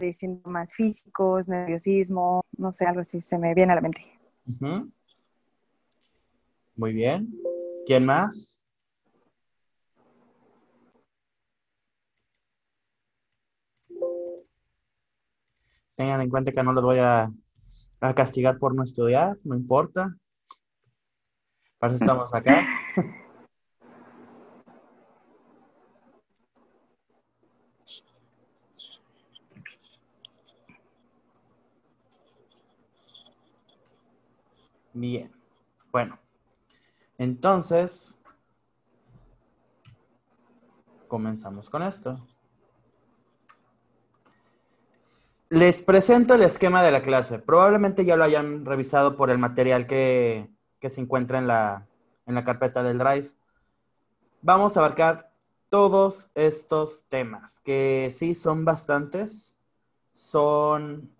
de síntomas físicos, nerviosismo, no sé, algo así se me viene a la mente. Muy bien. ¿Quién más? Tengan en cuenta que no los voy a, a castigar por no estudiar, no importa. Para eso estamos acá. Bien. Bueno. Entonces, comenzamos con esto. Les presento el esquema de la clase. Probablemente ya lo hayan revisado por el material que, se encuentra en la, en la carpeta del Drive. Vamos a abarcar todos estos temas, que sí son bastantes. Son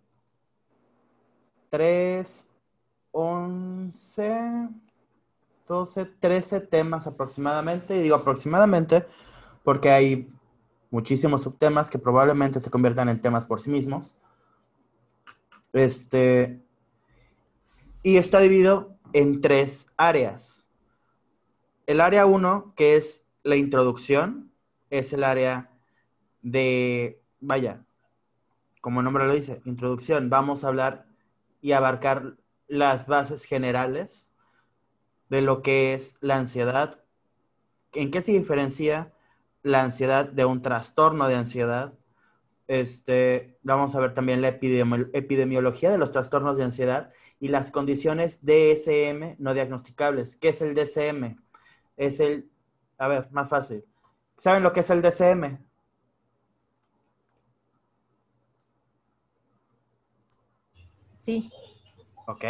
tres, once, 12, 13 temas aproximadamente. Y digo aproximadamente porque hay muchísimos subtemas que probablemente se conviertan en temas por sí mismos. Este, y está dividido en tres áreas. El área 1, que es la introducción, es el área de, vaya, como el nombre lo dice, introducción. Vamos a hablar y abarcar las bases generales de lo que es la ansiedad, en qué se diferencia la ansiedad de un trastorno de ansiedad. Este, vamos a ver también la epidemiología de los trastornos de ansiedad y las condiciones DSM no diagnosticables. ¿Qué es el DSM? Es el, a ver, más fácil. ¿Saben lo que es el DSM? Sí. Ok.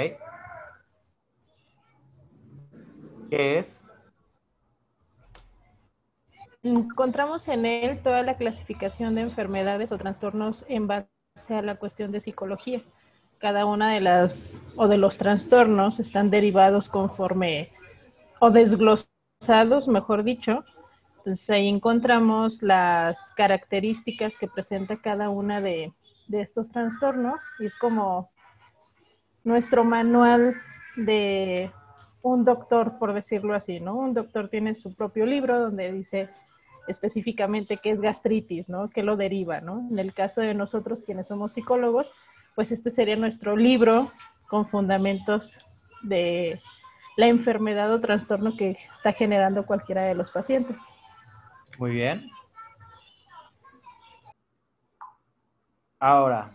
¿Qué es? Encontramos en él toda la clasificación de enfermedades o trastornos en base a la cuestión de psicología. Cada una de las o de los trastornos están derivados conforme o desglosados, mejor dicho. Entonces ahí encontramos las características que presenta cada una de, de estos trastornos y es como nuestro manual de un doctor, por decirlo así, ¿no? Un doctor tiene su propio libro donde dice específicamente qué es gastritis, ¿no? ¿Qué lo deriva, ¿no? En el caso de nosotros, quienes somos psicólogos, pues este sería nuestro libro con fundamentos de la enfermedad o trastorno que está generando cualquiera de los pacientes. Muy bien. Ahora,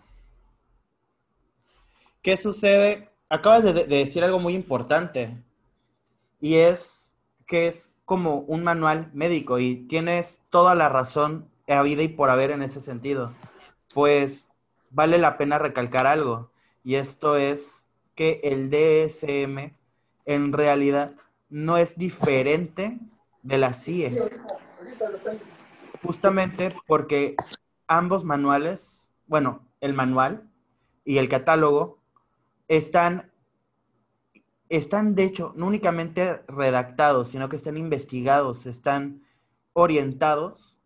¿qué sucede? Acabas de, de decir algo muy importante y es que es como un manual médico y tienes toda la razón a vida y por haber en ese sentido. Pues vale la pena recalcar algo y esto es que el DSM en realidad no es diferente de la CIE. Justamente porque ambos manuales, bueno, el manual y el catálogo están están, de hecho, no únicamente redactados, sino que están investigados, están orientados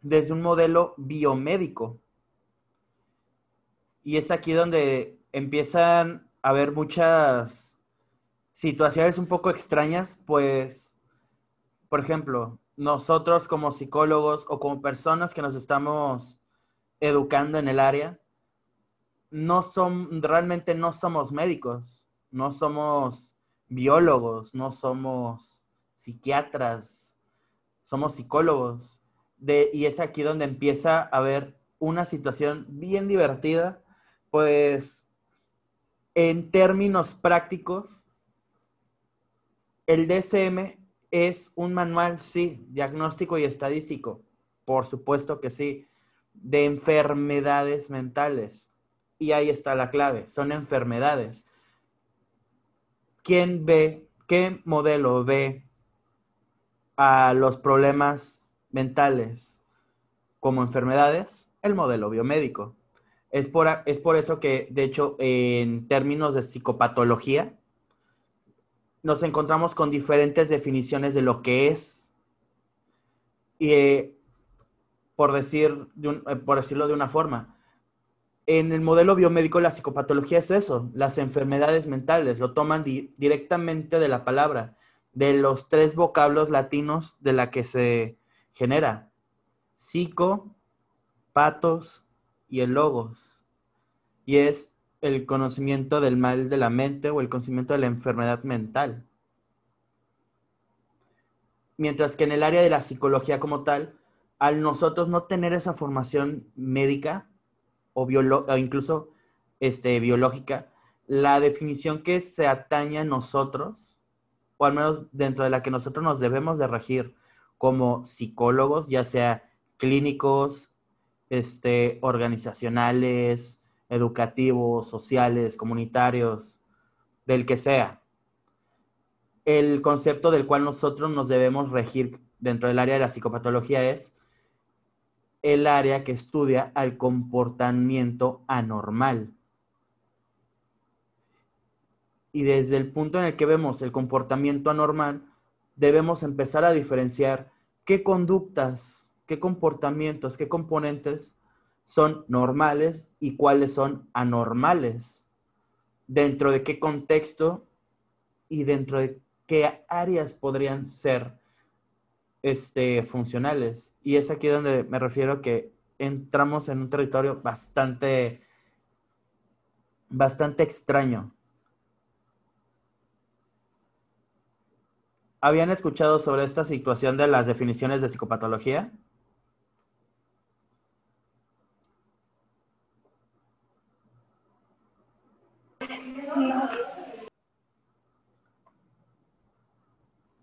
desde un modelo biomédico. Y es aquí donde empiezan a haber muchas situaciones un poco extrañas, pues, por ejemplo, nosotros como psicólogos o como personas que nos estamos educando en el área, no son, realmente no somos médicos no somos biólogos, no somos psiquiatras, somos psicólogos. De, y es aquí donde empieza a haber una situación bien divertida, pues en términos prácticos, el DSM es un manual, sí, diagnóstico y estadístico, por supuesto que sí, de enfermedades mentales. Y ahí está la clave, son enfermedades. ¿quién ve, qué modelo ve a los problemas mentales como enfermedades? El modelo biomédico. Es por, es por eso que, de hecho, en términos de psicopatología, nos encontramos con diferentes definiciones de lo que es. Y, eh, por, decir eh, por decirlo de una forma, en el modelo biomédico la psicopatología es eso, las enfermedades mentales, lo toman directamente de la palabra, de los tres vocablos latinos de la que se genera, psico, patos y el logos. Y es el conocimiento del mal de la mente o el conocimiento de la enfermedad mental. Mientras que en el área de la psicología como tal, al nosotros no tener esa formación médica o, incluso este, biológica, la definición que se atañe a nosotros, o al menos dentro de la que nosotros nos debemos de regir como psicólogos, ya sea clínicos, este, organizacionales, educativos, sociales, comunitarios, del que sea. El concepto del cual nosotros nos debemos regir dentro del área de la psicopatología es el área que estudia al comportamiento anormal. Y desde el punto en el que vemos el comportamiento anormal, debemos empezar a diferenciar qué conductas, qué comportamientos, qué componentes son normales y cuáles son anormales, dentro de qué contexto y dentro de qué áreas podrían ser este, funcionales. Y es aquí donde me refiero que entramos en un territorio bastante, bastante extraño. ¿Habían escuchado sobre esta situación de las definiciones de psicopatología?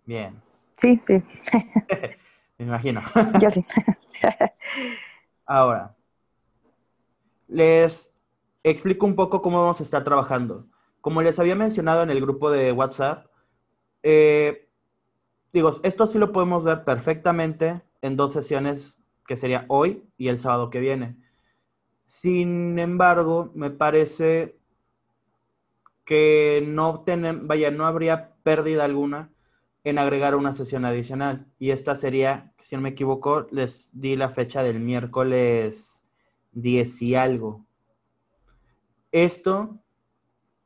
Bien. Sí, sí. Me imagino. Yo sí. Ahora, les explico un poco cómo vamos a estar trabajando. Como les había mencionado en el grupo de WhatsApp, eh, digo, esto sí lo podemos ver perfectamente en dos sesiones, que sería hoy y el sábado que viene. Sin embargo, me parece que no, ten, vaya, no habría pérdida alguna en agregar una sesión adicional. Y esta sería, si no me equivoco, les di la fecha del miércoles 10 y algo. Esto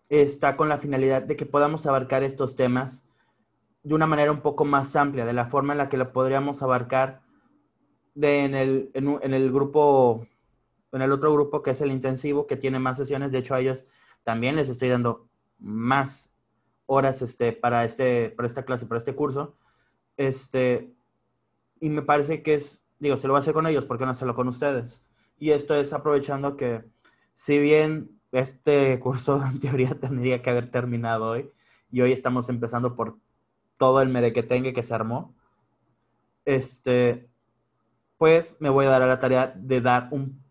está con la finalidad de que podamos abarcar estos temas de una manera un poco más amplia, de la forma en la que lo podríamos abarcar en, el, en el grupo, en el otro grupo que es el intensivo, que tiene más sesiones. De hecho, a ellos también les estoy dando más horas este, para, este, para esta clase, para este curso. Este, y me parece que es, digo, se lo voy a hacer con ellos, ¿por qué no hacerlo con ustedes? Y esto es aprovechando que, si bien este curso en teoría tendría que haber terminado hoy, y hoy estamos empezando por todo el merequetengue que se armó, este, pues me voy a dar a la tarea de dar, un,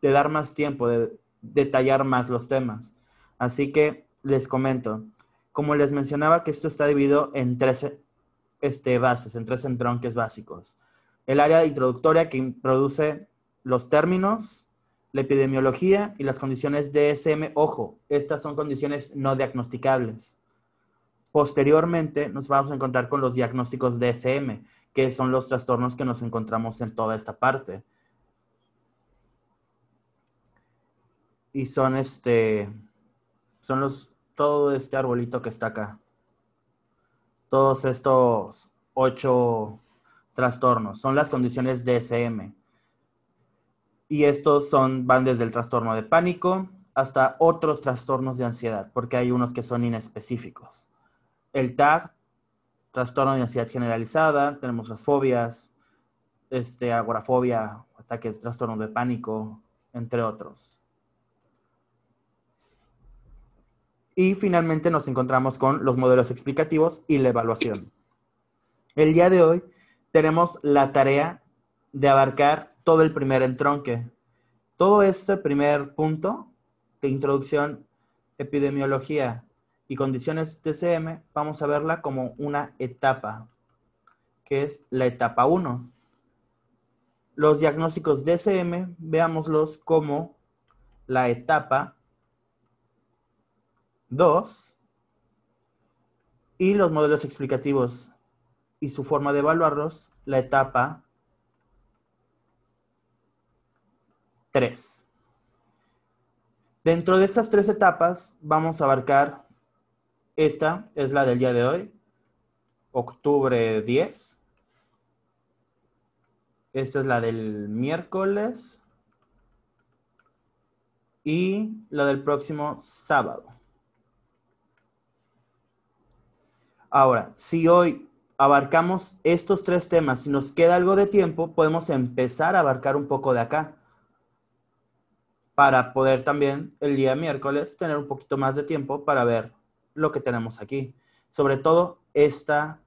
de dar más tiempo, de detallar más los temas. Así que les comento, como les mencionaba, que esto está dividido en tres este, bases, en tres entronques básicos. El área introductoria que introduce los términos, la epidemiología y las condiciones DSM. Ojo, estas son condiciones no diagnosticables. Posteriormente nos vamos a encontrar con los diagnósticos DSM, que son los trastornos que nos encontramos en toda esta parte. Y son este, son los todo este arbolito que está acá. Todos estos ocho trastornos son las condiciones DSM. Y estos son, van desde el trastorno de pánico hasta otros trastornos de ansiedad, porque hay unos que son inespecíficos. El TAG, trastorno de ansiedad generalizada, tenemos las fobias, este, agorafobia, ataques, trastorno de pánico, entre otros. Y finalmente nos encontramos con los modelos explicativos y la evaluación. El día de hoy tenemos la tarea de abarcar todo el primer entronque. Todo este primer punto de introducción, epidemiología y condiciones TCM, vamos a verla como una etapa, que es la etapa 1. Los diagnósticos DCM, veámoslos como la etapa Dos, y los modelos explicativos y su forma de evaluarlos, la etapa 3. Dentro de estas tres etapas vamos a abarcar, esta es la del día de hoy, octubre 10. Esta es la del miércoles y la del próximo sábado. Ahora, si hoy abarcamos estos tres temas y nos queda algo de tiempo, podemos empezar a abarcar un poco de acá para poder también el día miércoles tener un poquito más de tiempo para ver lo que tenemos aquí. Sobre todo esta,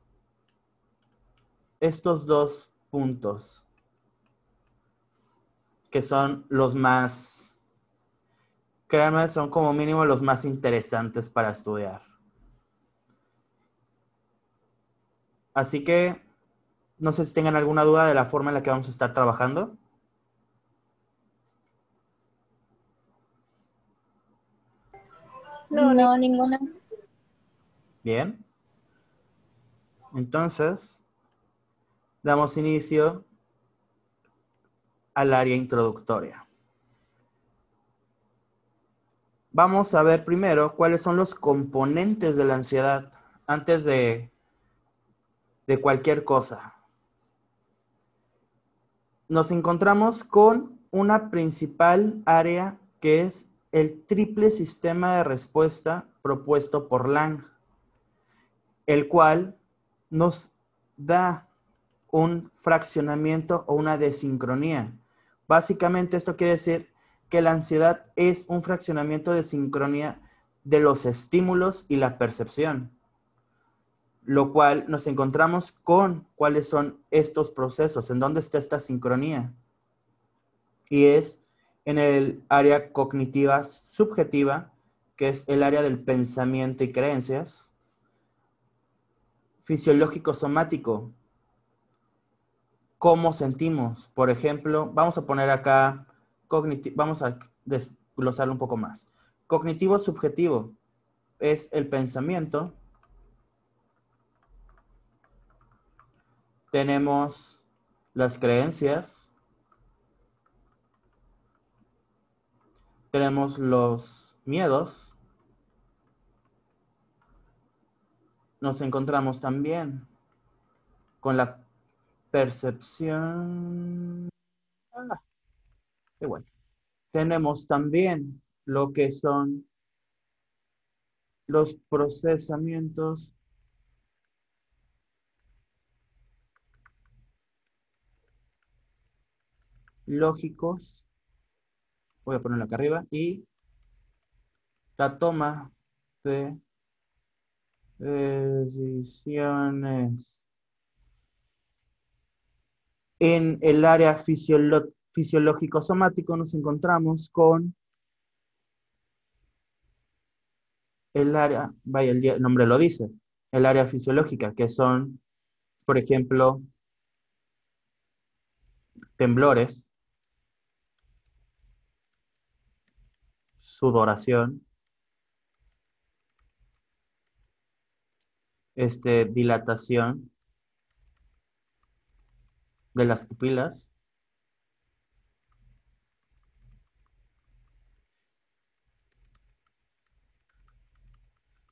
estos dos puntos que son los más, créanme, son como mínimo los más interesantes para estudiar. Así que no sé si tengan alguna duda de la forma en la que vamos a estar trabajando. No, no, ninguna. Bien. Entonces, damos inicio al área introductoria. Vamos a ver primero cuáles son los componentes de la ansiedad antes de, de cualquier cosa. Nos encontramos con una principal área que es el triple sistema de respuesta propuesto por Lang, el cual nos da un fraccionamiento o una desincronía. Básicamente esto quiere decir que la ansiedad es un fraccionamiento de sincronía de los estímulos y la percepción, lo cual nos encontramos con cuáles son estos procesos, en dónde está esta sincronía. Y es en el área cognitiva subjetiva, que es el área del pensamiento y creencias, fisiológico somático, cómo sentimos. Por ejemplo, vamos a poner acá, vamos a desglosarlo un poco más. Cognitivo subjetivo es el pensamiento. Tenemos las creencias. Tenemos los miedos. Nos encontramos también con la percepción. Ah, qué bueno. Tenemos también lo que son los procesamientos lógicos. Voy a ponerlo acá arriba. Y la toma de decisiones. En el área fisiológico-somático nos encontramos con el área, vaya, el nombre lo dice, el área fisiológica, que son, por ejemplo, temblores, sudoración, este, dilatación, de las pupilas.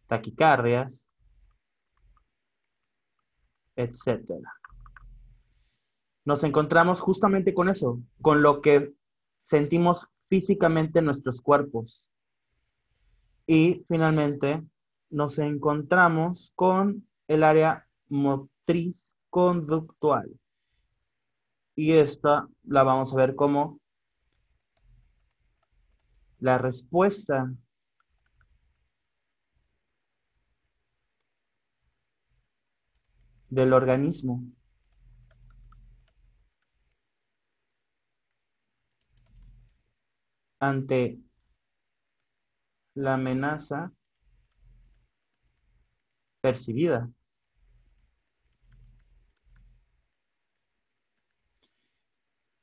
Taquicardias, etcétera. Nos encontramos justamente con eso, con lo que sentimos físicamente en nuestros cuerpos. Y finalmente nos encontramos con el área motriz conductual y esta la vamos a ver como la respuesta del organismo. Ante la amenaza percibida.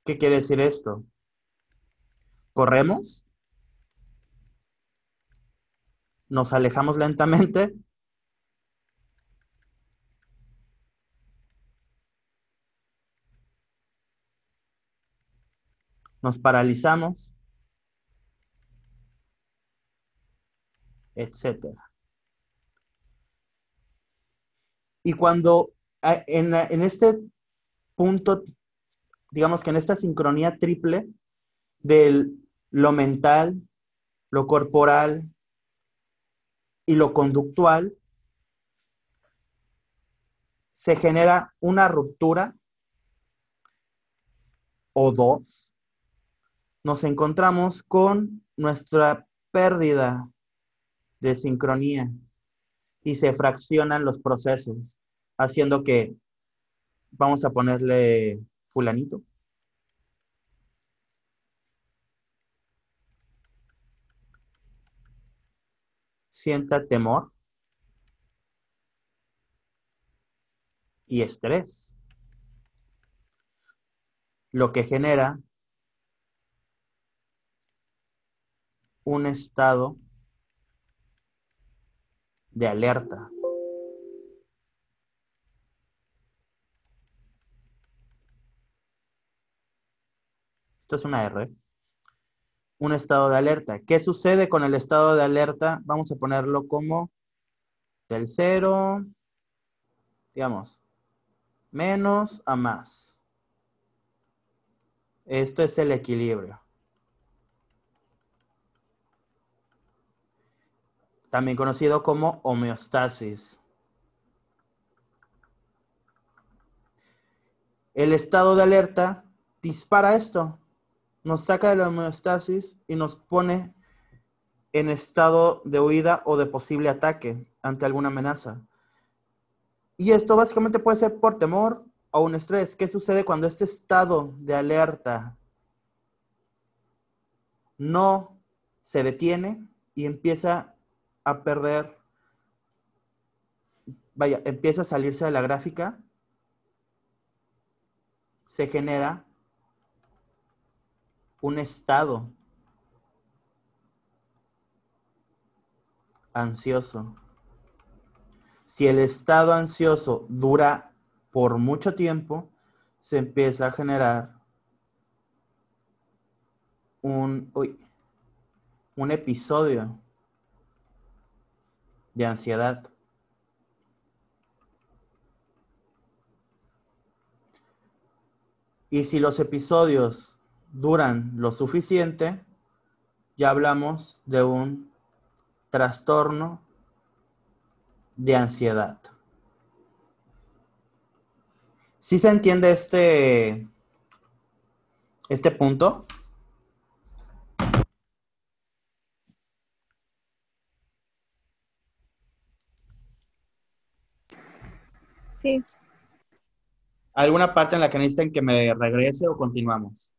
¿Qué quiere decir esto? Corremos, nos alejamos lentamente, nos paralizamos, etc. Y cuando en, en este punto, digamos que en esta sincronía triple de lo mental, lo corporal y lo conductual, se genera una ruptura o dos, nos encontramos con nuestra pérdida de sincronía y se fraccionan los procesos, haciendo que, vamos a ponerle fulanito. Sienta temor y estrés, lo que genera un estado de alerta. Esto es una R. Un estado de alerta. ¿Qué sucede con el estado de alerta? Vamos a ponerlo como del cero, digamos, menos a más. Esto es el equilibrio. También conocido como homeostasis. El estado de alerta dispara esto, nos saca de la homeostasis y nos pone en estado de huida o de posible ataque ante alguna amenaza. Y esto básicamente puede ser por temor o un estrés. ¿Qué sucede cuando este estado de alerta no se detiene y empieza a perder, vaya, empieza a salirse de la gráfica? Se genera un estado ansioso. Si el estado ansioso dura por mucho tiempo, se empieza a generar un, un episodio de ansiedad. Y si los episodios duran lo suficiente, ya hablamos de un trastorno de ansiedad. ¿Sí se entiende este, este punto? Sí. ¿Alguna parte en la que necesiten que me regrese o continuamos?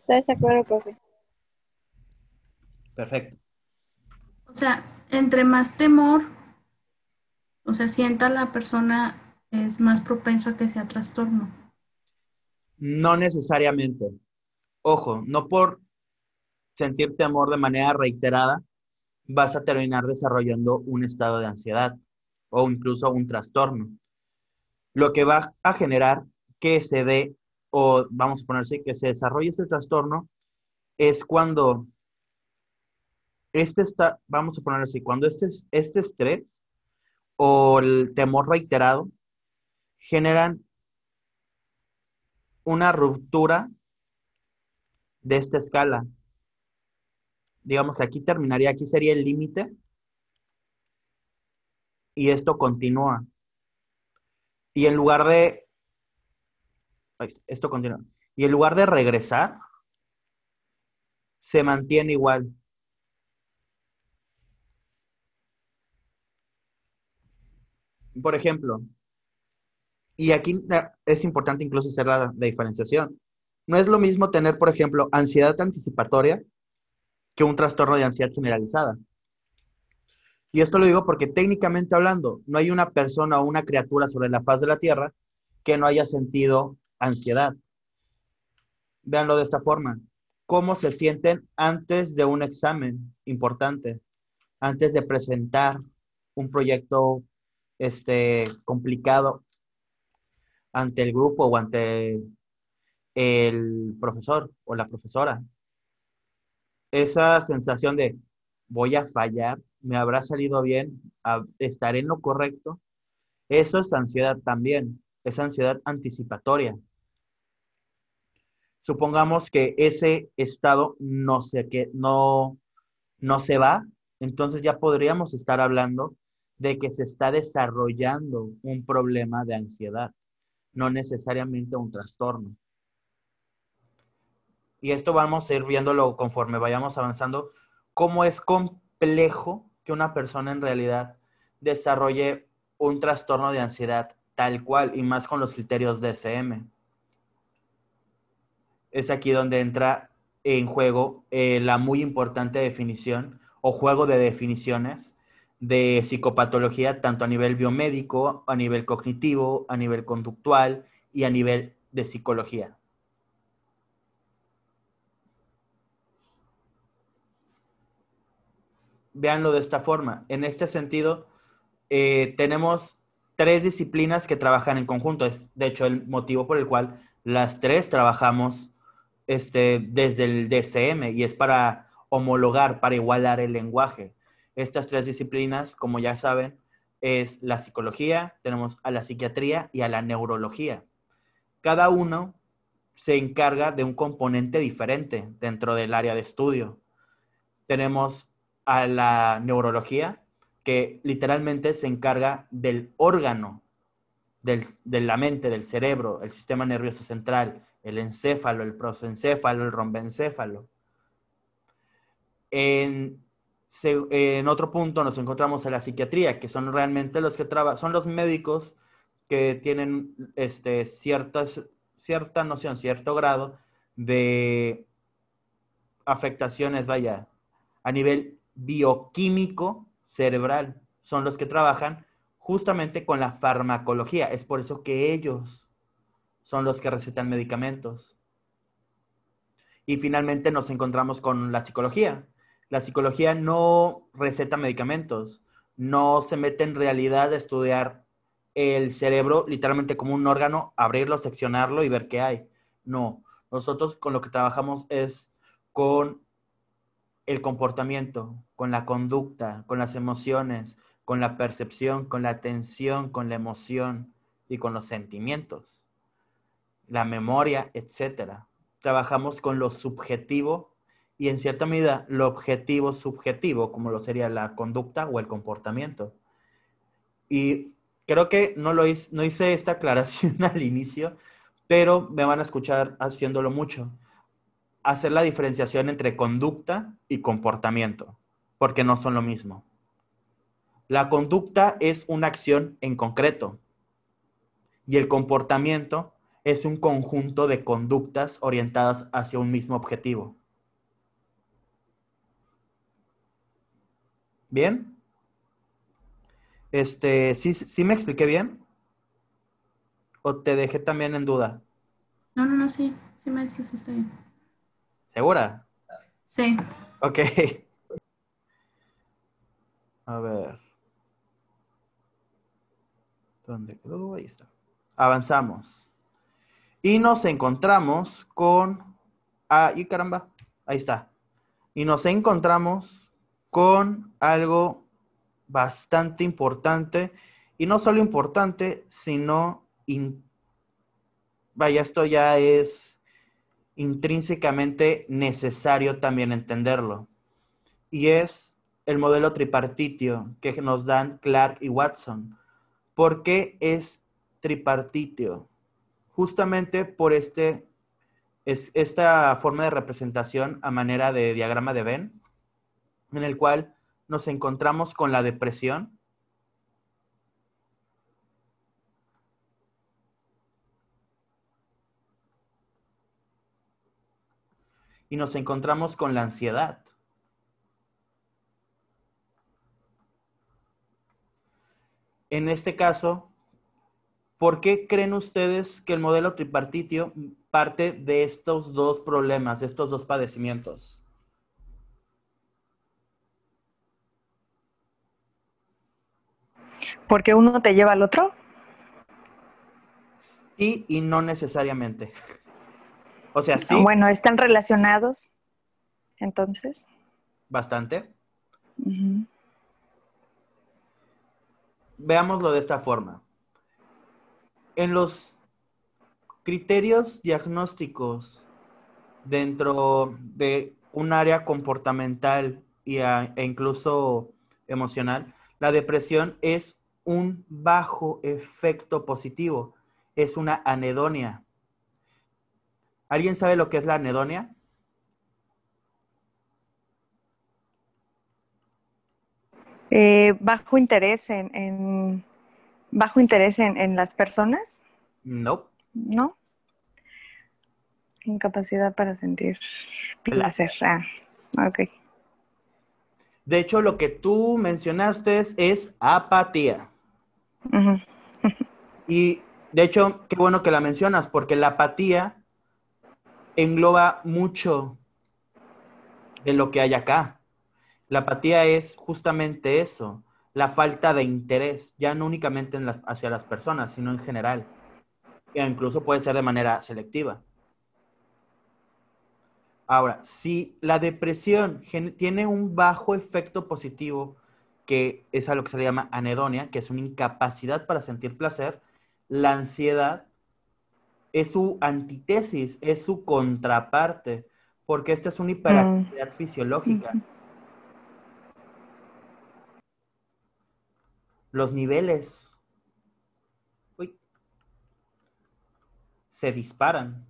¿Estás de acuerdo, profe? Perfecto. O sea, entre más temor, o sea, sienta la persona, es más propenso a que sea trastorno. No necesariamente. Ojo, no por sentir temor de manera reiterada vas a terminar desarrollando un estado de ansiedad o incluso un trastorno. Lo que va a generar que se dé, o vamos a ponerse que se desarrolle este trastorno, es cuando este está, vamos a ponerlo así, cuando este, este estrés o el temor reiterado generan una ruptura de esta escala. Digamos que aquí terminaría, aquí sería el límite y esto continúa. Y en lugar de, esto continúa, y en lugar de regresar, se mantiene igual. por ejemplo, y aquí es importante incluso hacer la, diferenciación. No es lo mismo tener, por ejemplo, ansiedad anticipatoria que un trastorno de ansiedad generalizada. Y esto lo digo porque técnicamente hablando, no hay una persona o una criatura sobre la faz de la Tierra que no haya sentido ansiedad. Véanlo de esta forma. ¿Cómo se sienten antes de un examen importante? Antes de presentar un proyecto este, complicado ante el grupo o ante el profesor o la profesora. Esa sensación de voy a fallar, me habrá salido bien, estaré en lo correcto. Eso es ansiedad también, es ansiedad anticipatoria. Supongamos que ese estado no se, no, no se va, entonces ya podríamos estar hablando de que se está desarrollando un problema de ansiedad, no necesariamente un trastorno. Y esto vamos a ir viéndolo conforme vayamos avanzando, cómo es complejo que una persona en realidad desarrolle un trastorno de ansiedad tal cual, y más con los criterios DSM. Es aquí donde entra en juego eh, la muy importante definición o juego de definiciones de psicopatología, tanto a nivel biomédico, a nivel cognitivo, a nivel conductual y a nivel de psicología. Veanlo de esta forma. En este sentido, eh, tenemos tres disciplinas que trabajan en conjunto. Es, de hecho, el motivo por el cual las tres trabajamos este, desde el DCM y es para homologar, para igualar el lenguaje. Estas tres disciplinas, como ya saben, es la psicología, tenemos a la psiquiatría y a la neurología. Cada uno se encarga de un componente diferente dentro del área de estudio. Tenemos a la neurología, que literalmente se encarga del órgano del, de la mente, del cerebro, el sistema nervioso central, el encéfalo, el prosencéfalo, el rombencéfalo. En en otro punto nos encontramos a la psiquiatría, que son realmente los que trabajan, son los médicos que tienen este, ciertas, cierta noción, cierto grado de afectaciones, vaya, a nivel bioquímico cerebral. Son los que trabajan justamente con la farmacología. Es por eso que ellos son los que recetan medicamentos. Y finalmente nos encontramos con la psicología, la psicología no receta medicamentos, no se mete en realidad a estudiar el cerebro literalmente como un órgano, abrirlo, seccionarlo y ver qué hay. No, nosotros con lo que trabajamos es con el comportamiento, con la conducta, con las emociones, con la percepción, con la atención, con la emoción y con los sentimientos, la memoria, etc. Trabajamos con lo subjetivo y en cierta medida lo objetivo subjetivo, como lo sería la conducta o el comportamiento. Y creo que no, lo hice, esta aclaración al inicio, pero me van a escuchar haciéndolo mucho. Hacer la diferenciación entre conducta y comportamiento, porque no son lo mismo. La conducta es una acción en concreto y el comportamiento es un conjunto de conductas orientadas hacia un mismo objetivo. ¿Bien? Este, ¿sí, ¿sí me expliqué bien? ¿O te dejé también en duda? No, no, no, sí. Sí, maestro, sí está bien. ¿Segura? Sí. Ok. A ver. ¿Dónde quedó? Ahí está. Avanzamos. Y nos encontramos con... Ah, y caramba. Ahí está. Y nos encontramos con algo bastante importante y no solo importante, sino, vaya, esto ya es intrínsecamente necesario también entenderlo. Y es el modelo tripartitio que nos dan Clark y Watson. ¿Por qué es tripartitio? Justamente por este, es, esta forma de representación a manera de diagrama de Venn en el cual nos encontramos con la depresión. Y nos encontramos con la ansiedad. En este caso, ¿por qué creen ustedes que el modelo tripartitio parte de estos dos problemas, de estos dos padecimientos? ¿Porque uno te lleva al otro? Sí y no necesariamente. O sea, sí, Bueno, ¿están relacionados? Entonces. bastante. Veámoslo de esta forma. En los criterios diagnósticos dentro de un área comportamental y e incluso emocional, la depresión es un bajo efecto positivo, es una anedonia. ¿Alguien sabe lo que es la anedonia? Eh, bajo interés en, en- bajo interés en, en las personas, No. ¿no? Incapacidad para sentir placer. Ah, ok. De hecho, lo que tú mencionaste es, es apatía. Y de hecho, qué bueno que la mencionas, porque la apatía engloba mucho de lo que hay acá. La apatía es justamente eso, la falta de interés, ya no únicamente en las- hacia las personas, sino en general. E incluso puede ser de manera selectiva. Ahora, si la depresión tiene un bajo efecto positivo, que es a lo que se le llama anedonia, que es una incapacidad para sentir placer, la ansiedad es su antítesis, es su contraparte, porque esta es una hiperactividad fisiológica. Los niveles uy, se disparan.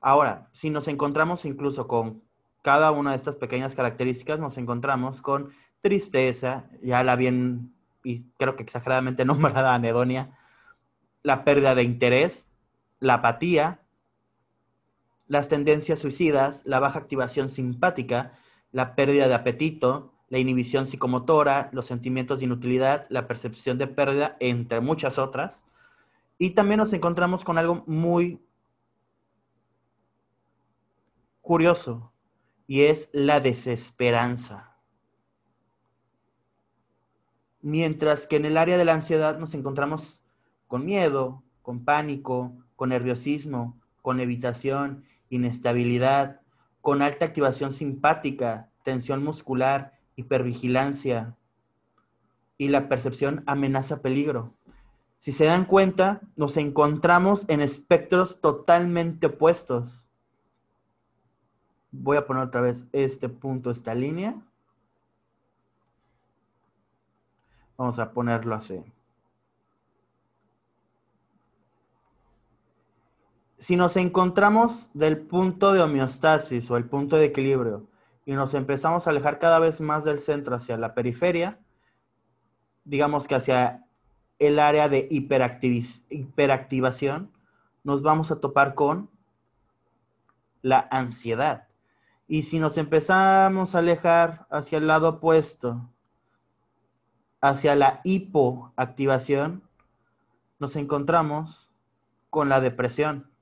Ahora, si nos encontramos incluso con cada una de estas pequeñas características, nos encontramos con tristeza, ya la bien y creo que exageradamente nombrada anedonia, la pérdida de interés, la apatía, las tendencias suicidas, la baja activación simpática, la pérdida de apetito, la inhibición psicomotora, los sentimientos de inutilidad, la percepción de pérdida, entre muchas otras. Y también nos encontramos con algo muy curioso y es la desesperanza. Mientras que en el área de la ansiedad nos encontramos con miedo, con pánico, con nerviosismo, con evitación, inestabilidad, con alta activación simpática, tensión muscular, hipervigilancia y la percepción amenaza-peligro. Si se dan cuenta, nos encontramos en espectros totalmente opuestos. Voy a poner otra vez este punto, esta línea. Vamos a ponerlo así. Si nos encontramos del punto de homeostasis o el punto de equilibrio y nos empezamos a alejar cada vez más del centro hacia la periferia, digamos que hacia el área de hiperactivación, nos vamos a topar con la ansiedad. Y si nos empezamos a alejar hacia el lado opuesto, hacia la hipoactivación, nos encontramos con la depresión.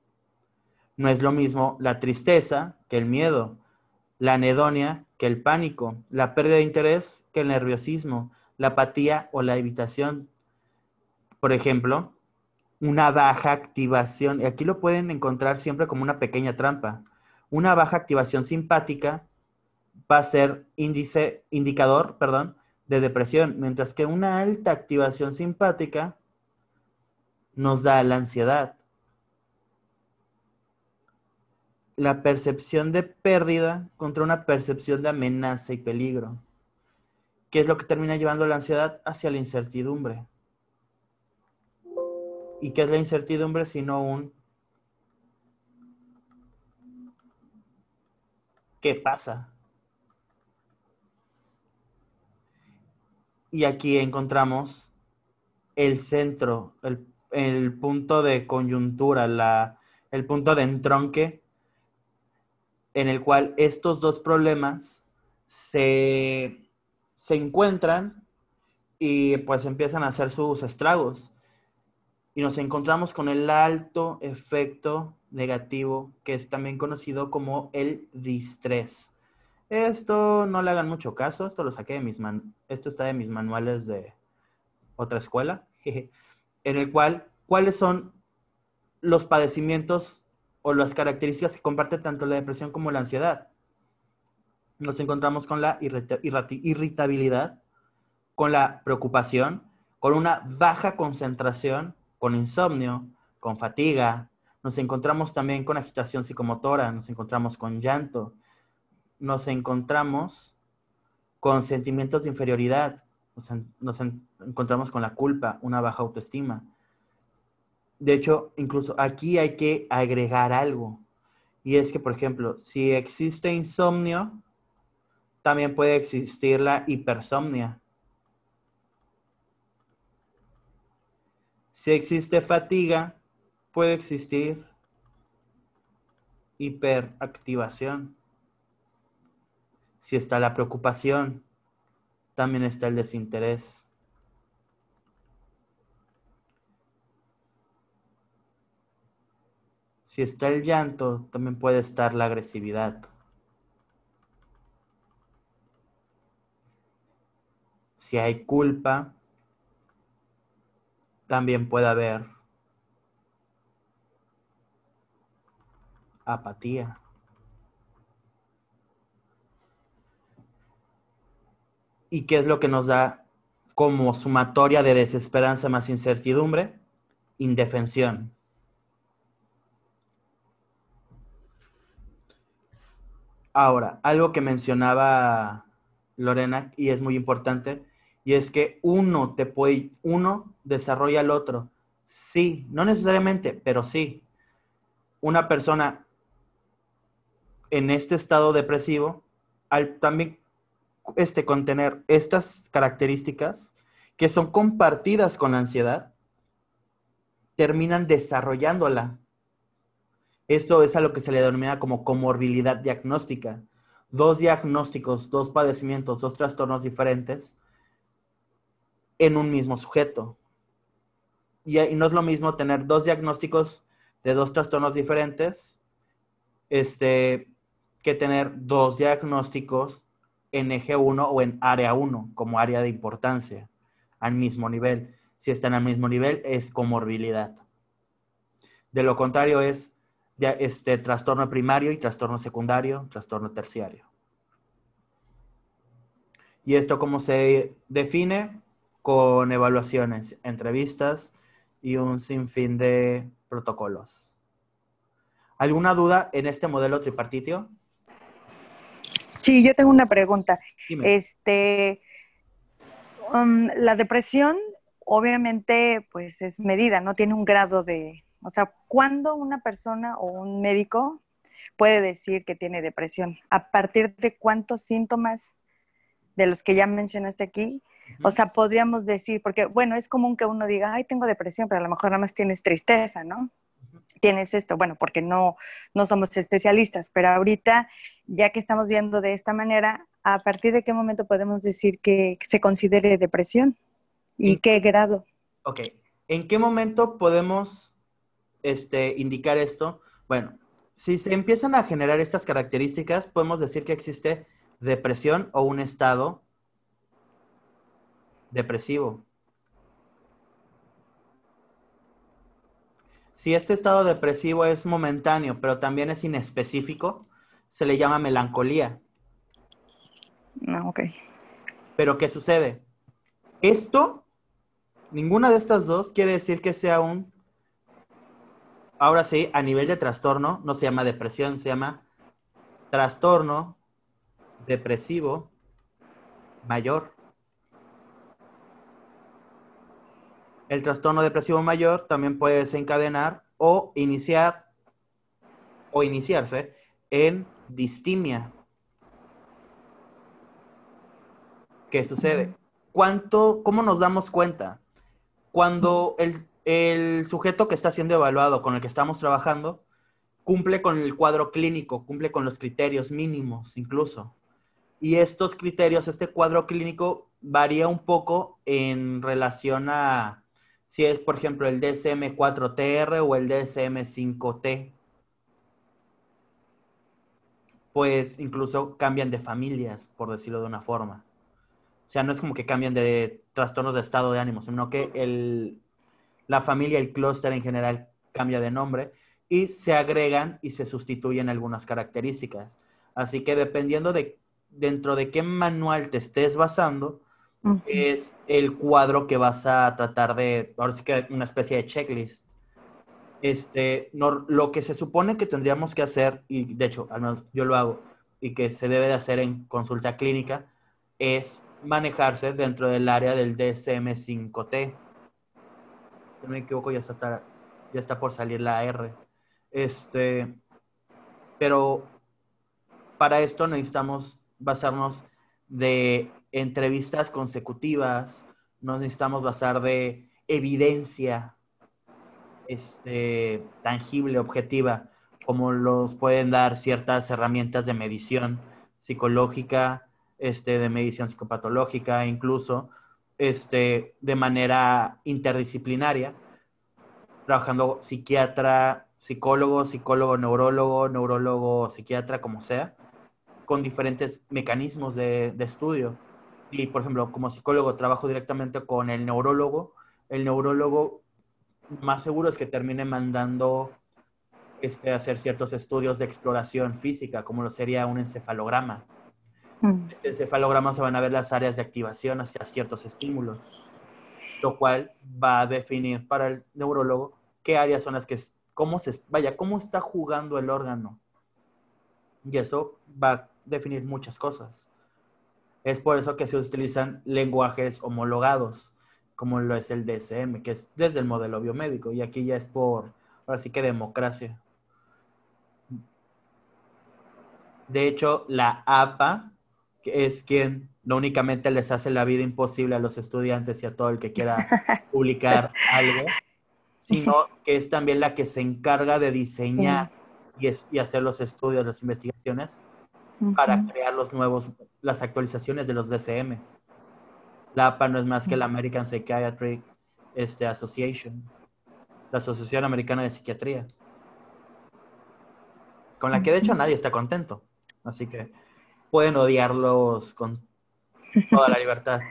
No es lo mismo la tristeza que el miedo, la anedonia que el pánico, la pérdida de interés que el nerviosismo, la apatía o la evitación. Por ejemplo, una baja activación, y aquí lo pueden encontrar siempre como una pequeña trampa. Una baja activación simpática va a ser índice, indicador, perdón, de depresión, mientras que una alta activación simpática nos da la ansiedad. La percepción de pérdida contra una percepción de amenaza y peligro. ¿Qué es lo que termina llevando la ansiedad hacia la incertidumbre? ¿Y qué es la incertidumbre sino un ¿qué pasa? Y aquí encontramos el centro, el, el punto de coyuntura, la, el punto de entronque en el cual estos dos problemas se, se encuentran y pues empiezan a hacer sus estragos. Y nos encontramos con el alto efecto negativo que es también conocido como el distrés. Esto no le hagan mucho caso, esto lo saqué de mis man esto está de mis manuales de otra escuela. en el cual, ¿cuáles son los padecimientos o las características que comparte tanto la depresión como la ansiedad? Nos encontramos con la irritabilidad, con la preocupación, con una baja concentración, con insomnio, con fatiga. Nos encontramos también con agitación psicomotora, nos encontramos con llanto, nos encontramos con sentimientos de inferioridad, nos, encontramos con la culpa, una baja autoestima. De hecho, incluso aquí hay que agregar algo. Y es que, por ejemplo, si existe insomnio, también puede existir la hipersomnia. Si existe fatiga, puede existir hiperactivación. Si está la preocupación, también está el desinterés. Si está el llanto, también puede estar la agresividad. Si hay culpa, también puede haber apatía. ¿Y qué es lo que nos da como sumatoria de desesperanza más incertidumbre? Indefensión. Ahora, algo que mencionaba Lorena y es muy importante, y es que uno te puede, uno desarrolla al otro. Sí, no necesariamente, pero sí. Una persona en este estado depresivo, al también este, contener estas características que son compartidas con la ansiedad, terminan desarrollándola. Eso es a lo que se le denomina como comorbilidad diagnóstica. Dos diagnósticos, dos padecimientos, dos trastornos diferentes en un mismo sujeto. Y, y no es lo mismo tener dos diagnósticos de dos trastornos diferentes este, que tener dos diagnósticos en eje 1 o en área 1 como área de importancia al mismo nivel. Si están al mismo nivel es comorbilidad. De lo contrario es este trastorno primario y trastorno secundario, trastorno terciario. ¿Y esto cómo se define? Con evaluaciones, entrevistas y un sinfín de protocolos. ¿Alguna duda en este modelo tripartitio? Sí, yo tengo una pregunta. Este, um, la depresión, obviamente, pues es medida, no tiene un grado de, o sea, ¿cuándo una persona o un médico puede decir que tiene depresión? ¿A partir de cuántos síntomas de los que ya mencionaste aquí? O sea, podríamos decir, porque bueno, es común que uno diga, ay, tengo depresión, pero a lo mejor nada más tienes tristeza, ¿no? tienes esto, bueno, porque no, no somos especialistas, pero ahorita, ya que estamos viendo de esta manera, ¿a partir de qué momento podemos decir que se considere depresión? ¿Y qué grado? Ok, ¿en qué momento podemos este, indicar esto? Bueno, si se empiezan a generar estas características, podemos decir que existe depresión o un estado depresivo. Si este estado depresivo es momentáneo, pero también es inespecífico, se le llama melancolía. No, ah, ok. Pero ¿qué sucede? Esto, ninguna de estas dos quiere decir que sea un, ahora sí, a nivel de trastorno, no se llama depresión, se llama trastorno depresivo mayor. El trastorno depresivo mayor también puede desencadenar o iniciar o iniciarse en distimia. ¿Qué sucede? ¿Cuánto, ¿Cómo nos damos cuenta? Cuando el, el sujeto que está siendo evaluado, con el que estamos trabajando, cumple con el cuadro clínico, cumple con los criterios mínimos incluso. Y estos criterios, este cuadro clínico varía un poco en relación a si es, por ejemplo, el DSM-4TR o el DSM-5T. Pues incluso cambian de familias, por decirlo de una forma. O sea, no es como que cambian de trastornos de estado de ánimo, sino que el, la familia, el clúster en general cambia de nombre y se agregan y se sustituyen algunas características. Así que dependiendo de dentro de qué manual te estés basando, es el cuadro que vas a tratar de, ahora sí que una especie de checklist. Este, lo que se supone que tendríamos que hacer, y de hecho, al menos yo lo hago, y que se debe de hacer en consulta clínica, es manejarse dentro del área del DSM-5T. No me equivoco, ya está, ya está por salir la R. Este, pero para esto necesitamos basarnos de entrevistas consecutivas, nos necesitamos basar de evidencia este, tangible, objetiva, como los pueden dar ciertas herramientas de medición psicológica, este, de medición psicopatológica, incluso este, de manera interdisciplinaria, trabajando psiquiatra, psicólogo, psicólogo, neurólogo, neurólogo, psiquiatra, como sea, con diferentes mecanismos de, estudio. Y, por ejemplo, como psicólogo trabajo directamente con el neurólogo. El neurólogo más seguro es que termine mandando este, hacer ciertos estudios de exploración física, como lo sería un encefalograma. Mm. Este encefalograma se van a ver las áreas de activación hacia ciertos estímulos, lo cual va a definir para el neurólogo qué áreas son las que, cómo se, vaya, cómo está jugando el órgano. Y eso va a definir muchas cosas. Es por eso que se utilizan lenguajes homologados, como lo es el DSM, que es desde el modelo biomédico, y aquí ya es por, ahora sí que democracia. De hecho, la APA, es quien no únicamente les hace la vida imposible a los estudiantes y a todo el que quiera publicar algo, sino que es también la que se encarga de diseñar y, y hacer los estudios, las investigaciones para crear los nuevos, las actualizaciones de los DCM. La APA no es más que la American Psychiatric este, Association, la Asociación Americana de Psiquiatría, con la que de hecho nadie está contento. Así que pueden odiarlos con toda la libertad.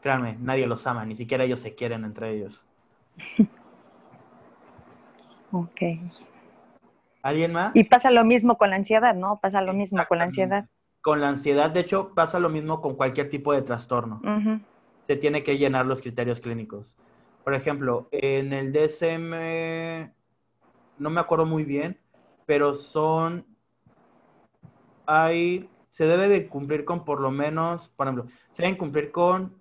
Créanme, nadie los ama, ni siquiera ellos se quieren entre ellos. Ok. ¿Alguien más? Y pasa lo mismo con la ansiedad, ¿no? Pasa lo mismo con la ansiedad. Con la ansiedad, de hecho, pasa lo mismo con cualquier tipo de trastorno. Se tiene que llenar los criterios clínicos. Por ejemplo, en el DSM, no me acuerdo muy bien, pero son, hay, se debe de cumplir con por lo menos, por ejemplo, se deben cumplir con,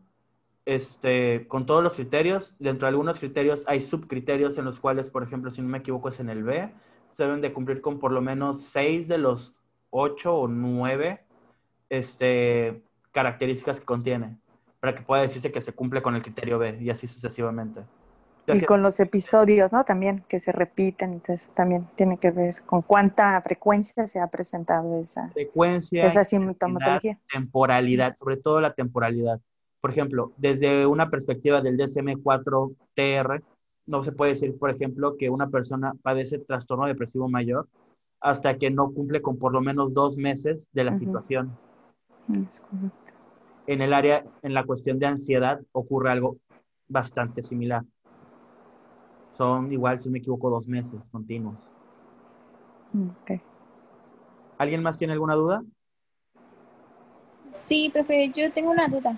este, con todos los criterios. Dentro de algunos criterios hay subcriterios en los cuales, por ejemplo, si no me equivoco, es en el B se deben de cumplir con por lo menos seis de los ocho o nueve este, características que contiene, para que pueda decirse que se cumple con el criterio B y así sucesivamente. Y con los episodios, ¿no? También que se repiten, entonces también tiene que ver con cuánta frecuencia se ha presentado esa, frecuencia, esa sintomatología. Temporalidad, sobre todo la temporalidad. Por ejemplo, desde una perspectiva del DSM-4-TR, no se puede decir, por ejemplo, que una persona padece trastorno depresivo mayor hasta que no cumple con por lo menos dos meses de la situación. En el área, en la cuestión de ansiedad, ocurre algo bastante similar. Son igual, si me equivoco, dos meses continuos. Okay. ¿Alguien más tiene alguna duda? Sí, profe, yo tengo una duda.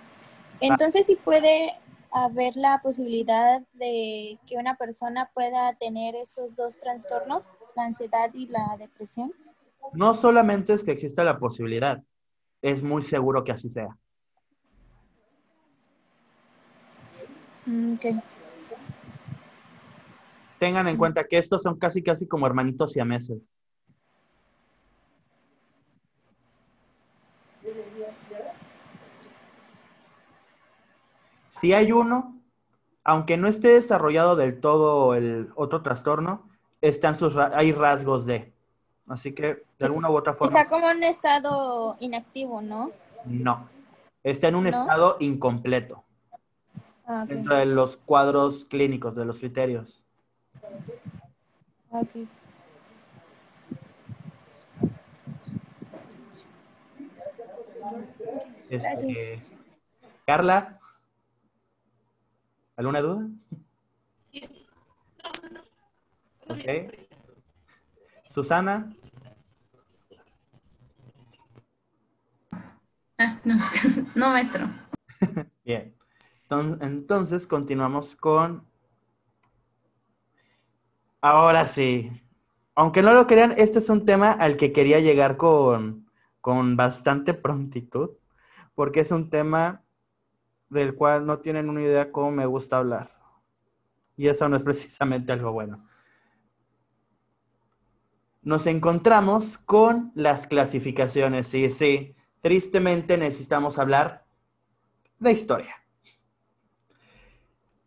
Entonces, si puede haber la posibilidad de que una persona pueda tener esos dos trastornos, la ansiedad y la depresión? No solamente es que exista la posibilidad, es muy seguro que así sea. Mm, Tengan en cuenta que estos son casi casi como hermanitos siameses. Si hay uno, aunque no esté desarrollado del todo el otro trastorno, están sus, hay rasgos de. Así que de alguna u otra forma. Está como en estado inactivo, ¿no? No. Está en un estado incompleto. Ah, Dentro de los cuadros clínicos, de los criterios. Okay. Este, Carla. ¿Alguna duda? Ok. Susana. Ah, no, no, maestro. Bien. Entonces, continuamos con... Ahora sí. Aunque no lo crean, este es un tema al que quería llegar con, con bastante prontitud, porque es un tema del cual no tienen una idea cómo me gusta hablar. Y eso no es precisamente algo bueno. Nos encontramos con las clasificaciones. Sí, sí, tristemente necesitamos hablar de historia.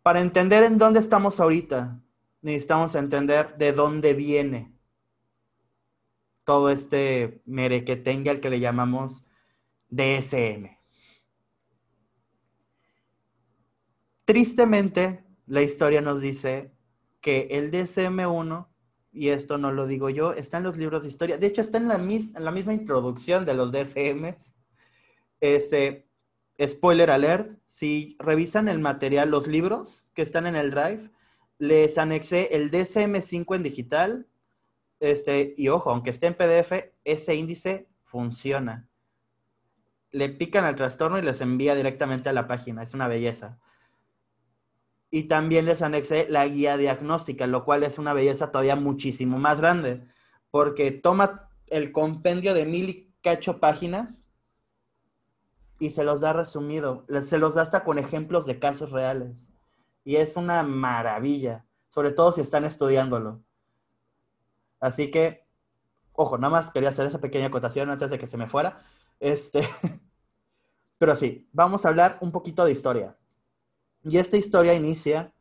Para entender en dónde estamos ahorita, necesitamos entender de dónde viene todo este merequetengue al que le llamamos DSM. Tristemente, la historia nos dice que el DSM-1, y esto no lo digo yo, está en los libros de historia. De hecho, está en la, en la misma introducción de los DSMs. Este, spoiler alert, si revisan el material, los libros que están en el drive, les anexé el DSM-5 en digital. Este, y ojo, aunque esté en PDF, ese índice funciona. Le pican al trastorno y les envía directamente a la página. Es una belleza y también les anexé la guía diagnóstica, lo cual es una belleza todavía muchísimo más grande, porque toma el compendio de mil y cacho páginas y se los da resumido, se los da hasta con ejemplos de casos reales. Y es una maravilla, sobre todo si están estudiándolo. Así que, ojo, nada más quería hacer esa pequeña acotación antes de que se me fuera. Este, pero sí, vamos a hablar un poquito de historia. Y esta historia inicia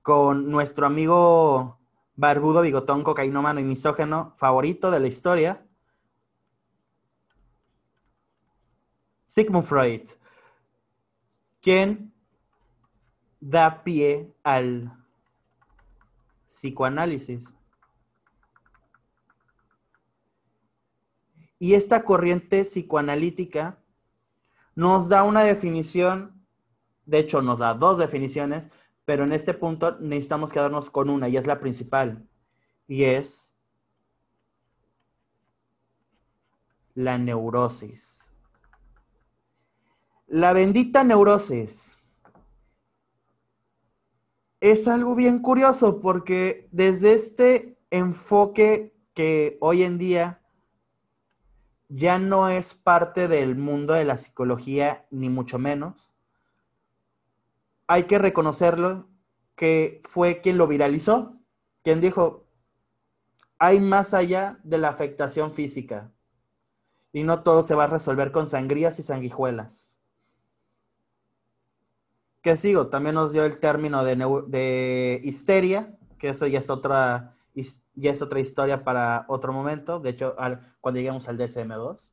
con nuestro amigo barbudo, bigotón, cocainómano y misógeno favorito de la historia, Sigmund Freud, quien da pie al psicoanálisis. Y esta corriente psicoanalítica nos da una definición de hecho, nos da dos definiciones, pero en este punto necesitamos quedarnos con una y es la principal. Y es la neurosis. La bendita neurosis es algo bien curioso porque desde este enfoque que hoy en día ya no es parte del mundo de la psicología, ni mucho menos, hay que reconocerlo que fue quien lo viralizó, quien dijo, hay más allá de la afectación física y no todo se va a resolver con sangrías y sanguijuelas. ¿Qué sigo? También nos dio el término de, histeria, que eso ya es otra ya es otra historia para otro momento. De hecho, cuando lleguemos al DSM2,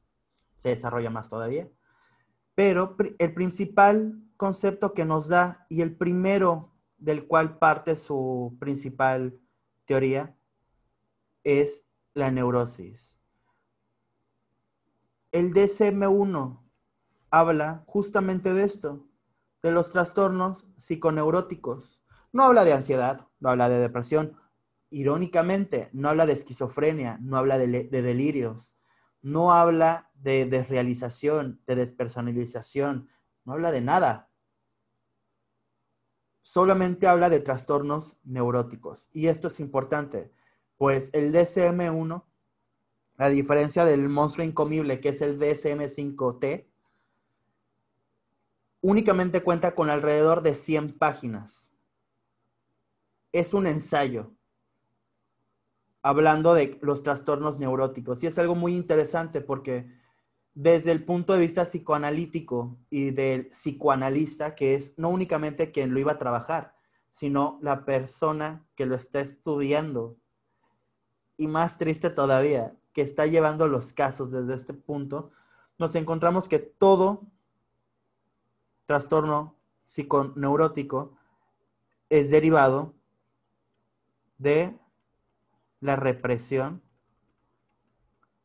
se desarrolla más todavía. Pero el principal concepto que nos da y el primero del cual parte su principal teoría es la neurosis. El DSM-1 habla justamente de esto, de los trastornos psiconeuróticos. No habla de ansiedad, no habla de depresión. Irónicamente, no habla de esquizofrenia, no habla de, de delirios, no habla de desrealización, de despersonalización, no habla de nada. Solamente habla de trastornos neuróticos. Y esto es importante, pues el DSM-1, a diferencia del monstruo incomible que es el DSM-5T, únicamente cuenta con alrededor de 100 páginas. Es un ensayo hablando de los trastornos neuróticos. Y es algo muy interesante porque desde el punto de vista psicoanalítico y del psicoanalista, que es no únicamente quien lo iba a trabajar, sino la persona que lo está estudiando. Y más triste todavía, que está llevando los casos desde este punto, nos encontramos que todo trastorno psiconeurótico es derivado de la represión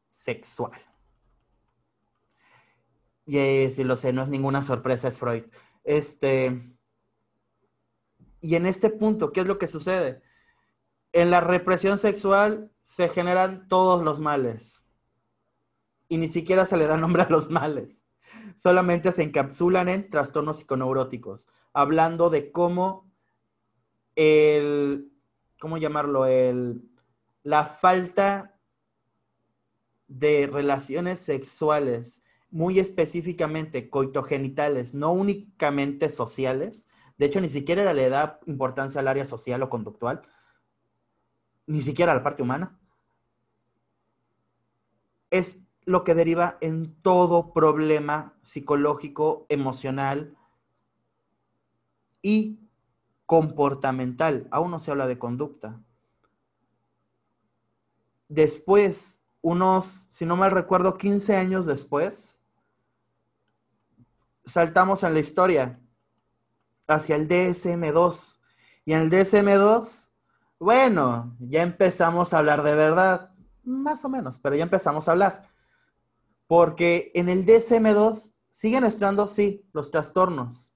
sexual. Y si lo sé, no es ninguna sorpresa, es Freud. Este, Y en este punto, ¿qué es lo que sucede? En la represión sexual se generan todos los males. Y ni siquiera se le da nombre a los males. Solamente se encapsulan en trastornos psiconeuróticos, hablando de cómo el, ¿cómo llamarlo? El, la falta de relaciones sexuales, muy específicamente coitogenitales, no únicamente sociales. De hecho, ni siquiera le da importancia al área social o conductual, ni siquiera a la parte humana. Es lo que deriva en todo problema psicológico, emocional y comportamental. Aún no se habla de conducta. Después, unos, si no mal recuerdo, 15 años después, saltamos en la historia hacia el DSM2. Y en el DSM2, bueno, ya empezamos a hablar de verdad, más o menos, pero ya empezamos a hablar. Porque en el DSM2 siguen estando, sí, los trastornos,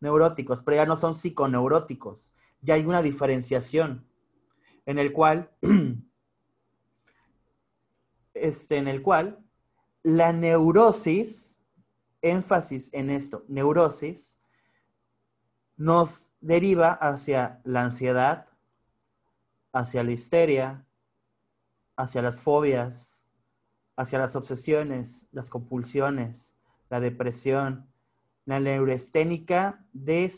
neuróticos, pero ya no son psiconeuróticos. Ya hay una diferenciación en el cual, este, en el cual la neurosis, énfasis en esto, neurosis, nos deriva hacia la ansiedad, hacia la histeria, hacia las fobias, hacia las obsesiones, las compulsiones, la depresión, la neuroesténica de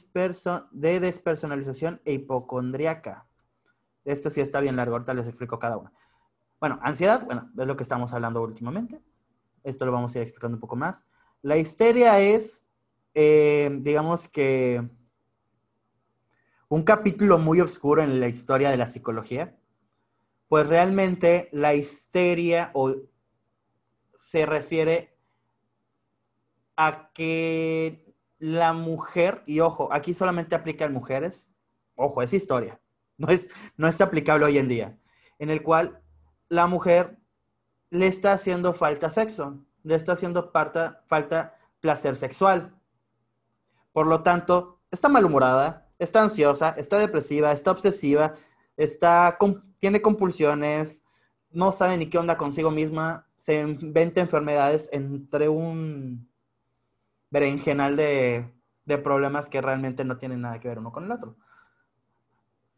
despersonalización e hipocondriaca. Esto sí está bien largo, ahorita les explico cada una. Bueno, ansiedad, bueno, es lo que estamos hablando últimamente. Esto lo vamos a ir explicando un poco más. La histeria es, eh, digamos que, un capítulo muy oscuro en la historia de la psicología, pues realmente la histeria o, se refiere a que la mujer, y ojo, aquí solamente aplica en mujeres, ojo, es historia, no es, no es aplicable hoy en día, en el cual la mujer le está haciendo falta sexo, le está haciendo falta, falta placer sexual. Por lo tanto, está malhumorada, está ansiosa, está depresiva, está obsesiva, está, tiene compulsiones, no sabe ni qué onda consigo misma, se inventa enfermedades entre un berenjenal de, de problemas que realmente no tienen nada que ver uno con el otro.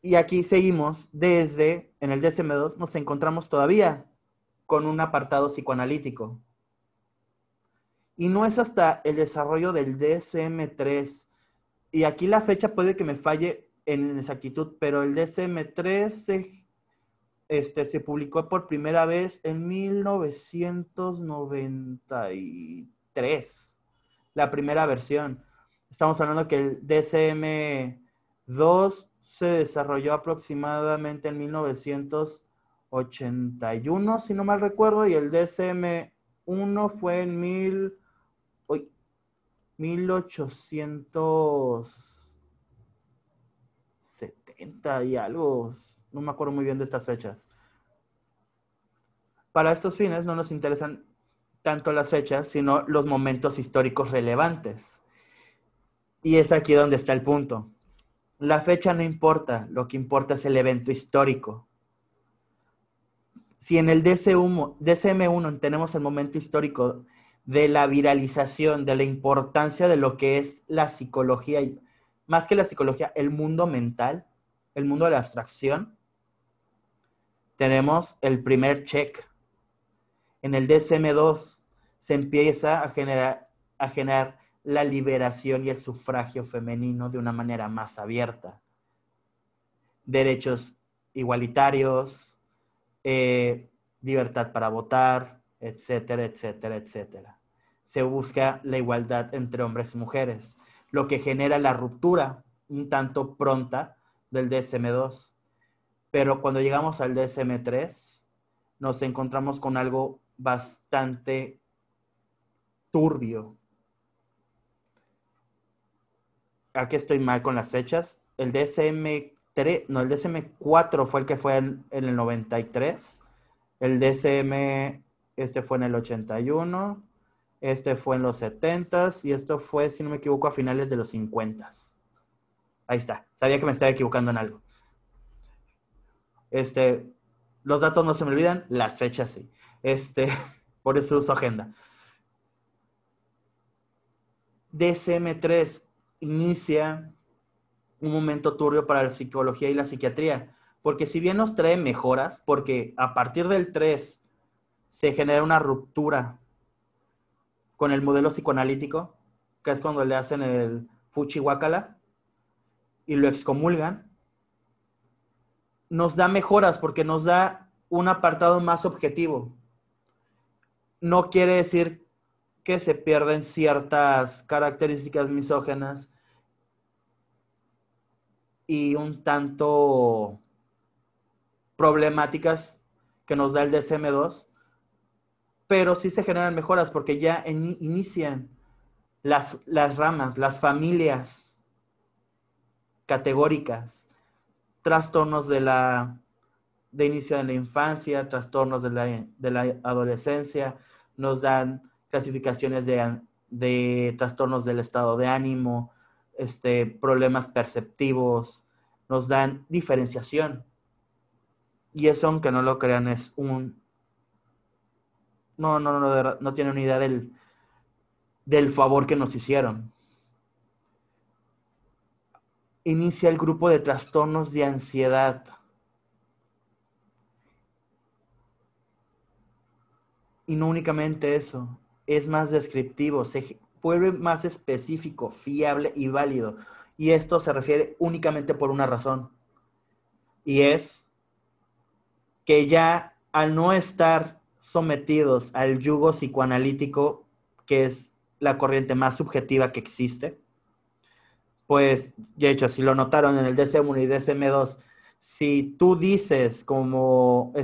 Y aquí seguimos desde, en el DSM2 nos encontramos todavía con un apartado psicoanalítico. Y no es hasta el desarrollo del DSM3. Y aquí la fecha puede que me falle en exactitud, pero el DSM3 se, este, se publicó por primera vez en 1993 la primera versión. Estamos hablando que el DSM-2 se desarrolló aproximadamente en 1981, si no mal recuerdo, y el DSM-1 fue en mil, 1870 y algo. No me acuerdo muy bien de estas fechas. Para estos fines no nos interesan tanto las fechas, sino los momentos históricos relevantes. Y es aquí donde está el punto. La fecha no importa, lo que importa es el evento histórico. Si en el DCM1 tenemos el momento histórico de la viralización, de la importancia de lo que es la psicología, más que la psicología, el mundo mental, el mundo de la abstracción, tenemos el primer check en el DSM2 se empieza a generar, a generar la liberación y el sufragio femenino de una manera más abierta. Derechos igualitarios, eh, libertad para votar, etcétera, etcétera, etcétera. Se busca la igualdad entre hombres y mujeres, lo que genera la ruptura un tanto pronta del DSM2. Pero cuando llegamos al DSM3, nos encontramos con algo bastante turbio. Aquí estoy mal con las fechas. El DSM3, no, el DSM4 fue el que fue en, el 93. El DSM, este fue en el 81. Este fue en los 70 y esto fue, si no me equivoco, a finales de los 50. Ahí está. Sabía que me estaba equivocando en algo. Este, los datos no se me olvidan, las fechas sí. Este, por eso uso agenda. DSM-3 inicia un momento turbio para la psicología y la psiquiatría, porque si bien nos trae mejoras, porque a partir del 3 se genera una ruptura con el modelo psicoanalítico, que es cuando le hacen el fuchihuacala y lo excomulgan, nos da mejoras porque nos da un apartado más objetivo. No quiere decir que se pierden ciertas características misógenas y un tanto problemáticas que nos da el DSM2, pero sí se generan mejoras porque ya inician las, las ramas, las familias categóricas, trastornos de la de inicio de la infancia, trastornos de la, de la adolescencia, nos dan clasificaciones de, de, trastornos del estado de ánimo, este, problemas perceptivos, nos dan diferenciación. Y eso, aunque no lo crean, es un... No, no, no, no tienen ni idea del, del favor que nos hicieron. Inicia el grupo de trastornos de ansiedad. Y no únicamente eso, es más descriptivo, se vuelve más específico, fiable y válido. Y esto se refiere únicamente por una razón. Y es que ya al no estar sometidos al yugo psicoanalítico, que es la corriente más subjetiva que existe, pues, de hecho, si lo notaron en el DSM-1 y DSM-2, si tú dices como,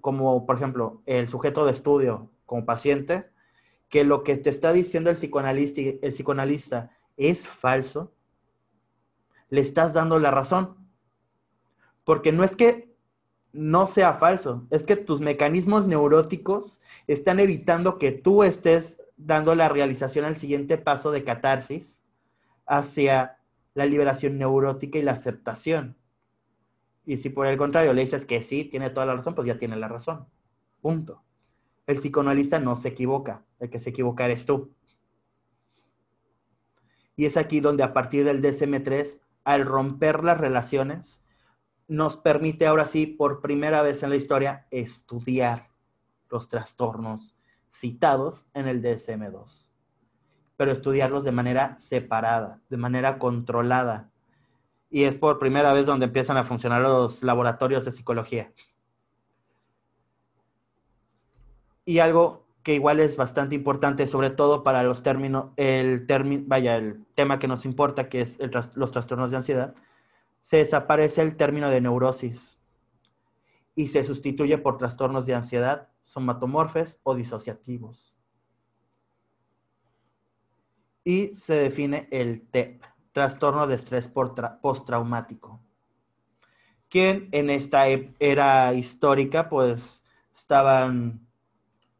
como, por ejemplo, el sujeto de estudio como paciente, que lo que te está diciendo el psicoanalista, el psicoanalista es falso, le estás dando la razón. Porque no es que no sea falso, es que tus mecanismos neuróticos están evitando que tú estés dando la realización al siguiente paso de catarsis hacia la liberación neurótica y la aceptación. Y si por el contrario le dices que sí, tiene toda la razón, pues ya tiene la razón. Punto. El psicoanalista no se equivoca, el que se equivoca eres tú. Y es aquí donde a partir del DSM-3, al romper las relaciones, nos permite ahora sí, por primera vez en la historia, estudiar los trastornos citados en el DSM-2, pero estudiarlos de manera separada, de manera controlada. Y es por primera vez donde empiezan a funcionar los laboratorios de psicología. Y algo que igual es bastante importante, sobre todo para los términos, el término, vaya, el tema que nos importa, que es los trastornos de ansiedad, se desaparece el término de neurosis y se sustituye por trastornos de ansiedad somatomorfes o disociativos. Y se define el TEP, trastorno de estrés postraumático, que en esta era histórica, pues estaban,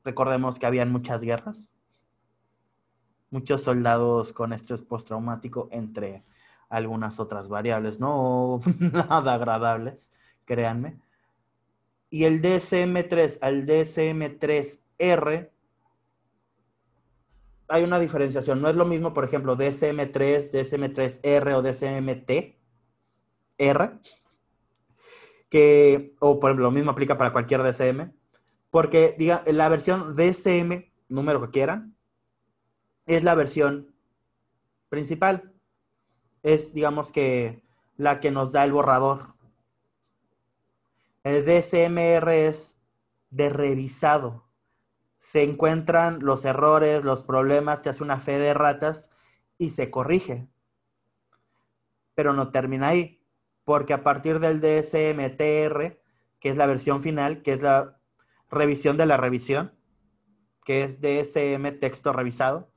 recordemos que habían muchas guerras, muchos soldados con estrés postraumático, entre algunas otras variables, no nada agradables, créanme. Y el DSM3 al DSM3R, hay una diferenciación. No es lo mismo, por ejemplo, DSM3, DSM3R o DSMT, R, que, o por ejemplo, lo mismo aplica para cualquier DSM, porque diga, la versión DSM, número que quieran, es la versión principal. Es, digamos que, la que nos da el borrador. El DSMR es de revisado. Se encuentran los errores, los problemas, se hace una fe de ratas y se corrige. Pero no termina ahí, porque a partir del DSMTR, que es la versión final, que es la revisión de la revisión, que es DSM texto revisado,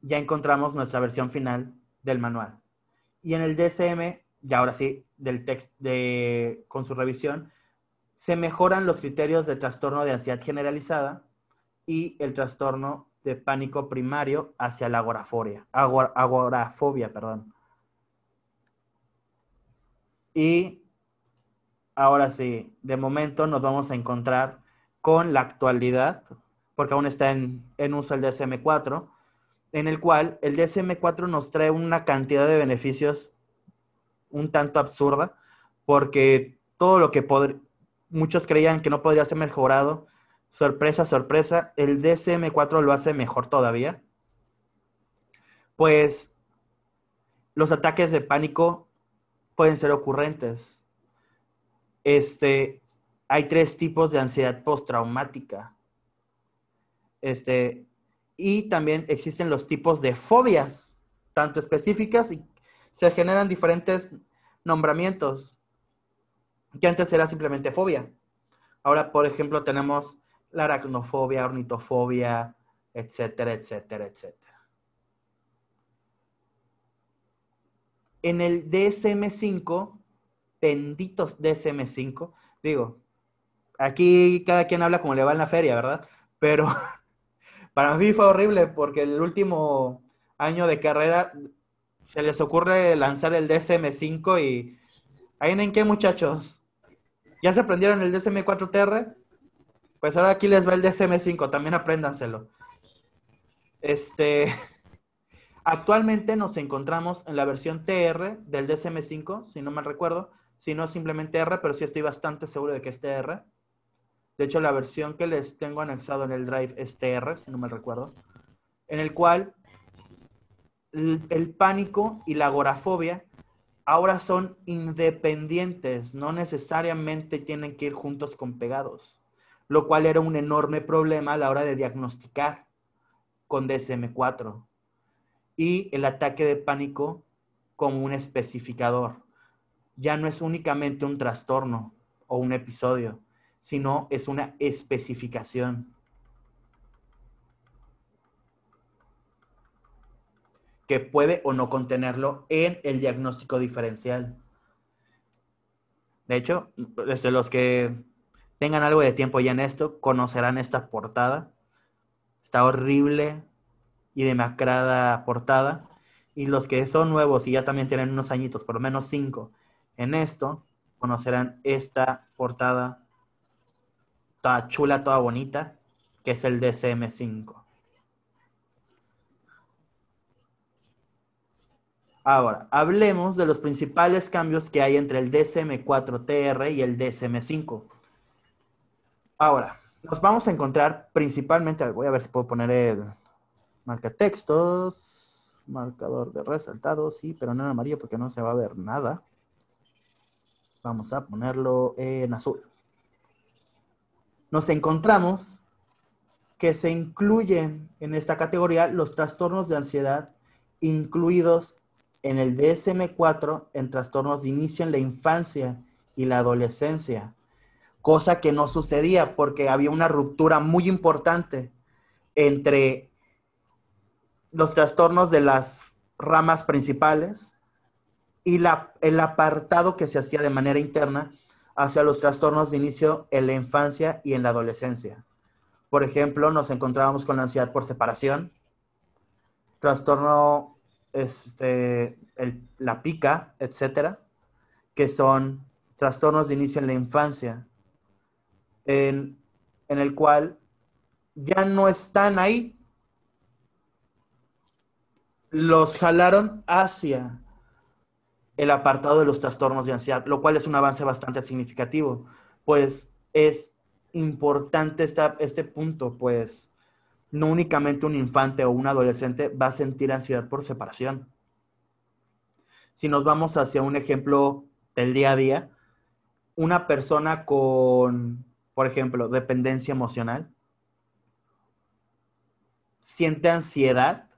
ya encontramos nuestra versión final del manual. Y en el DSM y ahora sí, del texto de, con su revisión, se mejoran los criterios de trastorno de ansiedad generalizada y el trastorno de pánico primario hacia la agorafobia, agorafobia, perdón. Y ahora sí, de momento nos vamos a encontrar con la actualidad, porque aún está en, en uso el DSM-4, en el cual el DSM-4 nos trae una cantidad de beneficios un tanto absurda, porque todo lo que muchos creían que no podría ser mejorado, sorpresa, sorpresa, el DSM-4 lo hace mejor todavía. Pues los ataques de pánico pueden ser ocurrentes. Este, hay tres tipos de ansiedad postraumática. Este, y también existen los tipos de fobias, tanto específicas y se generan diferentes nombramientos, que antes era simplemente fobia. Ahora, por ejemplo, tenemos la aracnofobia, ornitofobia, etcétera, etcétera, etcétera. En el DSM5, benditos DSM5, digo, aquí cada quien habla como le va en la feria, ¿verdad? Pero para mí fue horrible porque el último año de carrera se les ocurre lanzar el DSM5 y ahí en qué muchachos. ¿Ya se aprendieron el DSM4TR? Pues ahora aquí les va el DSM5, también apréndanselo. Este, actualmente nos encontramos en la versión TR del DSM5, si no mal recuerdo, si no simplemente R, pero sí estoy bastante seguro de que es TR. De hecho, la versión que les tengo anexado en el drive es TR, si no mal recuerdo, en el cual el, pánico y la agorafobia ahora son independientes, no necesariamente tienen que ir juntos con pegados, lo cual era un enorme problema a la hora de diagnosticar con DSM4. Y el ataque de pánico como un especificador. Ya no es únicamente un trastorno o un episodio, sino es una especificación. Que puede o no contenerlo en el diagnóstico diferencial. De hecho, desde los que tengan algo de tiempo ya en esto, conocerán esta portada. Está horrible y demacrada portada. Y los que son nuevos y ya también tienen unos añitos, por lo menos cinco, en esto, conocerán esta portada toda chula, toda bonita, que es el DCM5. Ahora, hablemos de los principales cambios que hay entre el DSM4TR y el DSM5. Ahora, nos vamos a encontrar principalmente, voy a ver si puedo poner el marca textos, marcador de resaltados, sí, pero no en amarillo porque no se va a ver nada. Vamos a ponerlo en azul. Nos encontramos que se incluyen en esta categoría los trastornos de ansiedad incluidos en el DSM-4 en trastornos de inicio en la infancia y la adolescencia, cosa que no sucedía porque había una ruptura muy importante entre los trastornos de las ramas principales y la, el apartado que se hacía de manera interna hacia los trastornos de inicio en la infancia y en la adolescencia. Por ejemplo, nos encontrábamos con la ansiedad por separación, trastorno este, la pica, etcétera, que son trastornos de inicio en la infancia, en, en el cual ya no están ahí. Los jalaron hacia el apartado de los trastornos de ansiedad, lo cual es un avance bastante significativo, pues es importante esta, este punto, pues no únicamente un infante o un adolescente va a sentir ansiedad por separación. Si nos vamos hacia un ejemplo del día a día, una persona con, por ejemplo, dependencia emocional, siente ansiedad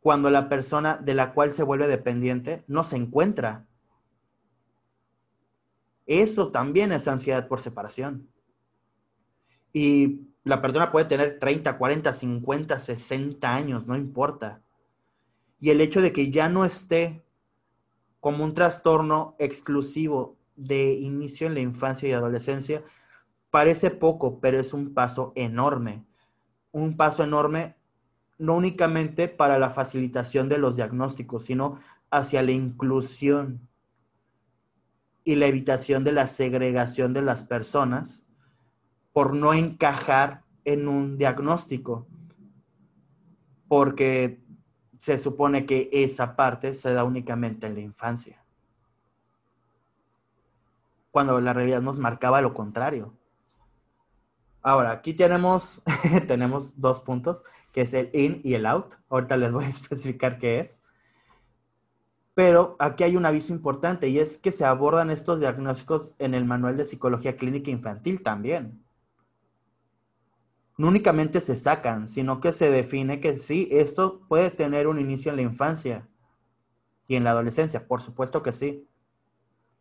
cuando la persona de la cual se vuelve dependiente no se encuentra. Eso también es ansiedad por separación. Y la persona puede tener 30, 40, 50, 60 años, no importa. Y el hecho de que ya no esté como un trastorno exclusivo de inicio en la infancia y adolescencia, parece poco, pero es un paso enorme. Un paso enorme no únicamente para la facilitación de los diagnósticos, sino hacia la inclusión y la evitación de la segregación de las personas por no encajar en un diagnóstico, porque se supone que esa parte se da únicamente en la infancia, cuando la realidad nos marcaba lo contrario. Ahora, aquí tenemos, tenemos dos puntos, que es el in y el out. Ahorita les voy a especificar qué es. Pero aquí hay un aviso importante y es que se abordan estos diagnósticos en el Manual de Psicología Clínica Infantil también. No únicamente se sacan, sino que se define que sí, esto puede tener un inicio en la infancia y en la adolescencia, por supuesto que sí,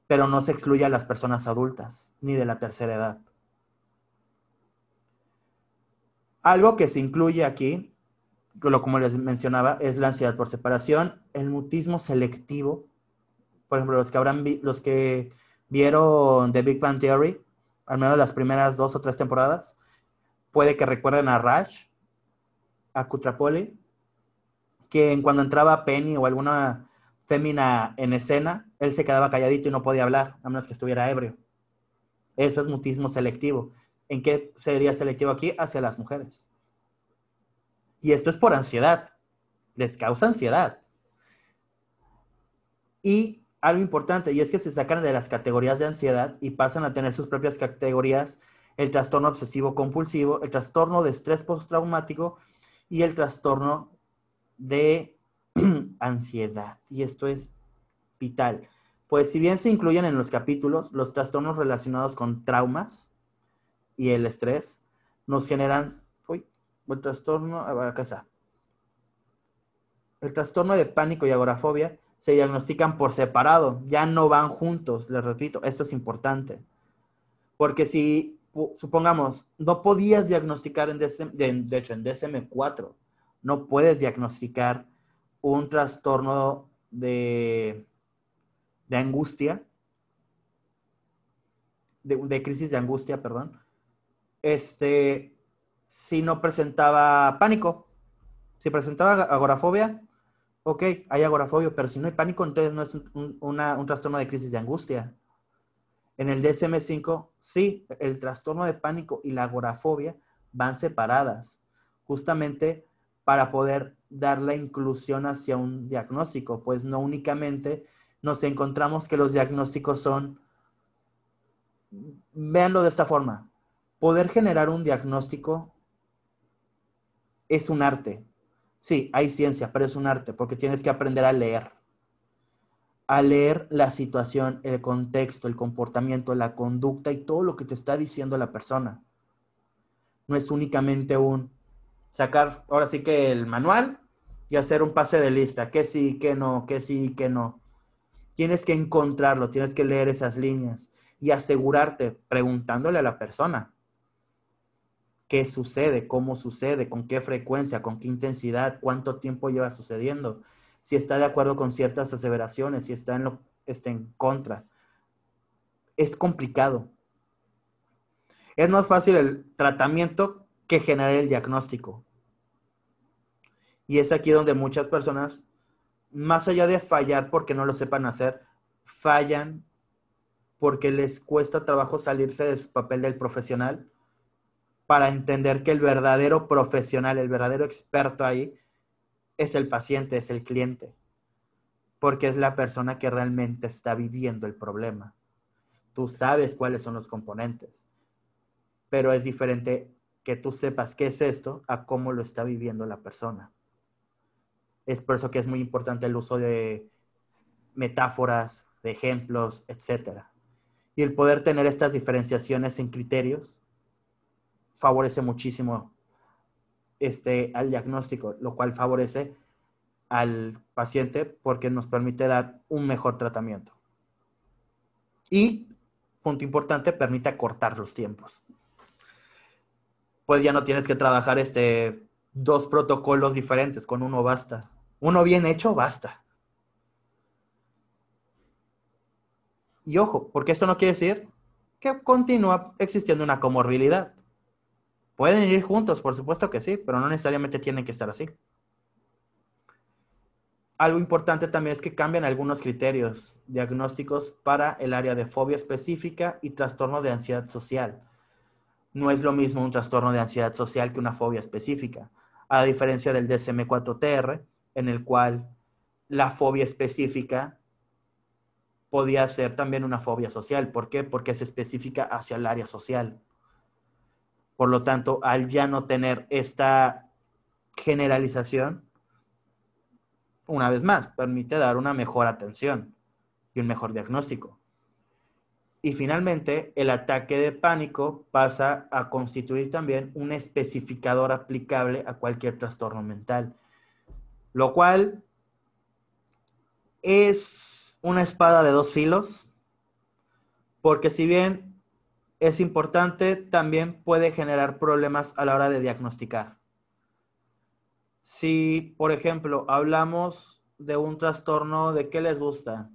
pero no se excluye a las personas adultas ni de la tercera edad. Algo que se incluye aquí, como les mencionaba, es la ansiedad por separación, el mutismo selectivo. Por ejemplo, los que habrán los que vieron The Big Bang Theory, al menos las primeras dos o tres temporadas, puede que recuerden a Raj, a Kutrapoli, que cuando entraba Penny o alguna fémina en escena, él se quedaba calladito y no podía hablar, a menos que estuviera ebrio. Eso es mutismo selectivo. ¿En qué sería selectivo aquí? Hacia las mujeres. Y esto es por ansiedad. Les causa ansiedad. Y algo importante, y es que se sacan de las categorías de ansiedad y pasan a tener sus propias categorías, el trastorno obsesivo compulsivo, el trastorno de estrés postraumático y el trastorno de ansiedad. Y esto es vital. Pues si bien se incluyen en los capítulos los trastornos relacionados con traumas, y el estrés nos generan, uy, el trastorno, acá está. El trastorno de pánico y agorafobia se diagnostican por separado, ya no van juntos, les repito, esto es importante. Porque si, supongamos, no podías diagnosticar en DSM, de, hecho en DSM-4, no puedes diagnosticar un trastorno de, de angustia, de, crisis de angustia, perdón, este, si no presentaba pánico. Si presentaba agorafobia, ok, hay agorafobia, pero si no hay pánico, entonces no es un, un trastorno de crisis de angustia. En el DSM-5, sí, el trastorno de pánico y la agorafobia van separadas, justamente para poder dar la inclusión hacia un diagnóstico, pues no únicamente nos encontramos que los diagnósticos son, véanlo de esta forma, poder generar un diagnóstico es un arte. Sí, hay ciencia, pero es un arte porque tienes que aprender a leer. A leer la situación, el contexto, el comportamiento, la conducta y todo lo que te está diciendo la persona. No es únicamente un sacar, ahora sí que el manual y hacer un pase de lista, que sí, que no, que sí, que no. Tienes que encontrarlo, tienes que leer esas líneas y asegurarte preguntándole a la persona qué sucede, cómo sucede, con qué frecuencia, con qué intensidad, cuánto tiempo lleva sucediendo, si está de acuerdo con ciertas aseveraciones, si está en, lo, está en contra. Es complicado. Es más fácil el tratamiento que generar el diagnóstico. Y es aquí donde muchas personas, más allá de fallar porque no lo sepan hacer, fallan porque les cuesta trabajo salirse de su papel del profesional para entender que el verdadero profesional, el verdadero experto ahí, es el paciente, es el cliente, porque es la persona que realmente está viviendo el problema. Tú sabes cuáles son los componentes, pero es diferente que tú sepas qué es esto a cómo lo está viviendo la persona. Es por eso que es muy importante el uso de metáforas, de ejemplos, etc. Y el poder tener estas diferenciaciones en criterios favorece muchísimo este, al diagnóstico, lo cual favorece al paciente porque nos permite dar un mejor tratamiento. Y, punto importante, permite acortar los tiempos. Pues ya no tienes que trabajar este, dos protocolos diferentes, con uno basta. Uno bien hecho, basta. Y ojo, porque esto no quiere decir que continúa existiendo una comorbilidad. Pueden ir juntos, por supuesto que sí, pero no necesariamente tienen que estar así. algo importante también es que cambian algunos criterios diagnósticos para el área de fobia específica y trastorno de ansiedad social. No es lo mismo un trastorno de ansiedad social que una fobia específica, a diferencia del DSM-4TR, en el cual la fobia específica podía ser también una fobia social. ¿Por qué? Porque es específica hacia el área social. Por lo tanto, al ya no tener esta generalización, una vez más, permite dar una mejor atención y un mejor diagnóstico. Y finalmente, el ataque de pánico pasa a constituir también un especificador aplicable a cualquier trastorno mental, lo cual es una espada de dos filos, porque si bien es importante, también puede generar problemas a la hora de diagnosticar. Si, por ejemplo, hablamos de un trastorno, ¿de qué les gusta?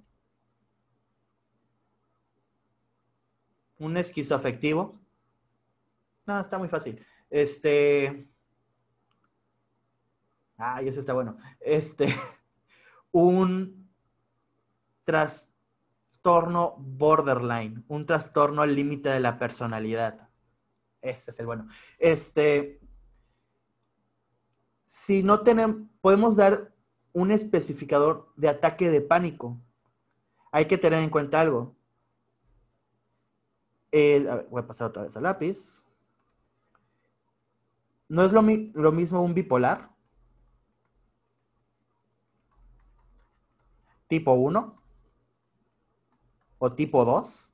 ¿Un esquizoafectivo? No, está muy fácil. Este. Ay, ese está bueno. Este. Un trastorno borderline, un trastorno al límite de la personalidad. Ese es el bueno. Este si no tenemos, podemos dar un especificador de ataque de pánico. Hay que tener en cuenta algo. voy a pasar otra vez al lápiz. ¿No es lo, lo mismo un bipolar? Tipo 1 o tipo 2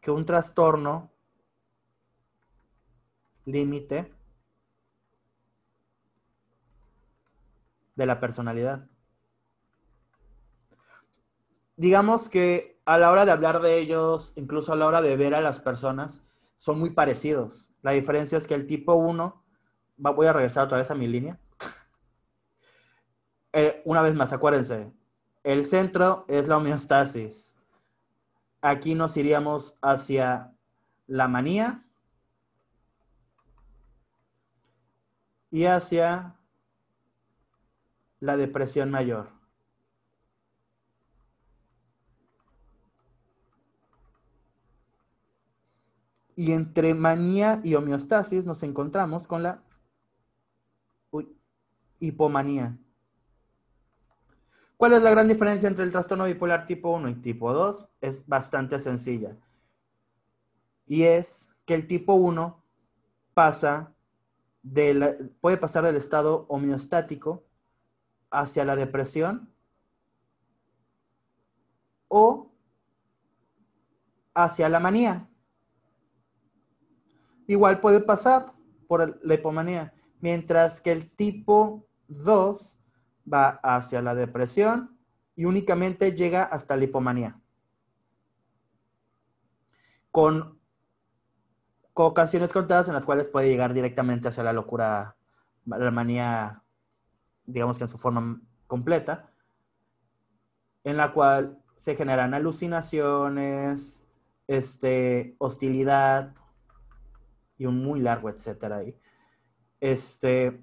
que un trastorno límite de la personalidad. Digamos que a la hora de hablar de ellos, incluso a la hora de ver a las personas, son muy parecidos. La diferencia es que el tipo 1, voy a regresar otra vez a mi línea. Eh, una vez más, acuérdense, el centro es la homeostasis. Aquí nos iríamos hacia la manía y hacia la depresión mayor. Y entre manía y homeostasis nos encontramos con la hipomanía. ¿Cuál es la gran diferencia entre el trastorno bipolar tipo 1 y tipo 2? Es bastante sencilla. Y es que el tipo 1 pasa de puede pasar del estado homeostático hacia la depresión o hacia la manía. Igual puede pasar por la hipomanía, mientras que el tipo 2 va hacia la depresión y únicamente llega hasta la hipomanía. Con, ocasiones contadas en las cuales puede llegar directamente hacia la locura, la manía digamos que en su forma completa, en la cual se generan alucinaciones, este, hostilidad y un muy largo etcétera ahí. Este,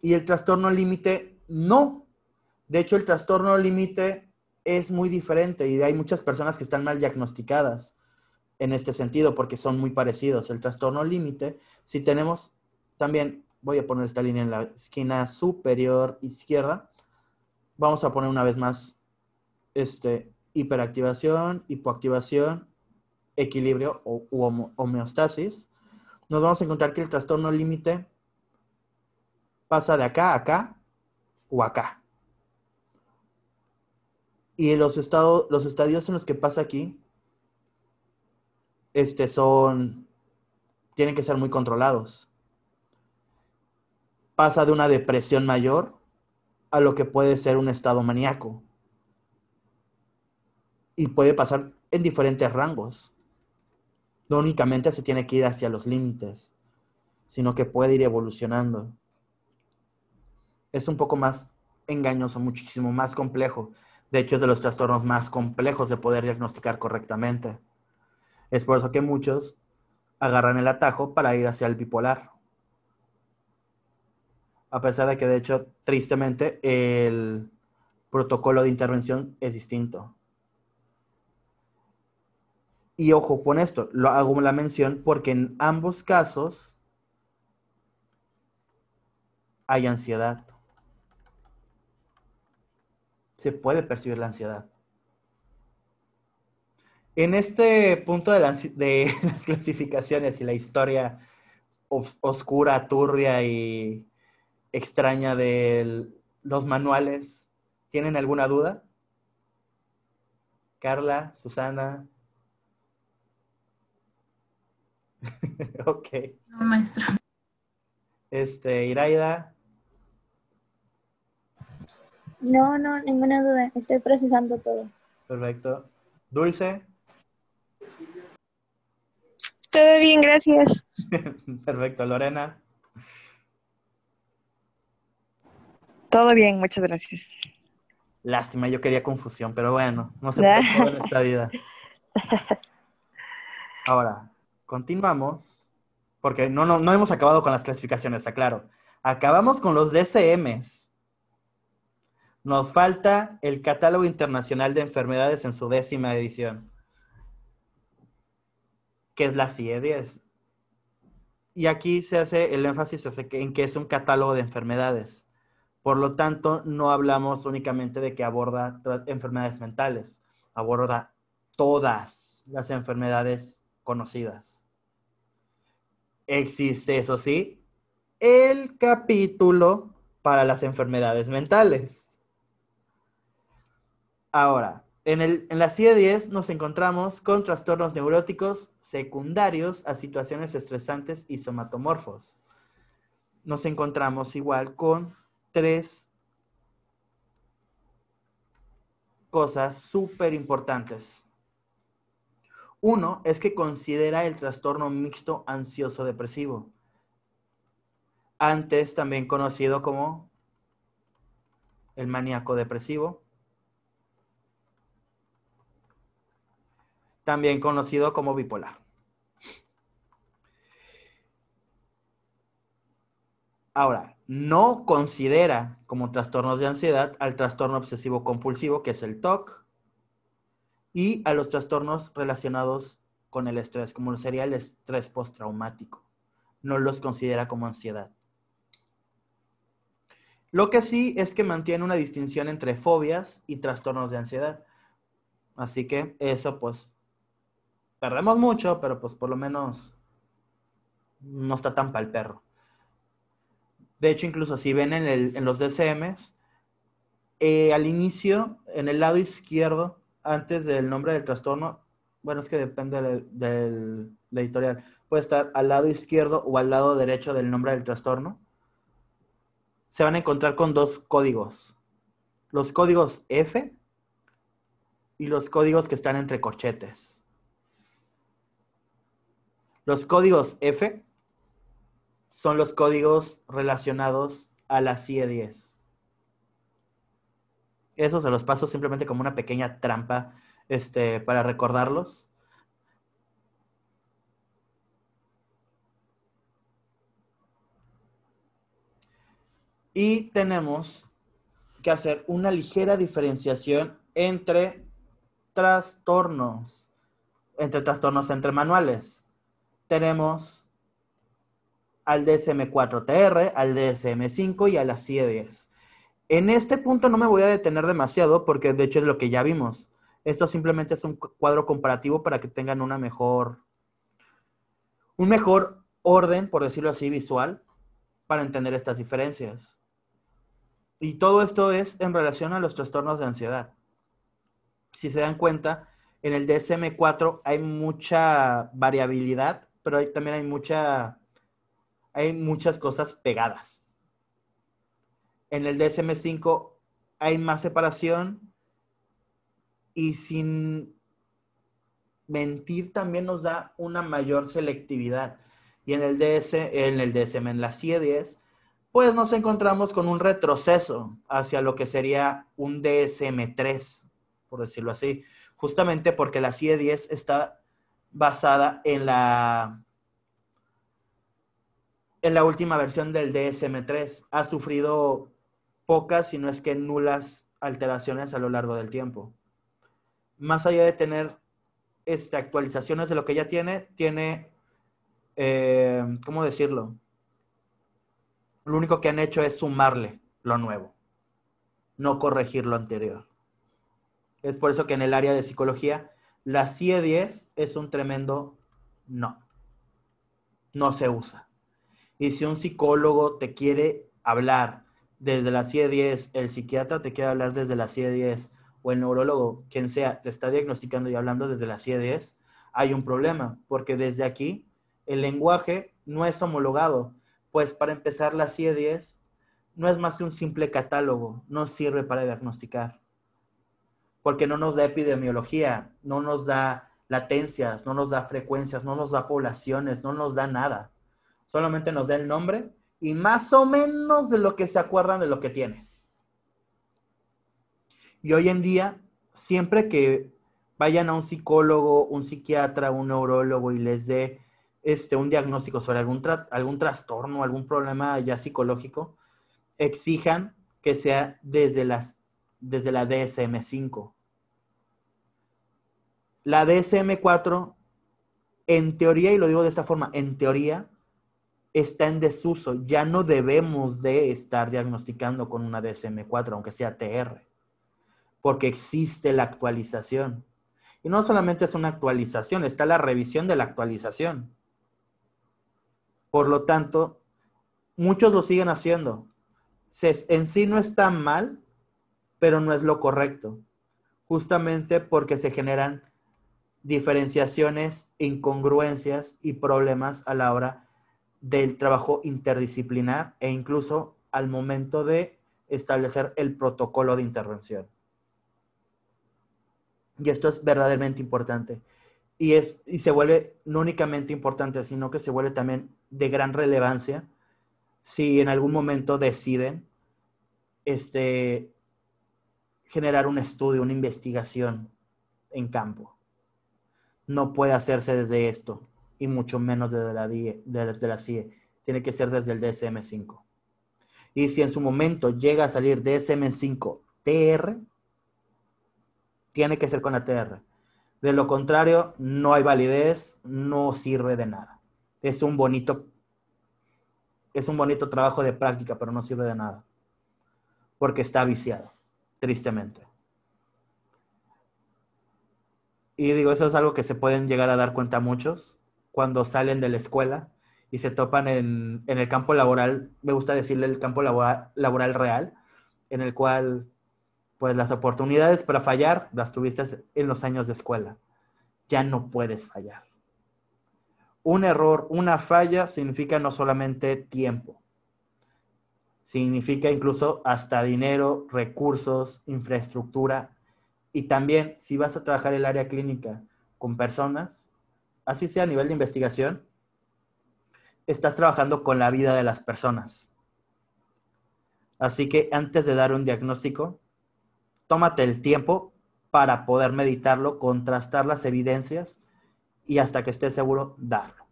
y el trastorno límite, no. De hecho, el trastorno límite es muy diferente y hay muchas personas que están mal diagnosticadas en este sentido porque son muy parecidos. El trastorno límite, si tenemos también voy a poner esta línea en la esquina superior izquierda. Vamos a poner una vez más este, hiperactivación, hipoactivación, equilibrio o homeostasis. Nos vamos a encontrar que el trastorno límite pasa de acá a acá o acá. Y los, estados, los estadios en los que pasa aquí este, son, tienen que ser muy controlados pasa de una depresión mayor a lo que puede ser un estado maníaco. Y puede pasar en diferentes rangos. No únicamente se tiene que ir hacia los límites, sino que puede ir evolucionando. Es un poco más engañoso, muchísimo más complejo. De hecho, es de los trastornos más complejos de poder diagnosticar correctamente. Es por eso que muchos agarran el atajo para ir hacia el bipolar a pesar de que de hecho, tristemente, el protocolo de intervención es distinto. Y ojo con esto, lo hago la mención porque en ambos casos hay ansiedad. Se puede percibir la ansiedad. En este punto de, de las clasificaciones y la historia oscura, turbia y extraña de los manuales, ¿tienen alguna duda? Carla, Susana, ok. No, maestro. Este, Iraida. No, no, ninguna duda. Estoy procesando todo. Perfecto. Dulce. Todo bien, gracias. Perfecto. Lorena. Todo bien, muchas gracias. Lástima, yo quería confusión, pero bueno, no se puede todo en esta vida. Ahora, continuamos, porque no, no, hemos acabado con las clasificaciones, está claro. Acabamos con los DCMs. Nos falta el Catálogo Internacional de Enfermedades en su décima edición, que es la CIE 10. Y aquí se hace el énfasis en que es un catálogo de enfermedades. Por lo tanto, no hablamos únicamente de que aborda enfermedades mentales, aborda todas las enfermedades conocidas. Existe, eso sí, el capítulo para las enfermedades mentales. Ahora, en, el, en la CIE 10 nos encontramos con trastornos neuróticos secundarios a situaciones estresantes y somatomorfos. Nos encontramos igual con tres cosas súper importantes. Uno es que considera el trastorno mixto ansioso depresivo, antes también conocido como el maníaco depresivo, también conocido como bipolar. Ahora, no considera como trastornos de ansiedad al trastorno obsesivo compulsivo, que es el TOC, y a los trastornos relacionados con el estrés, como sería el estrés postraumático. No los considera como ansiedad. Lo que sí es que mantiene una distinción entre fobias y trastornos de ansiedad. Así que eso pues perdemos mucho, pero pues por lo menos no está tan para el perro. De hecho, incluso si ven en, los DCMs, eh, al inicio, en el lado izquierdo, antes del nombre del trastorno, bueno, es que depende del, editorial, puede estar al lado izquierdo o al lado derecho del nombre del trastorno, se van a encontrar con dos códigos. Los códigos F y los códigos que están entre corchetes. Los códigos F son los códigos relacionados a la CIE 10. Eso se los paso simplemente como una pequeña trampa este, para recordarlos. Y tenemos que hacer una ligera diferenciación entre trastornos, entre trastornos entre manuales. Tenemos al DSM-4TR, al DSM-5 y a la CIE-10. En este punto no me voy a detener demasiado porque de hecho es lo que ya vimos. Esto simplemente es un cuadro comparativo para que tengan una mejor, un mejor orden, por decirlo así, visual, para entender estas diferencias. Y todo esto es en relación a los trastornos de ansiedad. Si se dan cuenta, en el DSM-4 hay mucha variabilidad, pero también hay mucha, hay muchas cosas pegadas. En el DSM5 hay más separación y sin mentir también nos da una mayor selectividad. Y en el, DS, en el DSM, en la CIE10, pues nos encontramos con un retroceso hacia lo que sería un DSM3, por decirlo así, justamente porque la CIE10 está basada en la en la última versión del DSM-3. Ha sufrido pocas, si no es que nulas, alteraciones a lo largo del tiempo. Más allá de tener este, actualizaciones de lo que ya tiene, tiene, eh, ¿cómo decirlo? Lo único que han hecho es sumarle lo nuevo, no corregir lo anterior. Es por eso que en el área de psicología, la CIE 10 es un tremendo no. No se usa. Y si un psicólogo te quiere hablar desde la CIE 10, el psiquiatra te quiere hablar desde la CIE 10, o el neurólogo, quien sea, te está diagnosticando y hablando desde la CIE 10, hay un problema, porque desde aquí el lenguaje no es homologado. Pues para empezar, la CIE 10 no es más que un simple catálogo, no sirve para diagnosticar, porque no nos da epidemiología, no nos da latencias, no nos da frecuencias, no nos da poblaciones, no nos da nada. Solamente nos da el nombre y más o menos de lo que se acuerdan de lo que tiene. Y hoy en día, siempre que vayan a un psicólogo, un psiquiatra, un neurólogo y les dé este, un diagnóstico sobre algún, algún trastorno, algún problema ya psicológico, exijan que sea desde, las, desde la DSM-5. La DSM-4, en teoría, y lo digo de esta forma, en teoría, está en desuso. Ya no debemos de estar diagnosticando con una DSM-4, aunque sea TR, porque existe la actualización. Y no solamente es una actualización, está la revisión de la actualización. Por lo tanto, muchos lo siguen haciendo. en sí no está mal, pero no es lo correcto. Justamente porque se generan diferenciaciones, incongruencias y problemas a la hora del trabajo interdisciplinar e incluso al momento de establecer el protocolo de intervención. Y esto es verdaderamente importante. Y, es, y se vuelve no únicamente importante, sino que se vuelve también de gran relevancia si en algún momento deciden este, generar un estudio, una investigación en campo no puede hacerse desde esto, y mucho menos desde la, la CIE. Tiene que ser desde el DSM5. Y si en su momento llega a salir DSM5 TR, tiene que ser con la TR. De lo contrario, no hay validez, no sirve de nada. Es un bonito, es un bonito trabajo de práctica, pero no sirve de nada. Porque está viciado, tristemente. Y digo, eso es algo que se pueden llegar a dar cuenta muchos cuando salen de la escuela y se topan en, el campo laboral, me gusta decirle el campo laboral, laboral real, en el cual pues las oportunidades para fallar las tuviste en los años de escuela. Ya no puedes fallar. Un error, una falla significa no solamente tiempo, significa incluso hasta dinero, recursos, infraestructura y también, si vas a trabajar el área clínica con personas, así sea a nivel de investigación, estás trabajando con la vida de las personas. Así que antes de dar un diagnóstico, tómate el tiempo para poder meditarlo, contrastar las evidencias y hasta que estés seguro, darlo.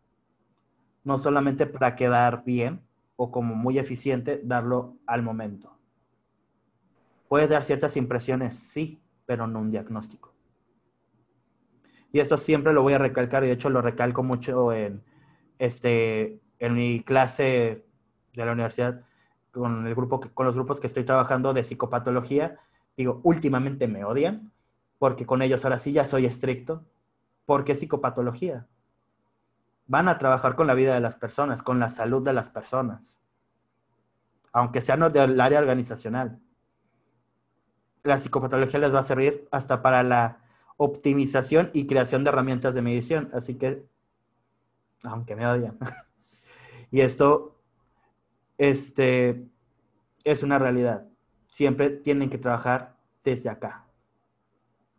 No solamente para quedar bien o como muy eficiente, darlo al momento. Puedes dar ciertas impresiones, sí, pero no un diagnóstico. Y esto siempre lo voy a recalcar y de hecho lo recalco mucho en, este, en mi clase de la universidad con, el grupo, con los grupos que estoy trabajando de psicopatología. Digo, últimamente me odian porque con ellos ahora sí ya soy estricto. ¿Por qué psicopatología? Van a trabajar con la vida de las personas, con la salud de las personas, aunque sean del área organizacional la psicopatología les va a servir hasta para la optimización y creación de herramientas de medición. Así que, aunque me odian. y esto este, es una realidad. Siempre tienen que trabajar desde acá,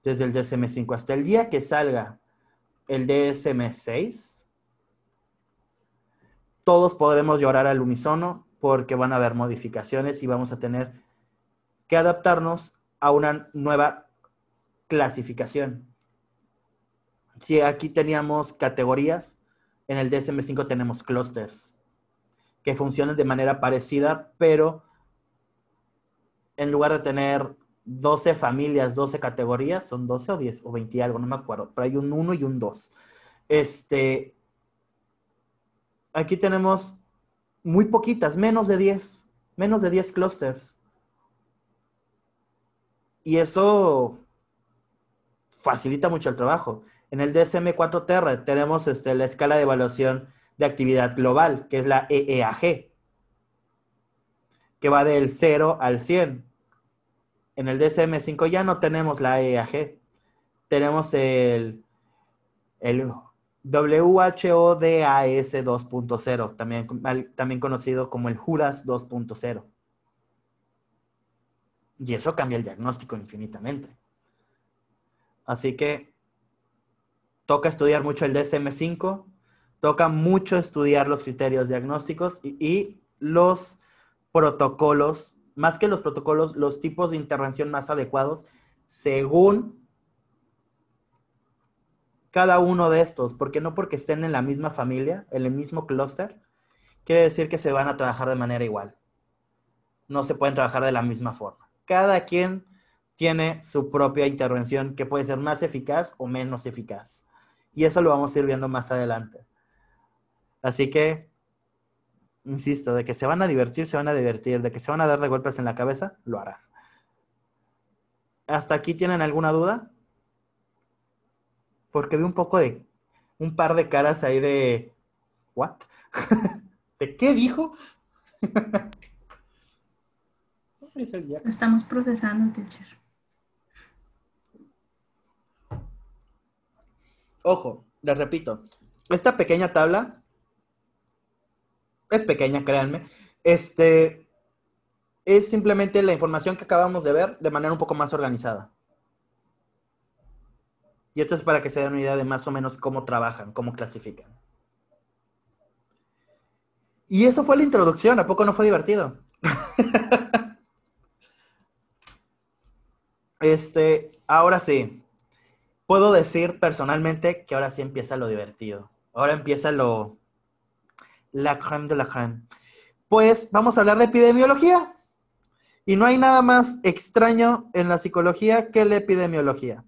desde el DSM5. Hasta el día que salga el DSM6, todos podremos llorar al unísono porque van a haber modificaciones y vamos a tener que adaptarnos a una nueva clasificación. Si aquí teníamos categorías, en el DSM5 tenemos clusters. que funcionen de manera parecida, pero en lugar de tener 12 familias, 12 categorías, son 12 o 10 o 20 y algo, no me acuerdo, pero hay un 1 y un 2. Este, aquí tenemos muy poquitas, menos de 10, menos de 10 clusters. Y eso facilita mucho el trabajo. En el DSM4TR tenemos este, la escala de evaluación de actividad global, que es la EEAG, que va del 0 al 100. En el DSM5 ya no tenemos la EEAG, tenemos el, el WHODAS 2.0, también, también conocido como el JURAS 2.0. Y eso cambia el diagnóstico infinitamente. Así que toca estudiar mucho el DSM5, toca mucho estudiar los criterios diagnósticos y, los protocolos, más que los protocolos, los tipos de intervención más adecuados según cada uno de estos, porque no porque estén en la misma familia, en el mismo clúster, quiere decir que se van a trabajar de manera igual. No se pueden trabajar de la misma forma. Cada quien tiene su propia intervención que puede ser más eficaz o menos eficaz. Y eso lo vamos a ir viendo más adelante. Así que, insisto, de que se van a divertir, se van a divertir, de que se van a dar de golpes en la cabeza, lo harán. ¿Hasta aquí tienen alguna duda? porque vi un poco de, un par de caras ahí de, ¿what? ¿De qué dijo? Lo estamos procesando, teacher. Ojo, les repito, esta pequeña tabla es pequeña, créanme. Este es simplemente la información que acabamos de ver de manera un poco más organizada. Y esto es para que se den una idea de más o menos cómo trabajan, cómo clasifican. Y eso fue la introducción, ¿a poco no fue divertido? este, ahora sí. Puedo decir personalmente que ahora sí empieza lo divertido. Ahora empieza lo. La crème de la crème. Pues vamos a hablar de epidemiología. Y no hay nada más extraño en la psicología que la epidemiología.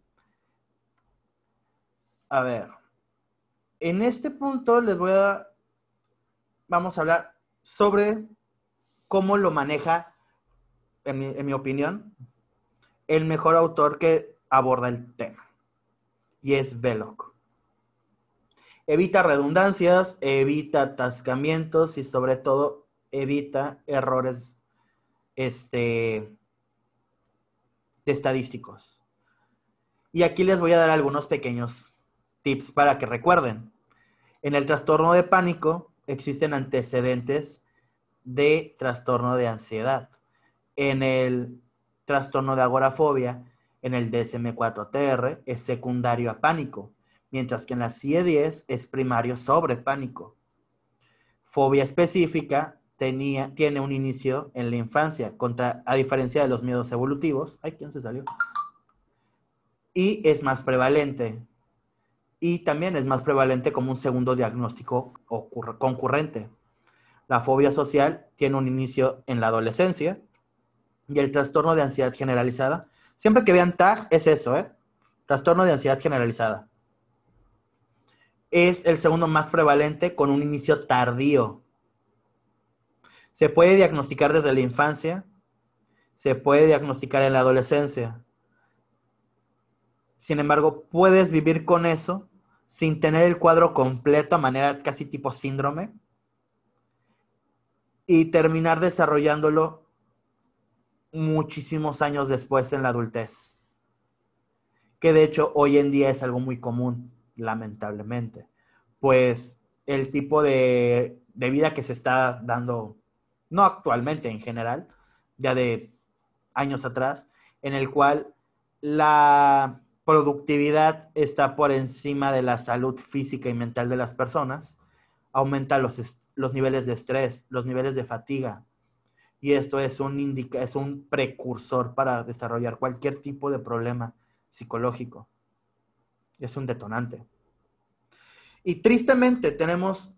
A ver, en este punto les voy a, vamos a hablar sobre cómo lo maneja, en mi, opinión, el mejor autor que aborda el tema. Y es Veloc. Evita redundancias, evita atascamientos y sobre todo evita errores este, estadísticos. Y aquí les voy a dar algunos pequeños tips para que recuerden. En el trastorno de pánico existen antecedentes de trastorno de ansiedad. En el trastorno de agorafobia, en el DSM-4TR, es secundario a pánico, mientras que en la CIE-10 es primario sobre pánico. Fobia específica tenía, tiene un inicio en la infancia, a diferencia de los miedos evolutivos. Ay, ¿quién se salió? Y es más prevalente y también es más prevalente como un segundo diagnóstico concurrente. La fobia social tiene un inicio en la adolescencia y el trastorno de ansiedad generalizada. Siempre que vean TAG es eso, ¿eh? Trastorno de ansiedad generalizada. Es el segundo más prevalente con un inicio tardío. Se puede diagnosticar desde la infancia, se puede diagnosticar en la adolescencia. Sin embargo, puedes vivir con eso sin tener el cuadro completo a manera casi tipo síndrome y terminar desarrollándolo muchísimos años después en la adultez. Que de hecho hoy en día es algo muy común, lamentablemente. Pues el tipo de, de vida que se está dando, no actualmente en general, ya de años atrás, en el cual la productividad está por encima de la salud física y mental de las personas, aumenta los, los niveles de estrés, los niveles de fatiga. Y esto es un, indica, es un precursor para desarrollar cualquier tipo de problema psicológico. Es un detonante. Y tristemente tenemos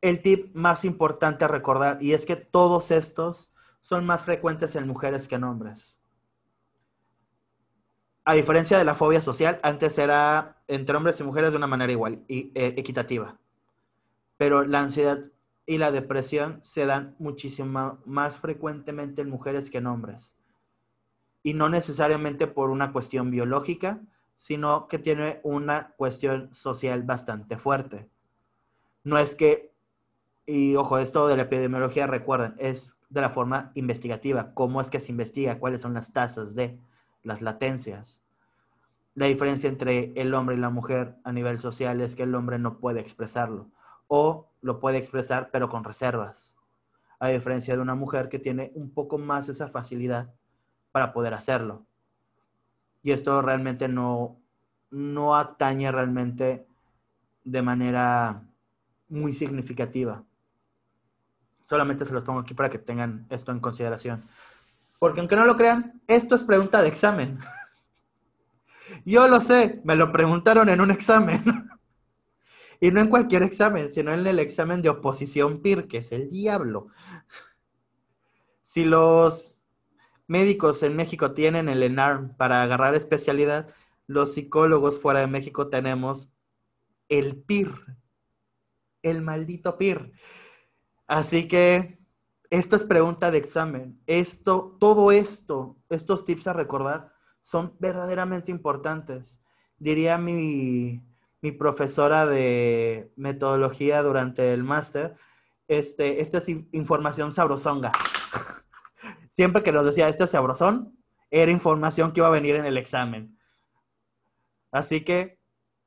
el tip más importante a recordar, y es que todos estos son más frecuentes en mujeres que en hombres. A diferencia de la fobia social, antes era entre hombres y mujeres de una manera igual y eh, equitativa. Pero la ansiedad y la depresión se dan muchísimo más frecuentemente en mujeres que en hombres. Y no necesariamente por una cuestión biológica, sino que tiene una cuestión social bastante fuerte. No es que, y ojo, esto de la epidemiología, recuerden, es de la forma investigativa, cómo es que se investiga, cuáles son las tasas de las latencias. La diferencia entre el hombre y la mujer a nivel social es que el hombre no puede expresarlo o lo puede expresar pero con reservas, a diferencia de una mujer que tiene un poco más esa facilidad para poder hacerlo. Y esto realmente no, no atañe realmente de manera muy significativa. Solamente se los pongo aquí para que tengan esto en consideración. Porque aunque no lo crean, esto es pregunta de examen. Yo lo sé, me lo preguntaron en un examen. y no en cualquier examen, sino en el examen de oposición PIR, que es el diablo. Si los médicos en México tienen el ENARM para agarrar especialidad, los psicólogos fuera de México tenemos el PIR, el maldito PIR. Así que esto es pregunta de examen. Esto, todo esto, estos tips a recordar son verdaderamente importantes. Diría mi, mi profesora de metodología durante el máster, este, esto es información sabrosonga. Siempre que nos decía, este es sabrosón, era información que iba a venir en el examen. Así que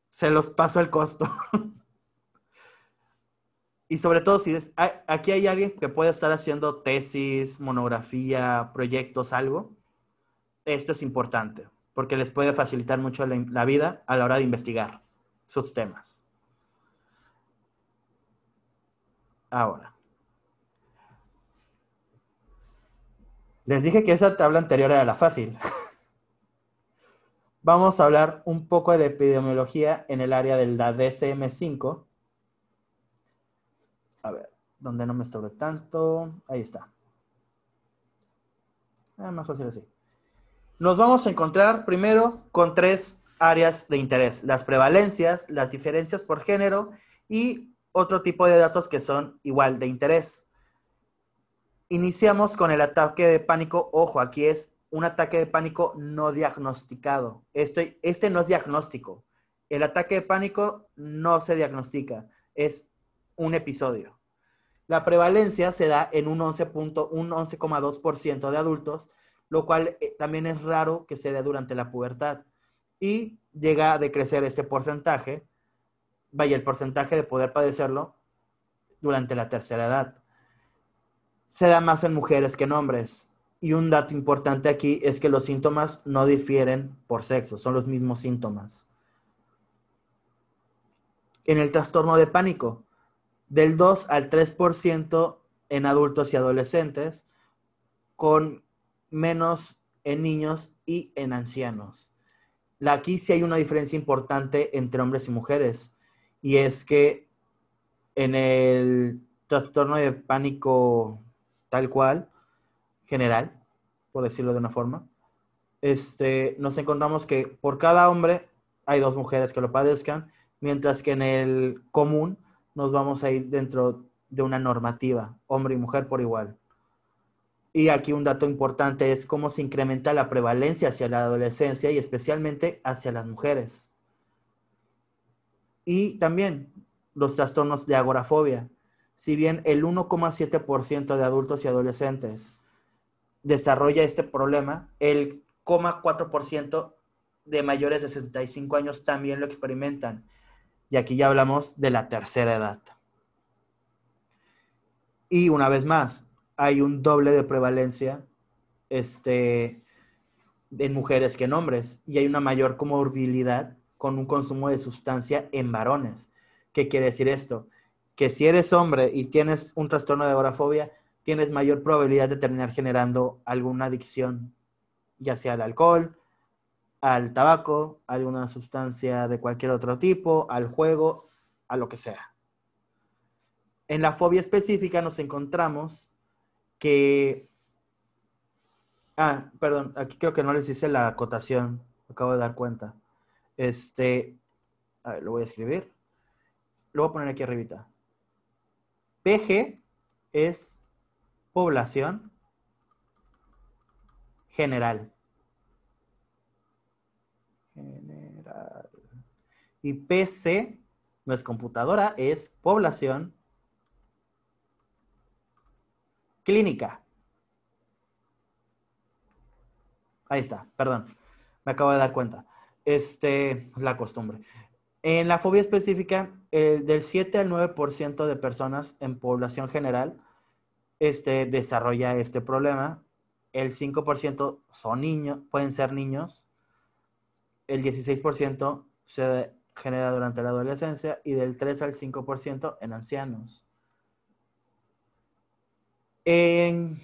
se los paso el costo. y sobre todo, si aquí hay alguien que puede estar haciendo tesis, monografía, proyectos, algo, esto es importante, porque les puede facilitar mucho la, vida a la hora de investigar sus temas. Ahora. Les dije que esa tabla anterior era la fácil. Vamos a hablar un poco de la epidemiología en el área de la DSM-5 a ver, donde no me estorbe tanto. Ahí está. Ah, más fácil así. Nos vamos a encontrar primero con tres áreas de interés. Las prevalencias, las diferencias por género y otro tipo de datos que son igual de interés. Iniciamos con el ataque de pánico. Ojo, aquí es un ataque de pánico no diagnosticado. Este, este no es diagnóstico. El ataque de pánico no se diagnostica. Es un episodio. La prevalencia se da en un 11.2% de adultos, lo cual eh, también es raro que se dé durante la pubertad. Y llega a decrecer este porcentaje, vaya, el porcentaje de poder padecerlo durante la tercera edad. Se da más en mujeres que en hombres. Y un dato importante aquí es que los síntomas no difieren por sexo, son los mismos síntomas. En el trastorno de pánico, del 2 al 3% en adultos y adolescentes, con menos en niños y en ancianos. Aquí sí hay una diferencia importante entre hombres y mujeres, y es que en el trastorno de pánico tal cual, general, por decirlo de una forma, este, nos encontramos que por cada hombre hay dos mujeres que lo padezcan, mientras que en el común nos vamos a ir dentro de una normativa, hombre y mujer por igual. Y aquí un dato importante es cómo se incrementa la prevalencia hacia la adolescencia y especialmente hacia las mujeres. Y también los trastornos de agorafobia. Si bien el 1,7% de adultos y adolescentes desarrolla este problema, el 0,4% de mayores de 65 años también lo experimentan. Y aquí ya hablamos de la tercera edad. Y una vez más, hay un doble de prevalencia este, en mujeres que en hombres. Y hay una mayor comorbilidad con un consumo de sustancia en varones. ¿Qué quiere decir esto? Que si eres hombre y tienes un trastorno de agorafobia, tienes mayor probabilidad de terminar generando alguna adicción, ya sea al alcohol, al tabaco, alguna sustancia de cualquier otro tipo, al juego, a lo que sea. En la fobia específica nos encontramos que... Ah, perdón, aquí creo que no les hice la acotación, acabo de dar cuenta. Este, a ver, lo voy a escribir. Lo voy a poner aquí arribita. PG es población general. General. Y PC no es computadora, es población clínica. Ahí está, perdón. Me acabo de dar cuenta. Este, la costumbre. En la fobia específica, del 7 al 9% de personas en población general este, desarrolla este problema. El 5% son niños, pueden ser niños. El 16% se genera durante la adolescencia y del 3 al 5% en ancianos. En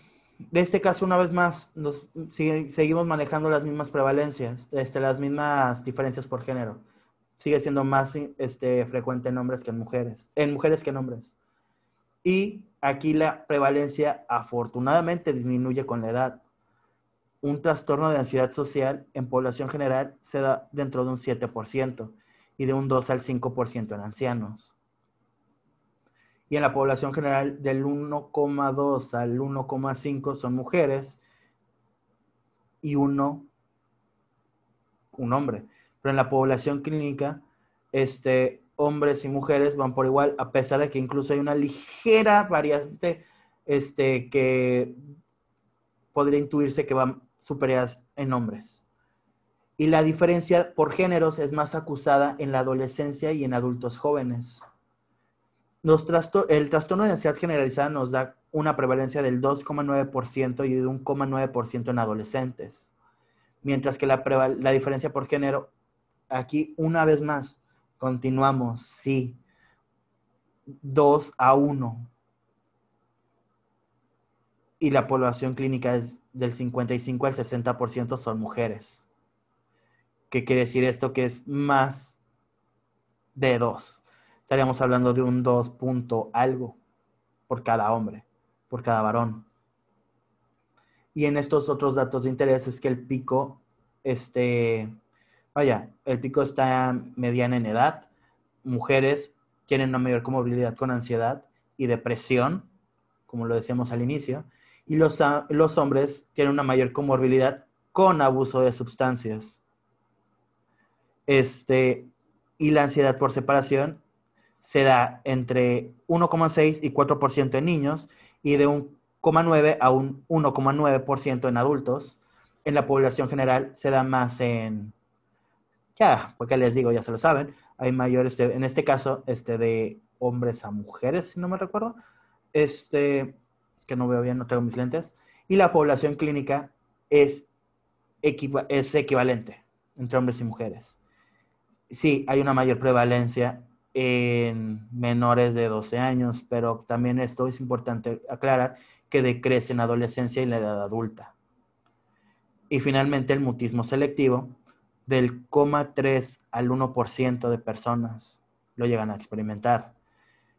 este caso, una vez más, nos, seguimos manejando las mismas prevalencias, este, las mismas diferencias por género. Sigue siendo más este, frecuente en hombres que en mujeres, en mujeres que en hombres. Y aquí la prevalencia afortunadamente disminuye con la edad. Un trastorno de ansiedad social en población general se da dentro de un 7% y de un 2 al 5% en ancianos. Y en la población general del 1,2 al 1,5 son mujeres y uno un hombre. Pero en la población clínica, este, hombres y mujeres van por igual, a pesar de que incluso hay una ligera variante este, que podría intuirse que van superiores en hombres. Y la diferencia por géneros es más acusada en la adolescencia y en adultos jóvenes. El trastorno de ansiedad generalizada nos da una prevalencia del 2,9% y de 1,9% en adolescentes. Mientras que la, la diferencia por género, aquí una vez más, continuamos, sí, 2 a 1. Y la población clínica es del 55 al 60% son mujeres. ¿Qué quiere decir esto? Que es más de dos. Estaríamos hablando de un 2 punto algo por cada hombre, por cada varón. Y en estos otros datos de interés es que el pico, este, vaya, el pico está mediana en edad. Mujeres tienen una mayor comorbilidad con ansiedad y depresión, como lo decíamos al inicio. Y los, los hombres tienen una mayor comorbilidad con abuso de sustancias. Este, y la ansiedad por separación se da entre 1,6 y 4% en niños y de 1,9 a un 1,9% en adultos. En la población general se da más en, ya, porque les digo, ya se lo saben, hay mayores, en este caso, este, de hombres a mujeres, si no me recuerdo, este, que no veo bien, no tengo mis lentes, y la población clínica es, es equivalente entre hombres y mujeres. Sí, hay una mayor prevalencia en menores de 12 años, pero también esto es importante aclarar que decrece en adolescencia y la edad adulta. Y finalmente el mutismo selectivo, del 0,3 al 1% de personas lo llegan a experimentar.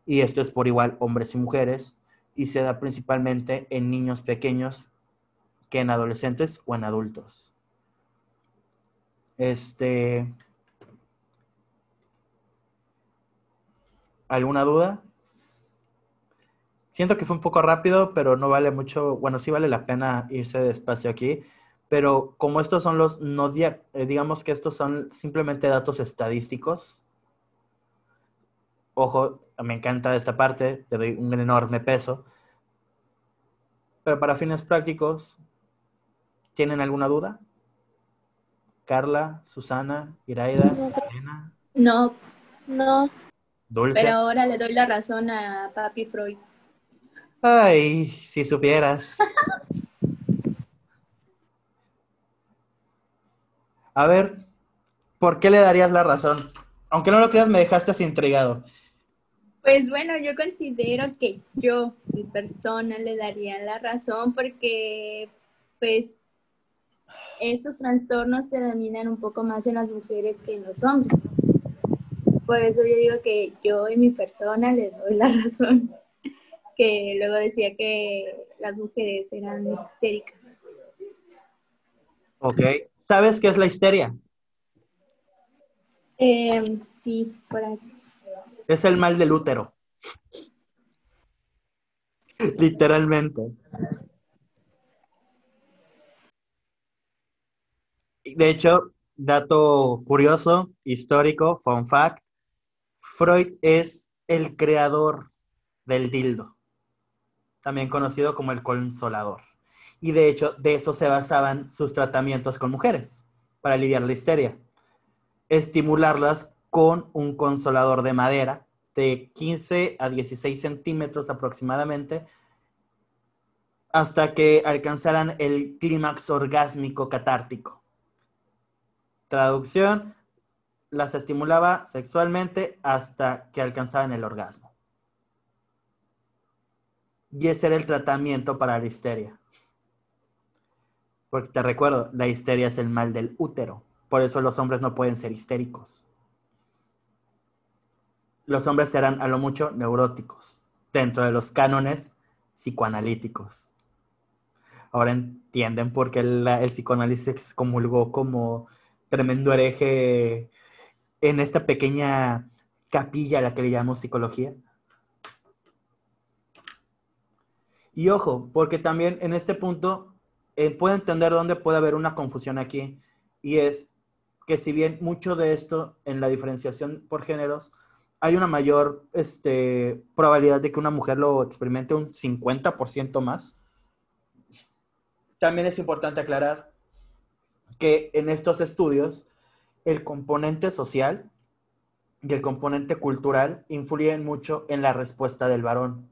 Y esto es por igual hombres y mujeres y se da principalmente en niños pequeños que en adolescentes o en adultos. Este, ¿Alguna duda? Siento que fue un poco rápido, pero no vale mucho, bueno, sí vale la pena irse despacio aquí, pero como estos son los, no, eh, digamos que estos son simplemente datos estadísticos, ojo, me encanta esta parte, le doy un enorme peso, pero para fines prácticos, ¿tienen alguna duda? Carla, Susana, Iraida, Elena. No, no. Pero ahora le doy la razón a Papi Freud. Ay, si supieras. A ver, ¿por qué le darías la razón? Aunque no lo creas, me dejaste así intrigado. Pues bueno, yo considero que yo, mi persona, le daría la razón porque, pues, esos trastornos predominan un poco más en las mujeres que en los hombres. Por eso yo digo que yo y mi persona le doy la razón. que luego decía que las mujeres eran histéricas. Ok. ¿Sabes qué es la histeria? Eh, sí, por ahí. Es el mal del útero. Literalmente. De hecho, dato curioso, histórico, fun fact, Freud es el creador del dildo, también conocido como el consolador. Y de hecho, de eso se basaban sus tratamientos con mujeres, para aliviar la histeria. Estimularlas con un consolador de madera de 15 a 16 centímetros aproximadamente, hasta que alcanzaran el clímax orgásmico catártico. Traducción, las estimulaba sexualmente hasta que alcanzaban el orgasmo. Y ese era el tratamiento para la histeria. Porque te recuerdo, la histeria es el mal del útero. Por eso los hombres no pueden ser histéricos. Los hombres serán a lo mucho neuróticos, dentro de los cánones psicoanalíticos. Ahora entienden por qué el, el psicoanálisis comulgó como tremendo hereje en esta pequeña capilla a la que le llamamos psicología. Y ojo, porque también en este punto eh, puedo entender dónde puede haber una confusión aquí, y es que si bien mucho de esto en la diferenciación por géneros, hay una mayor este, probabilidad de que una mujer lo experimente un 50% más, también es importante aclarar que en estos estudios el componente social y el componente cultural influyen mucho en la respuesta del varón.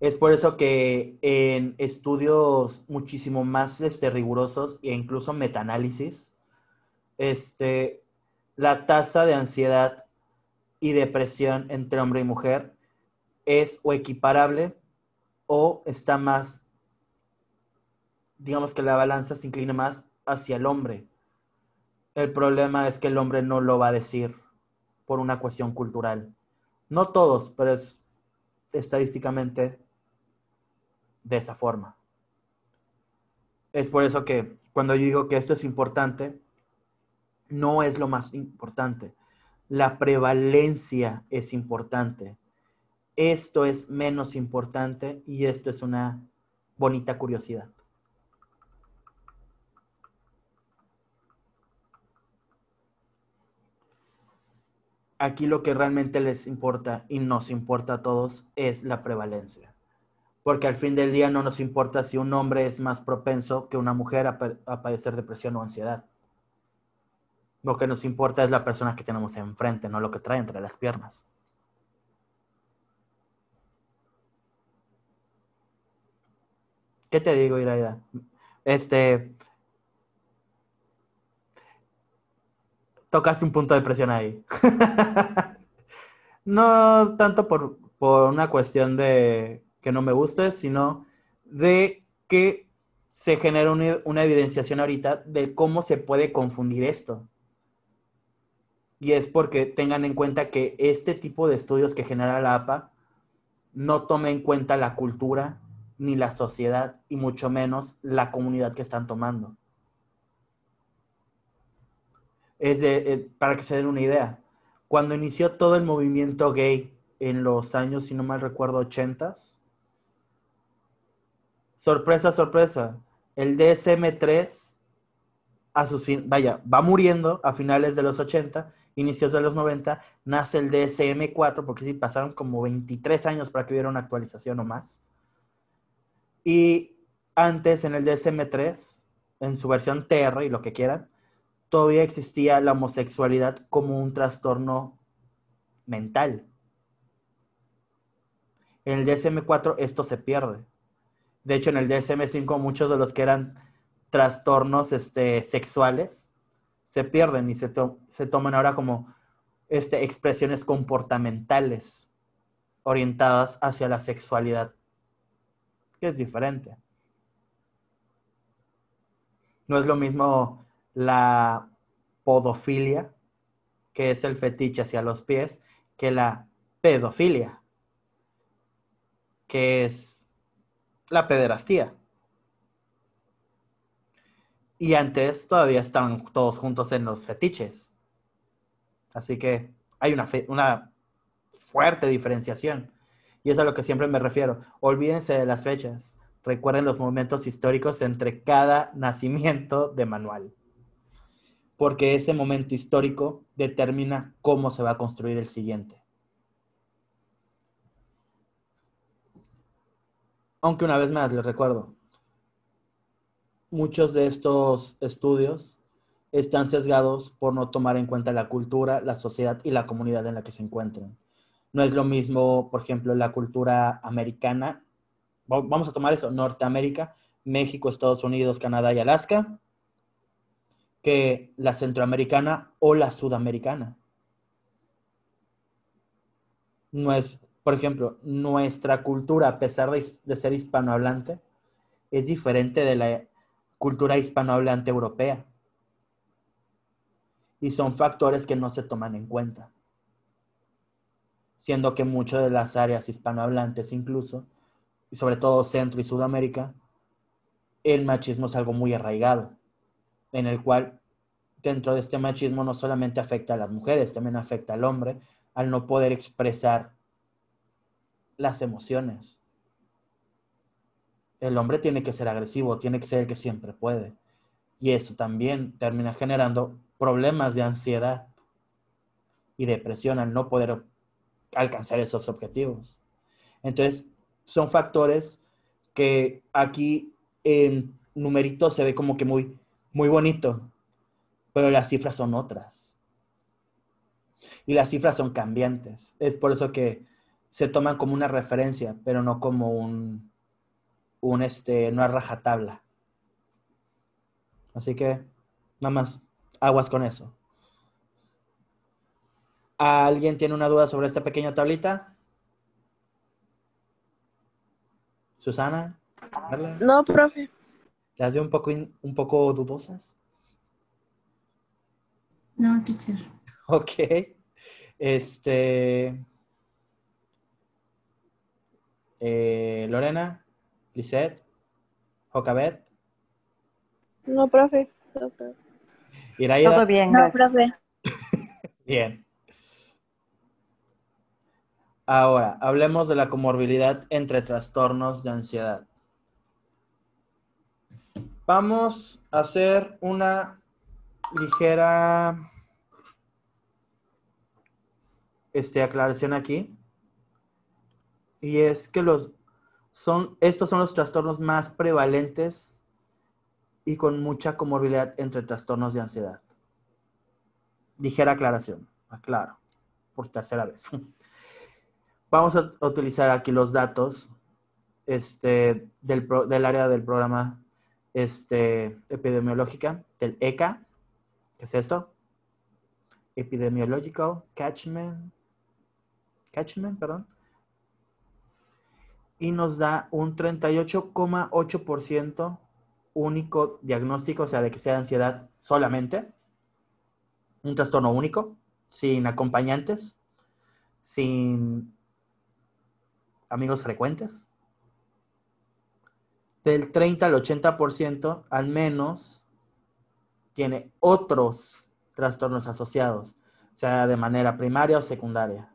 Es por eso que en estudios muchísimo más este, rigurosos e incluso metaanálisis, este, la tasa de ansiedad y depresión entre hombre y mujer es o equiparable o está más digamos que la balanza se inclina más hacia el hombre. El problema es que el hombre no lo va a decir por una cuestión cultural. No todos, pero es estadísticamente de esa forma. Es por eso que cuando yo digo que esto es importante, no es lo más importante. La prevalencia es importante. Esto es menos importante y esto es una bonita curiosidad. Aquí lo que realmente les importa y nos importa a todos es la prevalencia. Porque al fin del día no nos importa si un hombre es más propenso que una mujer a, padecer depresión o ansiedad. Lo que nos importa es la persona que tenemos enfrente, no lo que trae entre las piernas. ¿Qué te digo, Iraida? Este, tocaste un punto de presión ahí. no tanto por, una cuestión de que no me guste, sino de que se genera una, una, evidenciación ahorita de cómo se puede confundir esto. Y es porque tengan en cuenta que este tipo de estudios que genera la APA no toma en cuenta la cultura ni la sociedad y mucho menos la comunidad que están tomando eh, para que se den una idea, cuando inició todo el movimiento gay en los años, si no mal recuerdo, ochentas, sorpresa, sorpresa, el DSM-3 a sus fin, vaya, va muriendo a finales de los 80, inicios de los 90, nace el DSM-4, porque sí, pasaron como 23 años para que hubiera una actualización o más. Y antes en el DSM-3, en su versión TR y lo que quieran, todavía existía la homosexualidad como un trastorno mental. En el DSM-4 esto se pierde. De hecho, en el DSM-5 muchos de los que eran trastornos este, sexuales se pierden y se, toman ahora como este, expresiones comportamentales orientadas hacia la sexualidad, que es diferente. No es lo mismo la podofilia, que es el fetiche hacia los pies, que la pedofilia. que es la pederastía. Y antes todavía estaban todos juntos en los fetiches. Así que hay una, una fuerte diferenciación. Y es a lo que siempre me refiero. Olvídense de las fechas. Recuerden los momentos históricos entre cada nacimiento de manual. Porque ese momento histórico determina cómo se va a construir el siguiente. Aunque una vez más les recuerdo, muchos de estos estudios están sesgados por no tomar en cuenta la cultura, la sociedad y la comunidad en la que se encuentran. No es lo mismo, por ejemplo, la cultura americana. Vamos a tomar eso, Norteamérica, México, Estados Unidos, Canadá y Alaska, que la centroamericana o la sudamericana. No es, por ejemplo, nuestra cultura, a pesar de, de ser hispanohablante, es diferente de la cultura hispanohablante europea. Y son factores que no se toman en cuenta siendo que muchas de las áreas hispanohablantes incluso, y sobre todo Centro y Sudamérica, el machismo es algo muy arraigado, en el cual dentro de este machismo no solamente afecta a las mujeres, también afecta al hombre al no poder expresar las emociones. El hombre tiene que ser agresivo, tiene que ser el que siempre puede. Y eso también termina generando problemas de ansiedad y depresión al no poder alcanzar esos objetivos. Entonces, son factores que aquí en numeritos se ve como que muy, muy bonito, pero las cifras son otras. Y las cifras son cambiantes. Es por eso que se toman como una referencia, pero no como un, un este, una rajatabla. Así que, nada más, aguas con eso. ¿Alguien tiene una duda sobre esta pequeña tablita? Susana. No, profe. ¿Las veo un poco, un poco dudosas? No, teacher. Ok. Este. Eh, Lorena, Lisette, Jocabet. No, profe. No, profe. Todo bien, No, profe. bien. Ahora, hablemos de la comorbilidad entre trastornos de ansiedad. Vamos a hacer una ligera este, aclaración aquí. Y es que los, son, estos son los trastornos más prevalentes y con mucha comorbilidad entre trastornos de ansiedad. Ligera aclaración, aclaro, por tercera vez. Vamos a utilizar aquí los datos este, del, área del programa este, epidemiológica, del ECA, ¿qué es esto? Epidemiological Catchment, Catchment, perdón. Y nos da un 38,8% único diagnóstico, o sea, de que sea ansiedad solamente. Un trastorno único, sin acompañantes, sin amigos frecuentes. Del 30 al 80% al menos tiene otros trastornos asociados, sea de manera primaria o secundaria.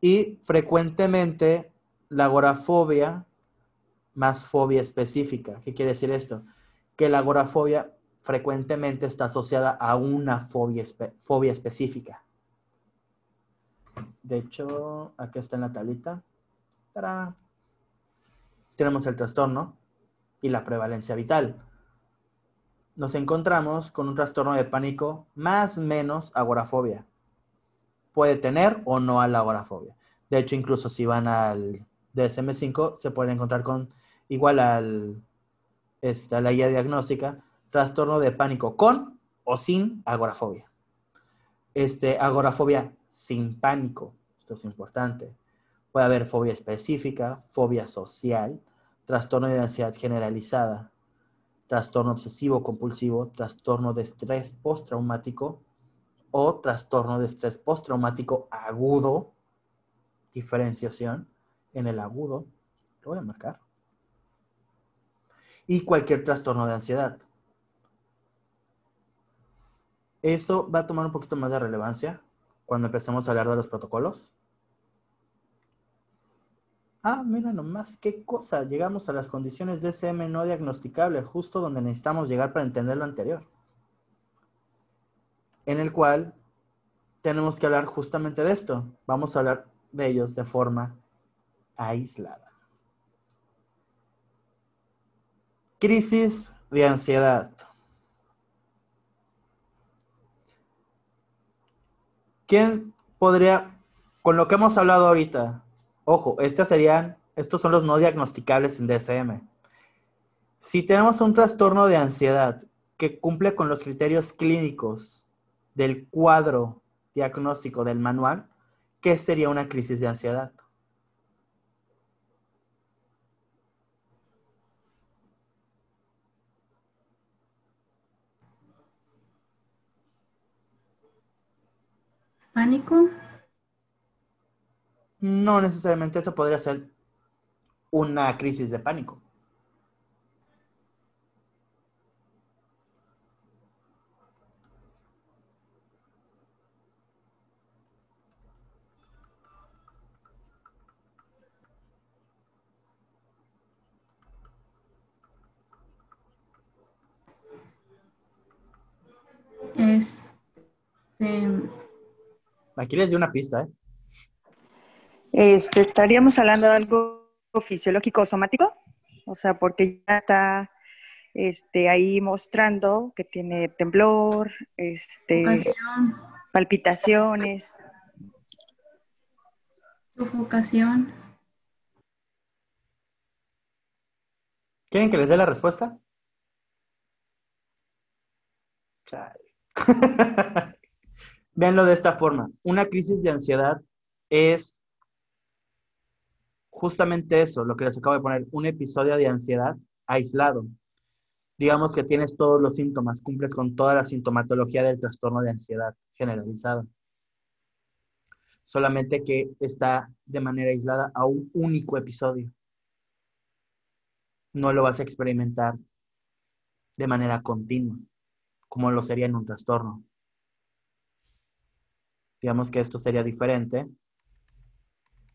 Y frecuentemente la agorafobia más fobia específica. ¿Qué quiere decir esto? Que la agorafobia frecuentemente está asociada a una fobia, fobia específica. De hecho, aquí está en la tablita. Tenemos el trastorno y la prevalencia vital. Nos encontramos con un trastorno de pánico más menos agorafobia. Puede tener o no a la agorafobia. De hecho, incluso si van al DSM5, se pueden encontrar con igual al, esta, la guía diagnóstica, trastorno de pánico con o sin agorafobia. Este, agorafobia sin pánico. Esto es importante. Puede haber fobia específica, fobia social, trastorno de ansiedad generalizada, trastorno obsesivo compulsivo, trastorno de estrés postraumático o trastorno de estrés postraumático agudo, diferenciación, en el agudo, lo voy a marcar, y cualquier trastorno de ansiedad. Esto va a tomar un poquito más de relevancia cuando empecemos a hablar de los protocolos. Ah, mira nomás, qué cosa. Llegamos a las condiciones de SM no diagnosticable, justo donde necesitamos llegar para entender lo anterior. En el cual tenemos que hablar justamente de esto. Vamos a hablar de ellos de forma aislada. Crisis de ansiedad. ¿Quién podría, con lo que hemos hablado ahorita, ojo, estos serían, estos son los no diagnosticables en DSM. Si tenemos un trastorno de ansiedad que cumple con los criterios clínicos del cuadro diagnóstico del manual, ¿qué sería una crisis de ansiedad? ¿Pánico? No necesariamente eso podría ser una crisis de pánico. Este, Aquí les di una pista, ¿eh? Este, estaríamos hablando de algo fisiológico o somático, o sea, porque ya está este, ahí mostrando que tiene temblor, este, Sufocación. palpitaciones. Sufocación. ¿Quieren que les dé la respuesta? Véanlo de esta forma. Una crisis de ansiedad es justamente eso, lo que les acabo de poner, un episodio de ansiedad aislado. Digamos que tienes todos los síntomas, cumples con toda la sintomatología del trastorno de ansiedad generalizado. Solamente que está de manera aislada a un único episodio. No lo vas a experimentar de manera continua, como lo sería en un trastorno. Digamos que esto sería diferente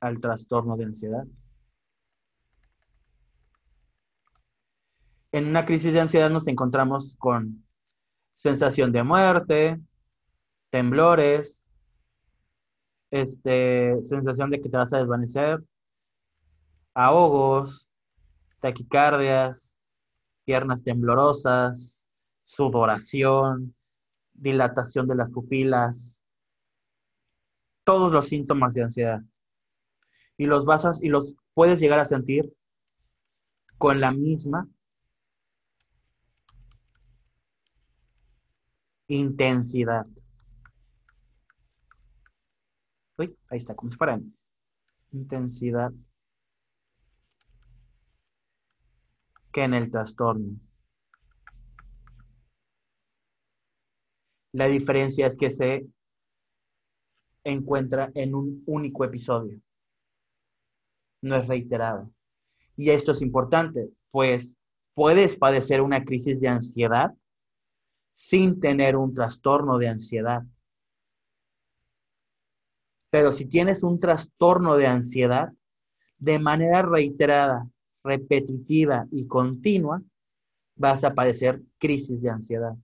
al trastorno de ansiedad. En una crisis de ansiedad nos encontramos con sensación de muerte, temblores, este, sensación de que te vas a desvanecer, ahogos, taquicardias, piernas temblorosas, sudoración, dilatación de las pupilas, todos los síntomas de ansiedad. Y los vas a- y los puedes llegar a sentir con la misma intensidad. Uy, ahí está, como si fuera intensidad que en el trastorno. La diferencia es que se encuentra en un único episodio. No es reiterado. Y esto es importante, pues puedes padecer una crisis de ansiedad sin tener un trastorno de ansiedad. Pero si tienes un trastorno de ansiedad, de manera reiterada, repetitiva y continua, vas a padecer crisis de ansiedad.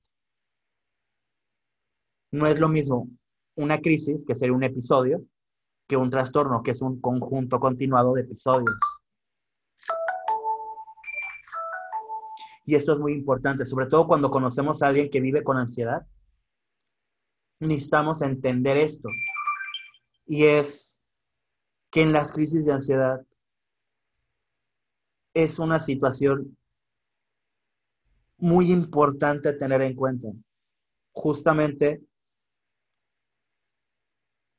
No es lo mismo una crisis, que sería un episodio, que un trastorno, que es un conjunto continuado de episodios. Y esto es muy importante, sobre todo cuando conocemos a alguien que vive con ansiedad. Necesitamos entender esto. Y es que en las crisis de ansiedad es una situación muy importante tener en cuenta. Justamente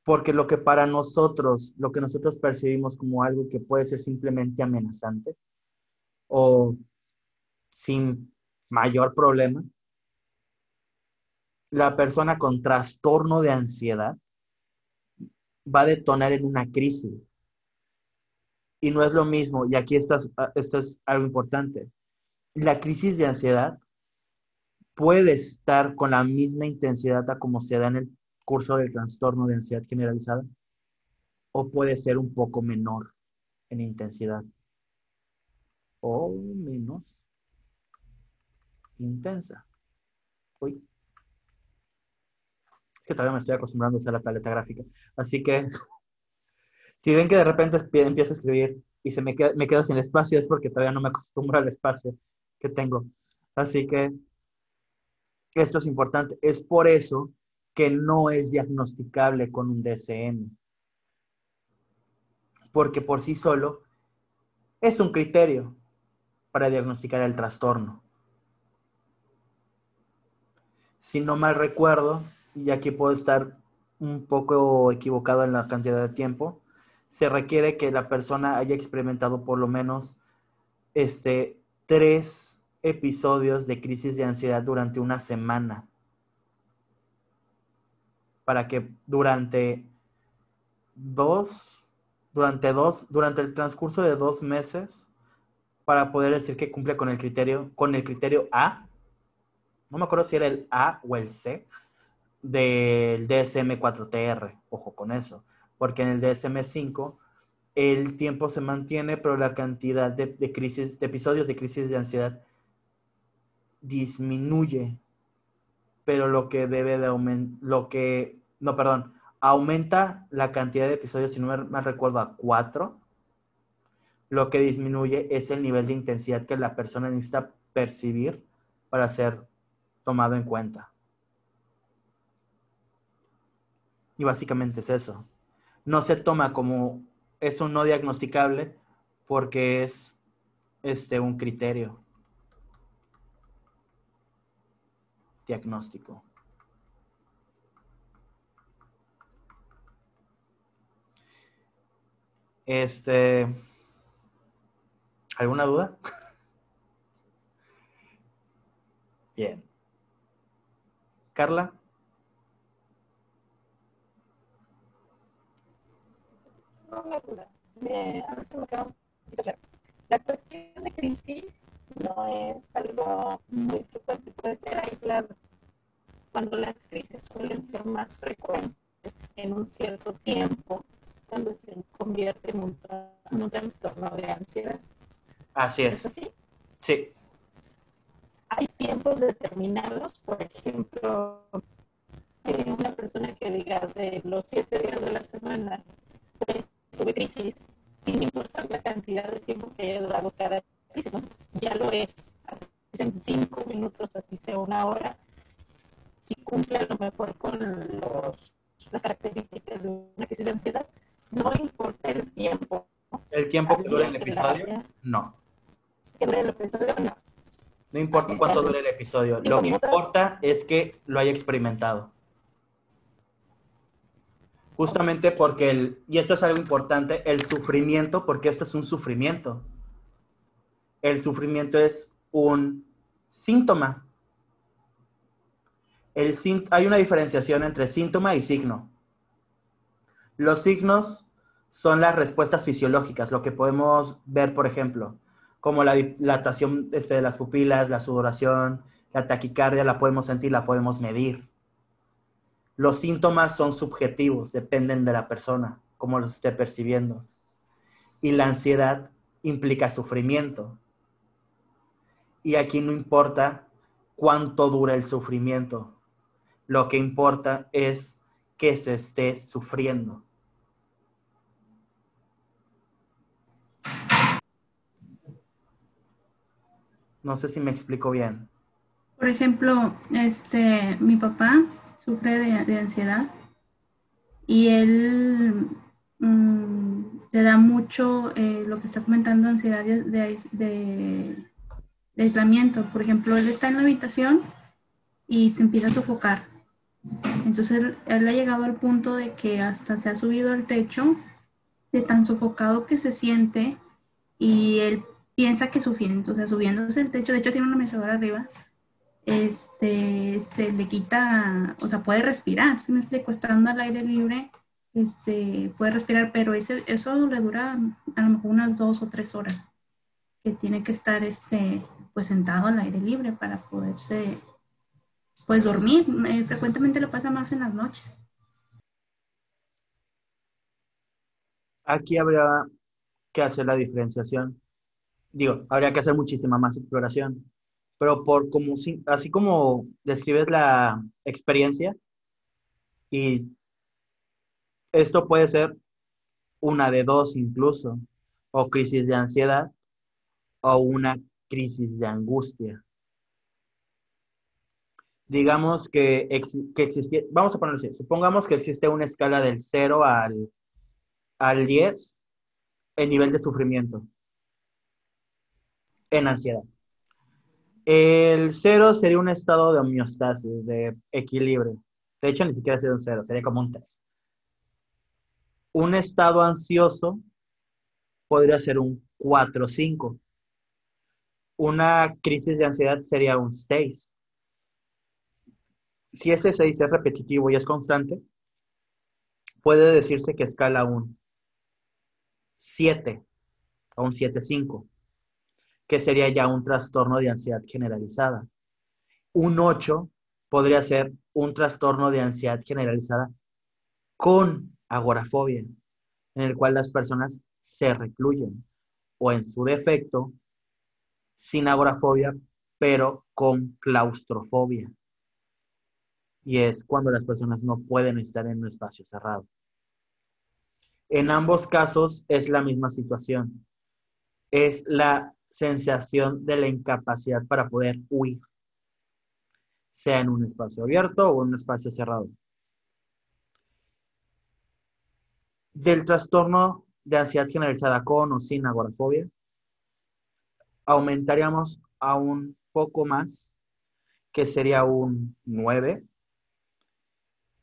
porque lo que para nosotros, lo que nosotros percibimos como algo que puede ser simplemente amenazante o sin mayor problema, la persona con trastorno de ansiedad va a detonar en una crisis. Y no es lo mismo, y aquí esto es, esto es algo importante. La crisis de ansiedad puede estar con la misma intensidad como se da en el curso del trastorno de ansiedad generalizada, o puede ser un poco menor en intensidad, o menos intensa. Uy. Es que todavía me estoy acostumbrando a usar la tableta gráfica. Así que si ven que de repente empiezo a escribir y se me, me quedo sin espacio, es porque todavía no me acostumbro al espacio que tengo. Así que esto es importante. Es por eso que no es diagnosticable con un DSM. Porque por sí solo es un criterio para diagnosticar el trastorno. Si no mal recuerdo, y aquí puedo estar un poco equivocado en la cantidad de tiempo, se requiere que la persona haya experimentado por lo menos este, tres episodios de crisis de ansiedad durante una semana. Para que durante dos, durante dos, durante el transcurso de dos meses, para poder decir que cumple con el criterio, con el criterio A, no me acuerdo si era el A o el C, del DSM-4TR, ojo con eso porque en el DSM-5 el tiempo se mantiene, pero la cantidad de, crisis, de episodios de crisis de ansiedad disminuye. Pero lo que debe de aumentar, lo que, no, perdón, aumenta la cantidad de episodios, si no me, recuerdo, a cuatro. Lo que disminuye es el nivel de intensidad que la persona necesita percibir para ser tomado en cuenta. Y básicamente es eso no se toma como es un no diagnosticable porque es este, un criterio diagnóstico. Este, ¿alguna duda? Bien. Carla. La cuestión de crisis no es algo muy frecuente, puede ser aislado. Cuando las crisis suelen ser más frecuentes en un cierto tiempo, es cuando se convierte en un, en un trastorno de ansiedad. Así es. ¿Es así? Sí. Hay tiempos determinados, por ejemplo, una persona que diga de los siete días de la semana, tuve crisis, sin importar la cantidad de tiempo que haya durado cada ya lo es. En cinco minutos, así sea una hora, si cumple a lo mejor con los, las características de una crisis de ansiedad, no importa el tiempo. ¿El tiempo que dura el episodio? No. ¿Que dure el episodio? No. No importa cuánto dure el episodio. Lo que importa es que lo haya experimentado. Justamente porque el, y esto es algo importante, el sufrimiento, porque esto es un sufrimiento. El sufrimiento es un síntoma. Hay una diferenciación entre síntoma y signo. Los signos son las respuestas fisiológicas, lo que podemos ver, por ejemplo, como la dilatación este, de las pupilas, la sudoración, la taquicardia, la podemos sentir, la podemos medir. Los síntomas son subjetivos, dependen de la persona, cómo los esté percibiendo. Y la ansiedad implica sufrimiento. Y aquí no importa cuánto dura el sufrimiento. Lo que importa es que se esté sufriendo. No sé si me explico bien. Por ejemplo, este, mi papá sufre de, ansiedad y él mm, le da mucho eh, lo que está comentando, ansiedad de, de, aislamiento. Por ejemplo, él está en la habitación y se empieza a sofocar. Entonces él, él, ha llegado al punto de que hasta se ha subido al techo de tan sofocado que se siente y él piensa que subiendo, o sea, subiéndose el techo, de hecho tiene una mecedora arriba, este, se le quita, o sea, puede respirar, si me explico, estando al aire libre, este, puede respirar, pero ese, eso le dura a lo mejor unas dos o tres horas, que tiene que estar este, pues sentado al aire libre para poderse pues dormir. Eh, frecuentemente le pasa más en las noches. Aquí habría que hacer la diferenciación. Digo, habría que hacer muchísima más exploración, pero por como así como describes la experiencia y esto puede ser una de dos incluso, o crisis de ansiedad o una crisis de angustia digamos que, que existe, vamos a ponerlo así, supongamos que existe una escala del 0 al, al 10 en nivel de sufrimiento en ansiedad. El 0 sería un estado de homeostasis, de equilibrio. De hecho, ni siquiera sería un 0, sería como un 3. Un estado ansioso podría ser un 4 o 5. Una crisis de ansiedad sería un 6 si ese 6 es repetitivo y es constante, puede decirse que escala un 7 o un 7-5, que sería ya un trastorno de ansiedad generalizada. Un 8 podría ser un trastorno de ansiedad generalizada con agorafobia, en el cual las personas se recluyen, o en su defecto, sin agorafobia, pero con claustrofobia y es cuando las personas no pueden estar en un espacio cerrado. En ambos casos es la misma situación. Es la sensación de la incapacidad para poder huir, sea en un espacio abierto o en un espacio cerrado. Del trastorno de ansiedad generalizada con o sin agorafobia, aumentaríamos a un poco más, que sería un 9,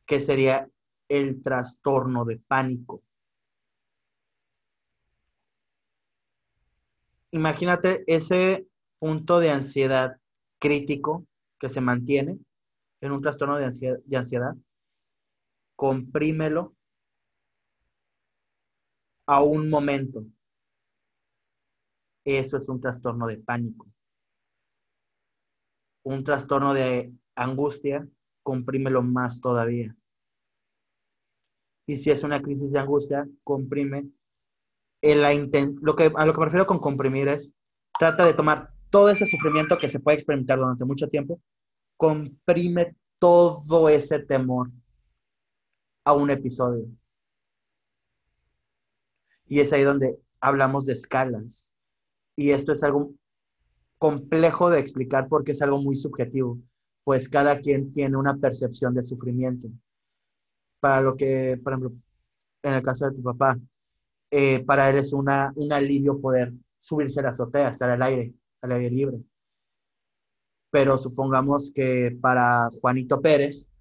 que sería el trastorno de pánico. Imagínate ese punto de ansiedad crítico que se mantiene en un trastorno de ansiedad, de ansiedad. comprímelo a un momento. Eso es un trastorno de pánico. Un trastorno de angustia comprímelo más todavía. Y si es una crisis de angustia, comprime. La lo que, a lo que me refiero con comprimir es, trata de tomar todo ese sufrimiento que se puede experimentar durante mucho tiempo, comprime todo ese temor a un episodio. Y es ahí donde hablamos de escalas. Y esto es algo complejo de explicar porque es algo muy subjetivo pues cada quien tiene una percepción de sufrimiento. Para lo que, por ejemplo, en el caso de tu papá, eh, para él es una, un alivio poder subirse a la azotea, estar al aire, al aire libre. Pero supongamos que para Juanito Pérez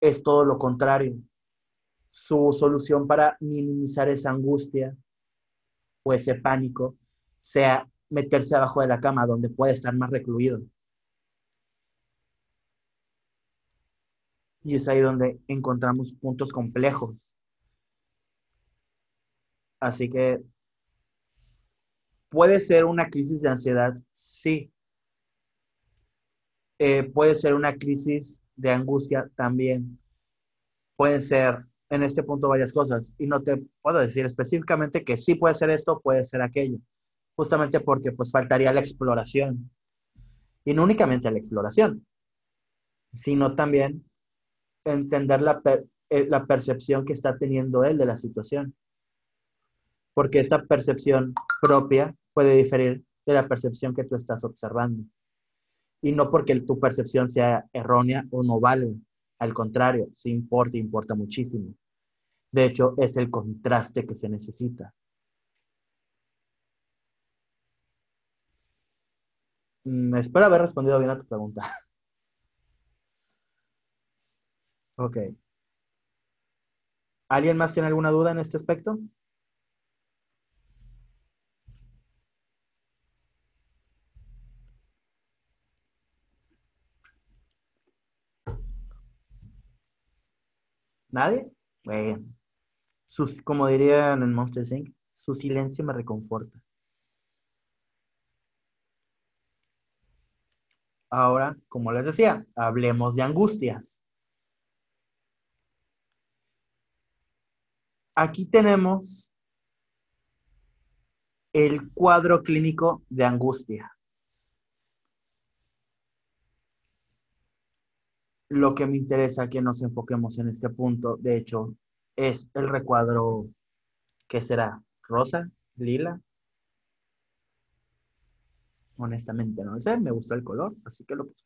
es todo lo contrario. Su solución para minimizar esa angustia o ese pánico sea meterse abajo de la cama donde puede estar más recluido Y es ahí donde encontramos puntos complejos. Así que puede ser una crisis de ansiedad, sí. Eh, puede ser una crisis de angustia también. Pueden ser en este punto varias cosas. Y no te puedo decir específicamente que sí puede ser esto, puede ser aquello. Justamente porque pues faltaría la exploración. Y no únicamente la exploración, sino también entender eh, la, percepción que está teniendo él de la situación. Porque esta percepción propia puede diferir de la percepción que tú estás observando. Y no porque tu percepción sea errónea o no vale. Al contrario, sí importa, importa muchísimo. De hecho, es el contraste que se necesita. Espero haber respondido bien a tu pregunta. Ok. ¿Alguien más tiene alguna duda en este aspecto? ¿Nadie? Bien. sus, como dirían en Monster Inc., su silencio me reconforta. Ahora, como les decía, hablemos de angustias. Aquí tenemos el cuadro clínico de angustia. Lo que me interesa que nos enfoquemos en este punto, de hecho, es el recuadro que será rosa, lila. Honestamente no sé, me gustó el color, así que lo puse.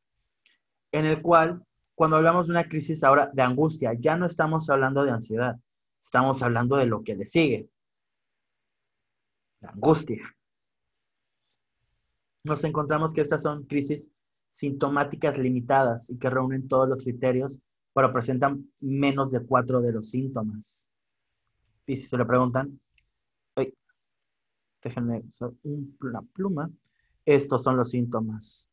En el cual, cuando hablamos de una crisis ahora de angustia, ya no estamos hablando de ansiedad, estamos hablando de lo que le sigue. La angustia. Nos encontramos que estas son crisis sintomáticas limitadas y que reúnen todos los criterios, pero presentan menos de cuatro de los síntomas. Y si se le preguntan, déjenme usar una pluma, estos son los síntomas.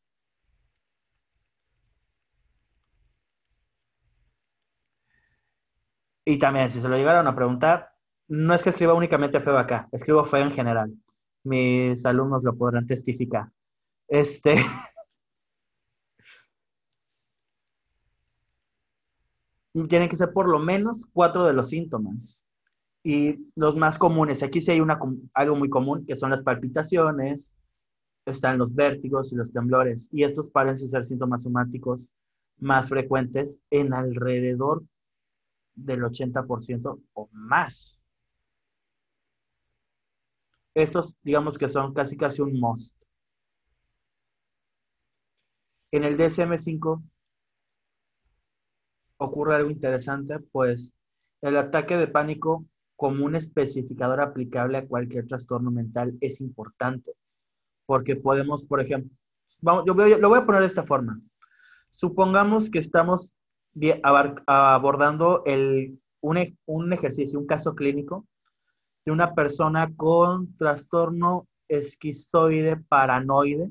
Y también, si se lo llegaron a preguntar, no es que escriba únicamente feo acá, escribo feo en general. Mis alumnos lo podrán testificar. Este. tienen que ser por lo menos cuatro de los síntomas. Y los más comunes, aquí sí hay una, algo muy común, que son las palpitaciones, están los vértigos y los temblores. Y estos parecen ser síntomas somáticos más frecuentes en alrededor del 80% o más. Estos, digamos que son casi casi un must. En el DSM-5 ocurre algo interesante, pues el ataque de pánico como un especificador aplicable a cualquier trastorno mental es importante, porque podemos, por ejemplo, yo lo voy a poner de esta forma. Supongamos que estamos abordando un, un ejercicio, un caso clínico de una persona con trastorno esquizoide paranoide.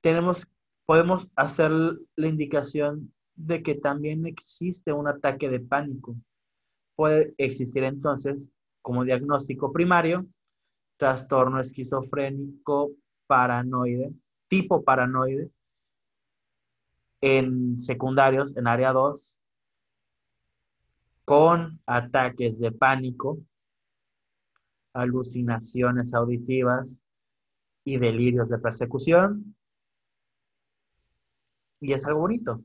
Tenemos, podemos hacer la indicación de que también existe un ataque de pánico. Puede existir entonces como diagnóstico primario trastorno esquizofrénico paranoide, tipo paranoide, en secundarios, en área 2, con ataques de pánico, alucinaciones auditivas y delirios de persecución. Y es algo bonito,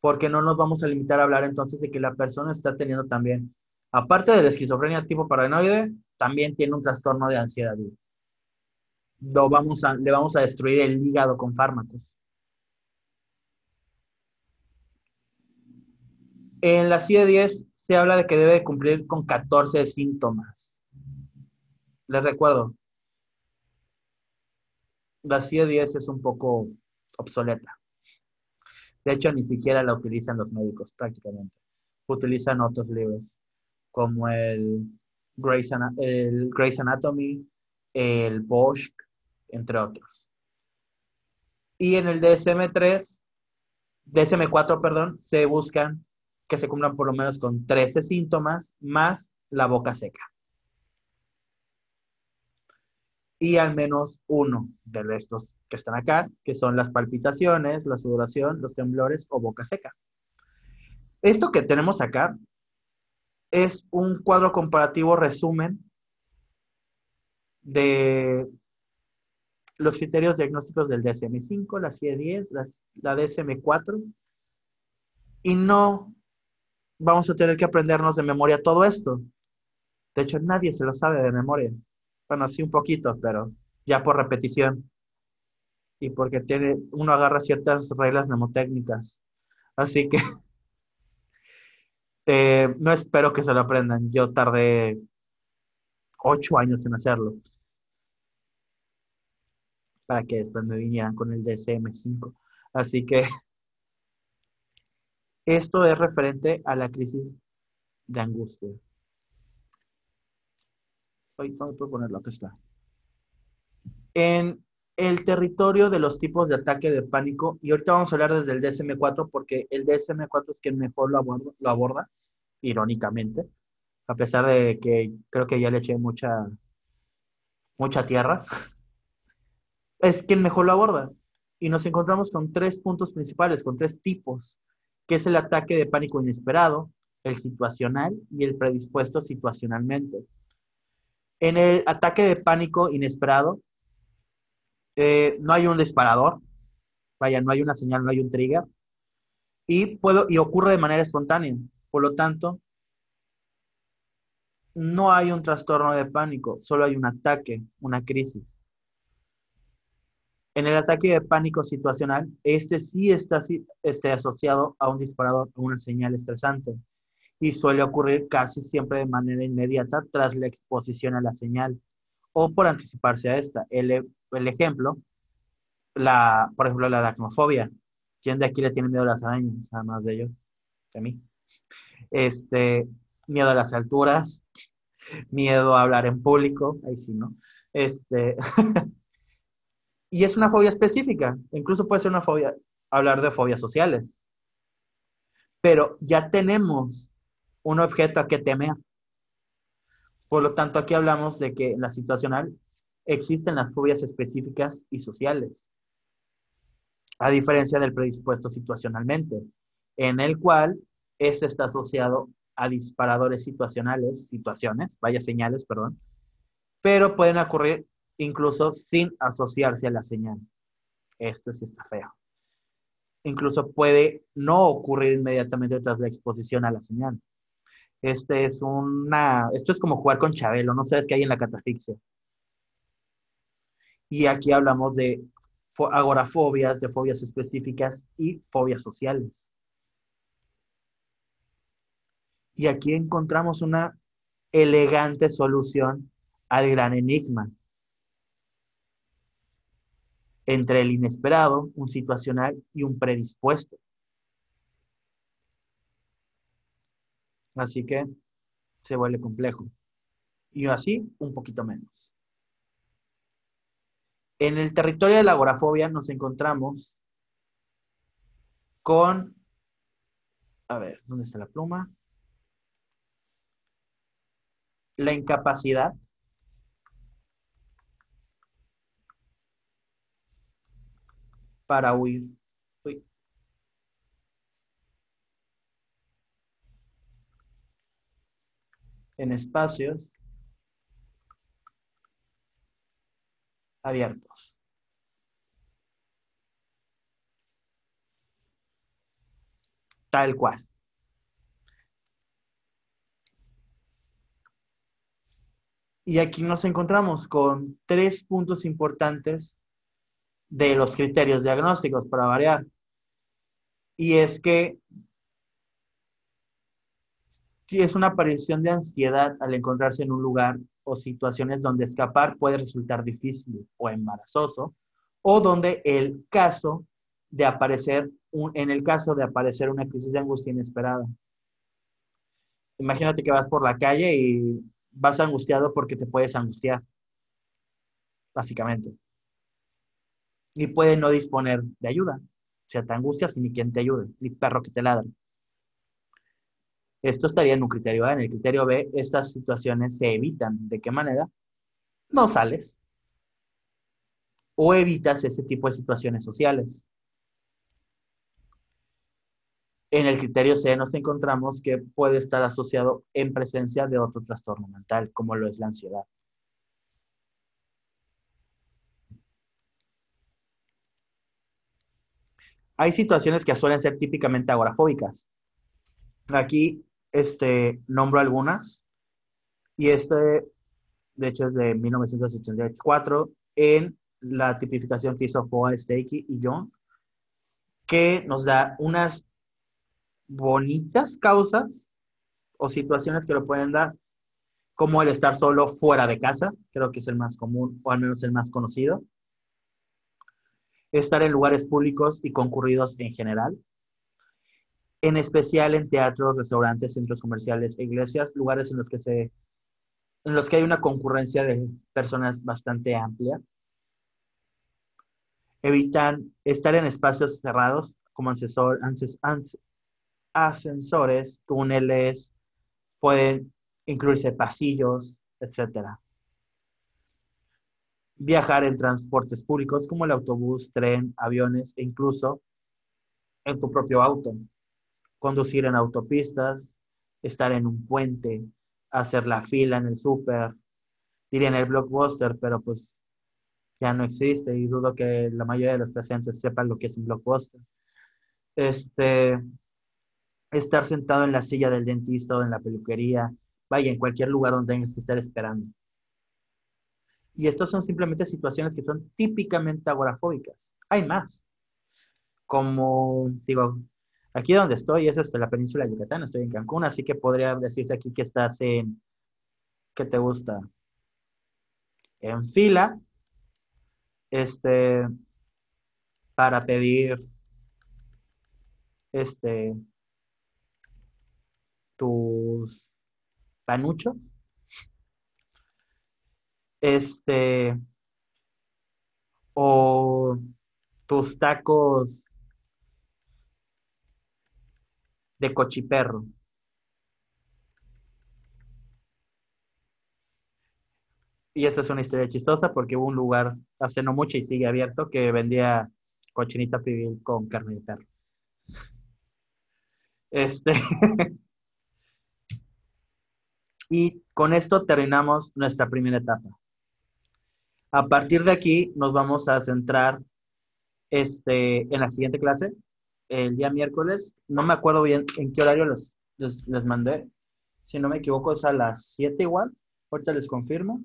porque no nos vamos a limitar a hablar entonces de que la persona está teniendo también, aparte de la esquizofrenia tipo paranoide, también tiene un trastorno de ansiedad. Lo vamos a, le vamos a destruir el hígado con fármacos. En la CIE-10 se habla de que debe cumplir con 14 síntomas. Les recuerdo, la CIE-10 es un poco obsoleta. De hecho, ni siquiera la utilizan los médicos prácticamente. Utilizan otros libros, como el Grey's, el Anatomy, el Bosch, entre otros. Y en el DSM-3, DSM-4, perdón, se buscan que se cumplan por lo menos con 13 síntomas más la boca seca. Y al menos uno de estos que están acá, que son las palpitaciones, la sudoración, los temblores o boca seca. Esto que tenemos acá es un cuadro comparativo resumen de los criterios diagnósticos del DSM-5, la CIE-10, la DSM-4, y no vamos a tener que aprendernos de memoria todo esto. De hecho, nadie se lo sabe de memoria. Bueno, sí un poquito, pero ya por repetición. Y porque tiene, uno agarra ciertas reglas mnemotécnicas. Así que eh, no espero que se lo aprendan. Yo tardé ocho años en hacerlo. Para que después me vinieran con el DSM-5. Así que esto es referente a la crisis de angustia. Hoy puedo ponerlo, acá está. En el territorio de los tipos de ataque de pánico, y ahorita vamos a hablar desde el DSM-4 porque el DSM-4 es quien mejor lo aborda, irónicamente, a pesar de que creo que ya le eché mucha, mucha tierra, es quien mejor lo aborda. Y nos encontramos con tres puntos principales, con tres tipos, que es el ataque de pánico inesperado, el situacional y el predispuesto situacionalmente. En el ataque de pánico inesperado, eh, no hay un disparador, vaya, no hay una señal, no hay un trigger, y, puedo, y ocurre de manera espontánea. Por lo tanto, no hay un trastorno de pánico, solo hay un ataque, una crisis. En el ataque de pánico situacional, este sí está este, asociado a un disparador, a una señal estresante, y suele ocurrir casi siempre de manera inmediata tras la exposición a la señal o por anticiparse a esta. El, el ejemplo, la, por ejemplo, la aracnofobia. ¿Quién de aquí le tiene miedo a las arañas? Además de ellos, de mí. Este, miedo a las alturas, miedo a hablar en público, ahí sí, ¿no? Este, y es una fobia específica, incluso puede ser una fobia, hablar de fobias sociales. Pero ya tenemos un objeto a que temer. Por lo tanto, aquí hablamos de que en la situacional existen las fobias específicas y sociales, a diferencia del predispuesto situacionalmente, en el cual este está asociado a disparadores situacionales, situaciones, vaya señales, perdón, pero pueden ocurrir incluso sin asociarse a la señal. Esto sí está feo. Incluso puede no ocurrir inmediatamente tras la exposición a la señal. Este es una, esto es como jugar con Chabelo, no sabes qué hay en la catafixia. Y aquí hablamos de agorafobias, de fobias específicas y fobias sociales. Y aquí encontramos una elegante solución al gran enigma. Entre el inesperado, un situacional y un predispuesto. Así que se vuelve complejo. Y así, un poquito menos. En el territorio de la agorafobia nos encontramos con, a ver, ¿dónde está la pluma? la incapacidad para huir. En espacios abiertos. Tal cual. Y aquí nos encontramos con tres puntos importantes de los criterios diagnósticos para variar. Y es que si es una aparición de ansiedad al encontrarse en un lugar o situaciones donde escapar puede resultar difícil o embarazoso, o donde el caso de aparecer, en el caso de aparecer una crisis de angustia inesperada. Imagínate que vas por la calle y vas angustiado porque te puedes angustiar, básicamente. Y puede no disponer de ayuda. O sea, te angustias y ni quien te ayude, ni perro que te ladre. Esto estaría en un criterio A. En el criterio B, estas situaciones se evitan. ¿De qué manera? No sales. O evitas ese tipo de situaciones sociales. En el criterio C nos encontramos que puede estar asociado en presencia de otro trastorno mental, como lo es la ansiedad. Hay situaciones que suelen ser típicamente agorafóbicas. Aquí este, nombro algunas. Y este, de hecho, es de 1984 en la tipificación que hizo Foa, Stakey y Young, que nos da unas bonitas causas o situaciones que lo pueden dar, como el estar solo fuera de casa, creo que es el más común o al menos el más conocido. Estar en lugares públicos y concurridos en general, en especial en teatros, restaurantes, centros comerciales, iglesias, lugares en los que se en los que hay una concurrencia de personas bastante amplia. Evitan estar en espacios cerrados como ascensor, ascensores, túneles, Pueden incluirse pasillos, etc. Viajar en transportes públicos como el autobús, tren, aviones e incluso en tu propio auto. Conducir en autopistas, estar en un puente, hacer la fila en el súper, diría en el blockbuster, pero pues ya no existe y dudo que la mayoría de los presentes sepan lo que es un blockbuster. Este, estar sentado en la silla del dentista o en la peluquería, vaya, en cualquier lugar donde tengas que estar esperando. Y estas son simplemente situaciones que son típicamente agorafóbicas. Hay más. Como, digo, aquí donde estoy es hasta la península de Yucatán, estoy en Cancún, así que podría decirse aquí que estás en, ¿qué te gusta? En fila, este, para pedir, este, tus panuchos, este, o tus tacos de cochiperro. Y esa es una historia chistosa porque hubo un lugar hace no mucho y sigue abierto que vendía cochinita pibil con carne de perro. Este. y con esto terminamos nuestra primera etapa. A partir de aquí nos vamos a centrar este, en la siguiente clase, el día miércoles. No me acuerdo bien en qué horario les, les mandé. Si no me equivoco es a las 7 igual. Ahorita les confirmo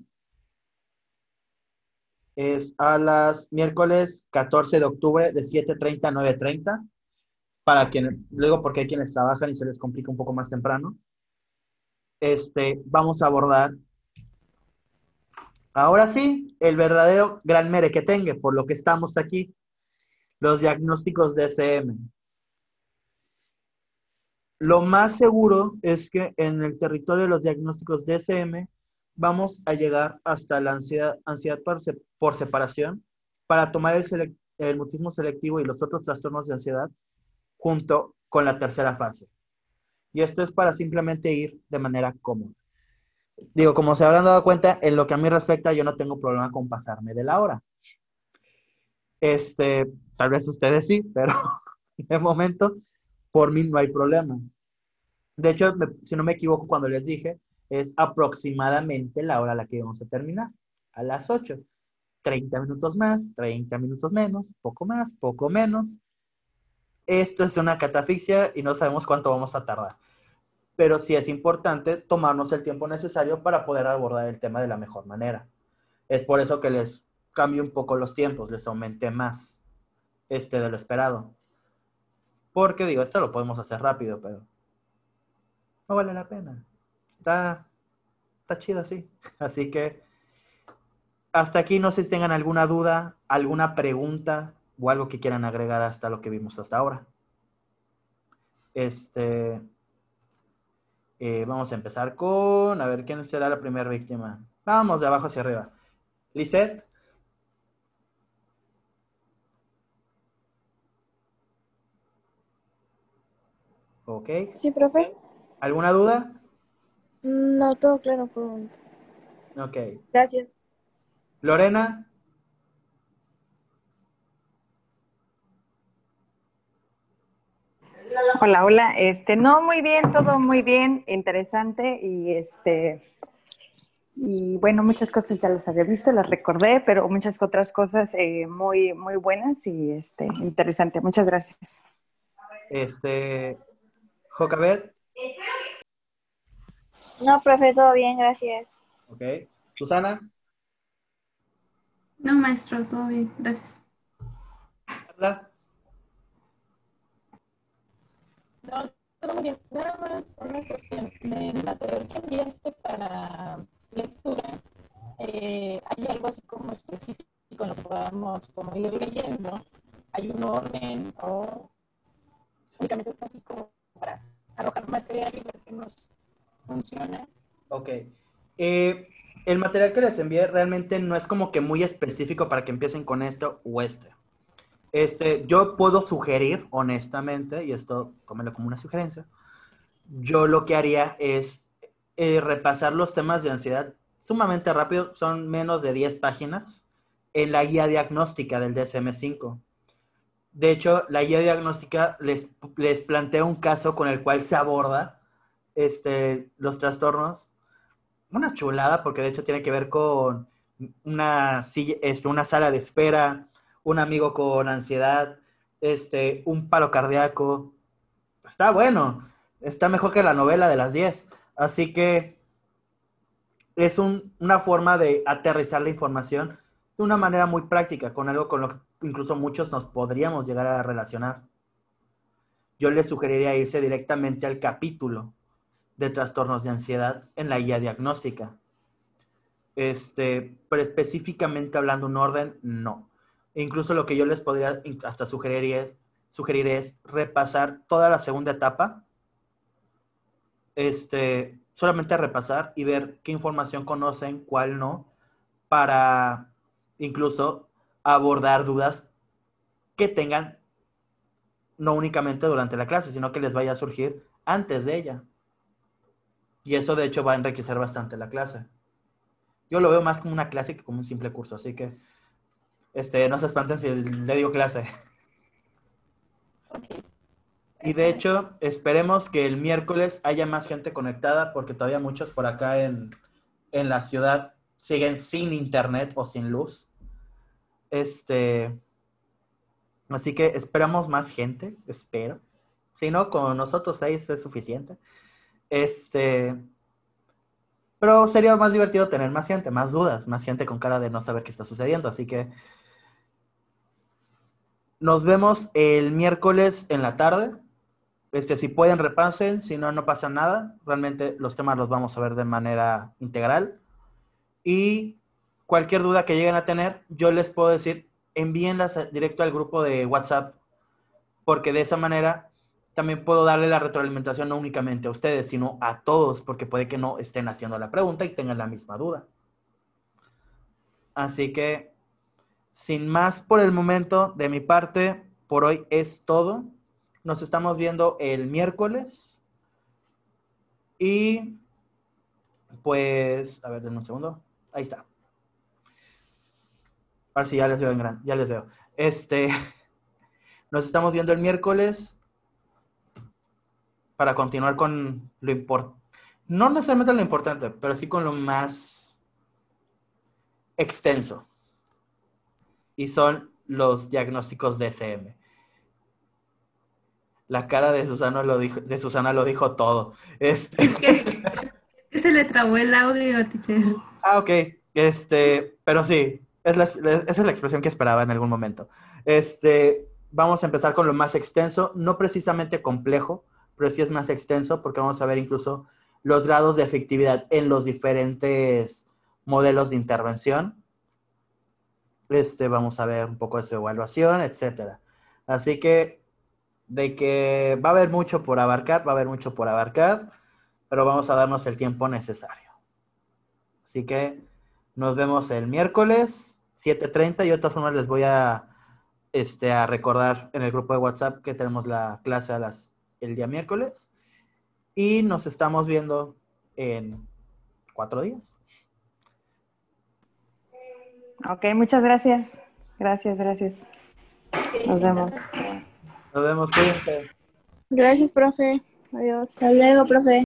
es a las miércoles 14 de octubre de 7.30 a 9.30. Para quien, luego porque hay quienes trabajan y se les complica un poco más temprano. Este, vamos a abordar ahora sí el verdadero gran mere que tenga, por lo que estamos aquí, los diagnósticos de SM. Lo más seguro es que en el territorio de los diagnósticos de SM vamos a llegar hasta la ansiedad, ansiedad por, separación para tomar el, el mutismo selectivo y los otros trastornos de ansiedad junto con la tercera fase. Y esto es para simplemente ir de manera cómoda. Digo, como se habrán dado cuenta, en lo que a mí respecta, yo no tengo problema con pasarme de la hora. Este, tal vez ustedes sí, pero de momento, por mí no hay problema. De hecho, si no me equivoco, cuando les dije, es aproximadamente la hora a la que vamos a terminar, a las 8. 30 minutos más, 30 minutos menos, poco más, poco menos. Esto es una catafixia y no sabemos cuánto vamos a tardar. Pero sí es importante tomarnos el tiempo necesario para poder abordar el tema de la mejor manera. Es por eso que les cambio un poco los tiempos, les aumenté más este de lo esperado. Porque digo, esto lo podemos hacer rápido, pero no vale la pena está, está chido así. Así que hasta aquí no sé si tengan alguna duda, alguna pregunta o algo que quieran agregar hasta lo que vimos hasta ahora. Este, eh, vamos a empezar con, a ver, ¿quién será la primera víctima? Vamos de abajo hacia arriba. Lisette. Ok. Sí, profe. ¿Alguna duda? No, todo claro por un Ok. Gracias. Lorena. Hola, hola. Este, no, muy bien, todo muy bien, interesante y este y bueno, muchas cosas ya las había visto, las recordé, pero muchas otras cosas eh, muy muy buenas y este interesante. Muchas gracias. Este, Jocabet. No, profe, todo bien, gracias. Ok. Susana. No, maestro, todo bien, gracias. Carla. No, todo muy bien. Nada más una cuestión. En la material que enviaste para lectura, eh, hay algo así como específico en lo que podamos como ir leyendo. Hay un orden o únicamente así como para arrojar material y ver nos funciona. Ok. Eh, el material que les envié realmente no es como que muy específico para que empiecen con esto o este. Este, yo puedo sugerir, honestamente, y esto tómelo como una sugerencia, yo lo que haría es eh, repasar los temas de ansiedad sumamente rápido, son menos de 10 páginas, en la guía diagnóstica del DSM-5. De hecho, la guía diagnóstica les, plantea un caso con el cual se aborda este, los trastornos. Una chulada, porque de hecho tiene que ver con una, este, sala de espera, un amigo con ansiedad, este, un paro cardíaco. Está bueno, está mejor que la novela de las 10. Así que es una forma de aterrizar la información de una manera muy práctica, con algo con lo incluso muchos nos podríamos llegar a relacionar. Yo les sugeriría irse directamente al capítulo de trastornos de ansiedad en la guía diagnóstica. Este, pero específicamente hablando un orden, no. E incluso lo que yo les podría hasta sugerir es, repasar toda la segunda etapa, este, solamente repasar y ver qué información conocen, cuál no, para incluso abordar dudas que tengan no únicamente durante la clase, sino que les vaya a surgir antes de ella. Y eso de hecho va a enriquecer bastante la clase. Yo lo veo más como una clase que como un simple curso, así que este, no se espanten si le digo clase. Y de hecho, esperemos que el miércoles haya más gente conectada, porque todavía muchos por acá en, en la ciudad siguen sin internet o sin luz. Este, así que esperamos más gente, espero. Si no, con nosotros seis es suficiente. Este, pero sería más divertido tener más gente, más dudas, más gente con cara de no saber qué está sucediendo. Así que nos vemos el miércoles en la tarde. Este, si pueden, repasen. Si no, no pasa nada. Realmente los temas los vamos a ver de manera integral. Y cualquier duda que lleguen a tener, yo les puedo decir, envíenlas directo al grupo de WhatsApp, porque de esa manera también puedo darle la retroalimentación no únicamente a ustedes, sino a todos, porque puede que no estén haciendo la pregunta y tengan la misma duda. Así que sin más por el momento, de mi parte, por hoy es todo. Nos estamos viendo el miércoles. Y pues, a ver, denme un segundo. Ahí está. A ver si ya les veo en gran, ya les veo. Este, nos estamos viendo el miércoles para continuar con lo importante. No necesariamente lo importante, pero sí con lo más extenso y son los diagnósticos DSM. La cara de Susana lo dijo, de Susana lo dijo todo. Este... Es, que, se le trabó el audio, teacher. Ah, ok. Este, pero sí, es la, esa es la expresión que esperaba en algún momento. Este, vamos a empezar con lo más extenso, no precisamente complejo, pero sí es más extenso porque vamos a ver incluso los grados de efectividad en los diferentes modelos de intervención este, vamos a ver un poco de su evaluación, etcétera. Así que de que va a haber mucho por abarcar, va a haber mucho por abarcar, pero vamos a darnos el tiempo necesario. Así que nos vemos el miércoles 7.30 y de todas formas les voy a, este, a recordar en el grupo de WhatsApp que tenemos la clase a las, el día miércoles y nos estamos viendo en cuatro días. Ok, muchas gracias. Gracias, gracias. Nos vemos. Nos vemos, cuídense. Gracias, profe. Adiós. Hasta luego, profe.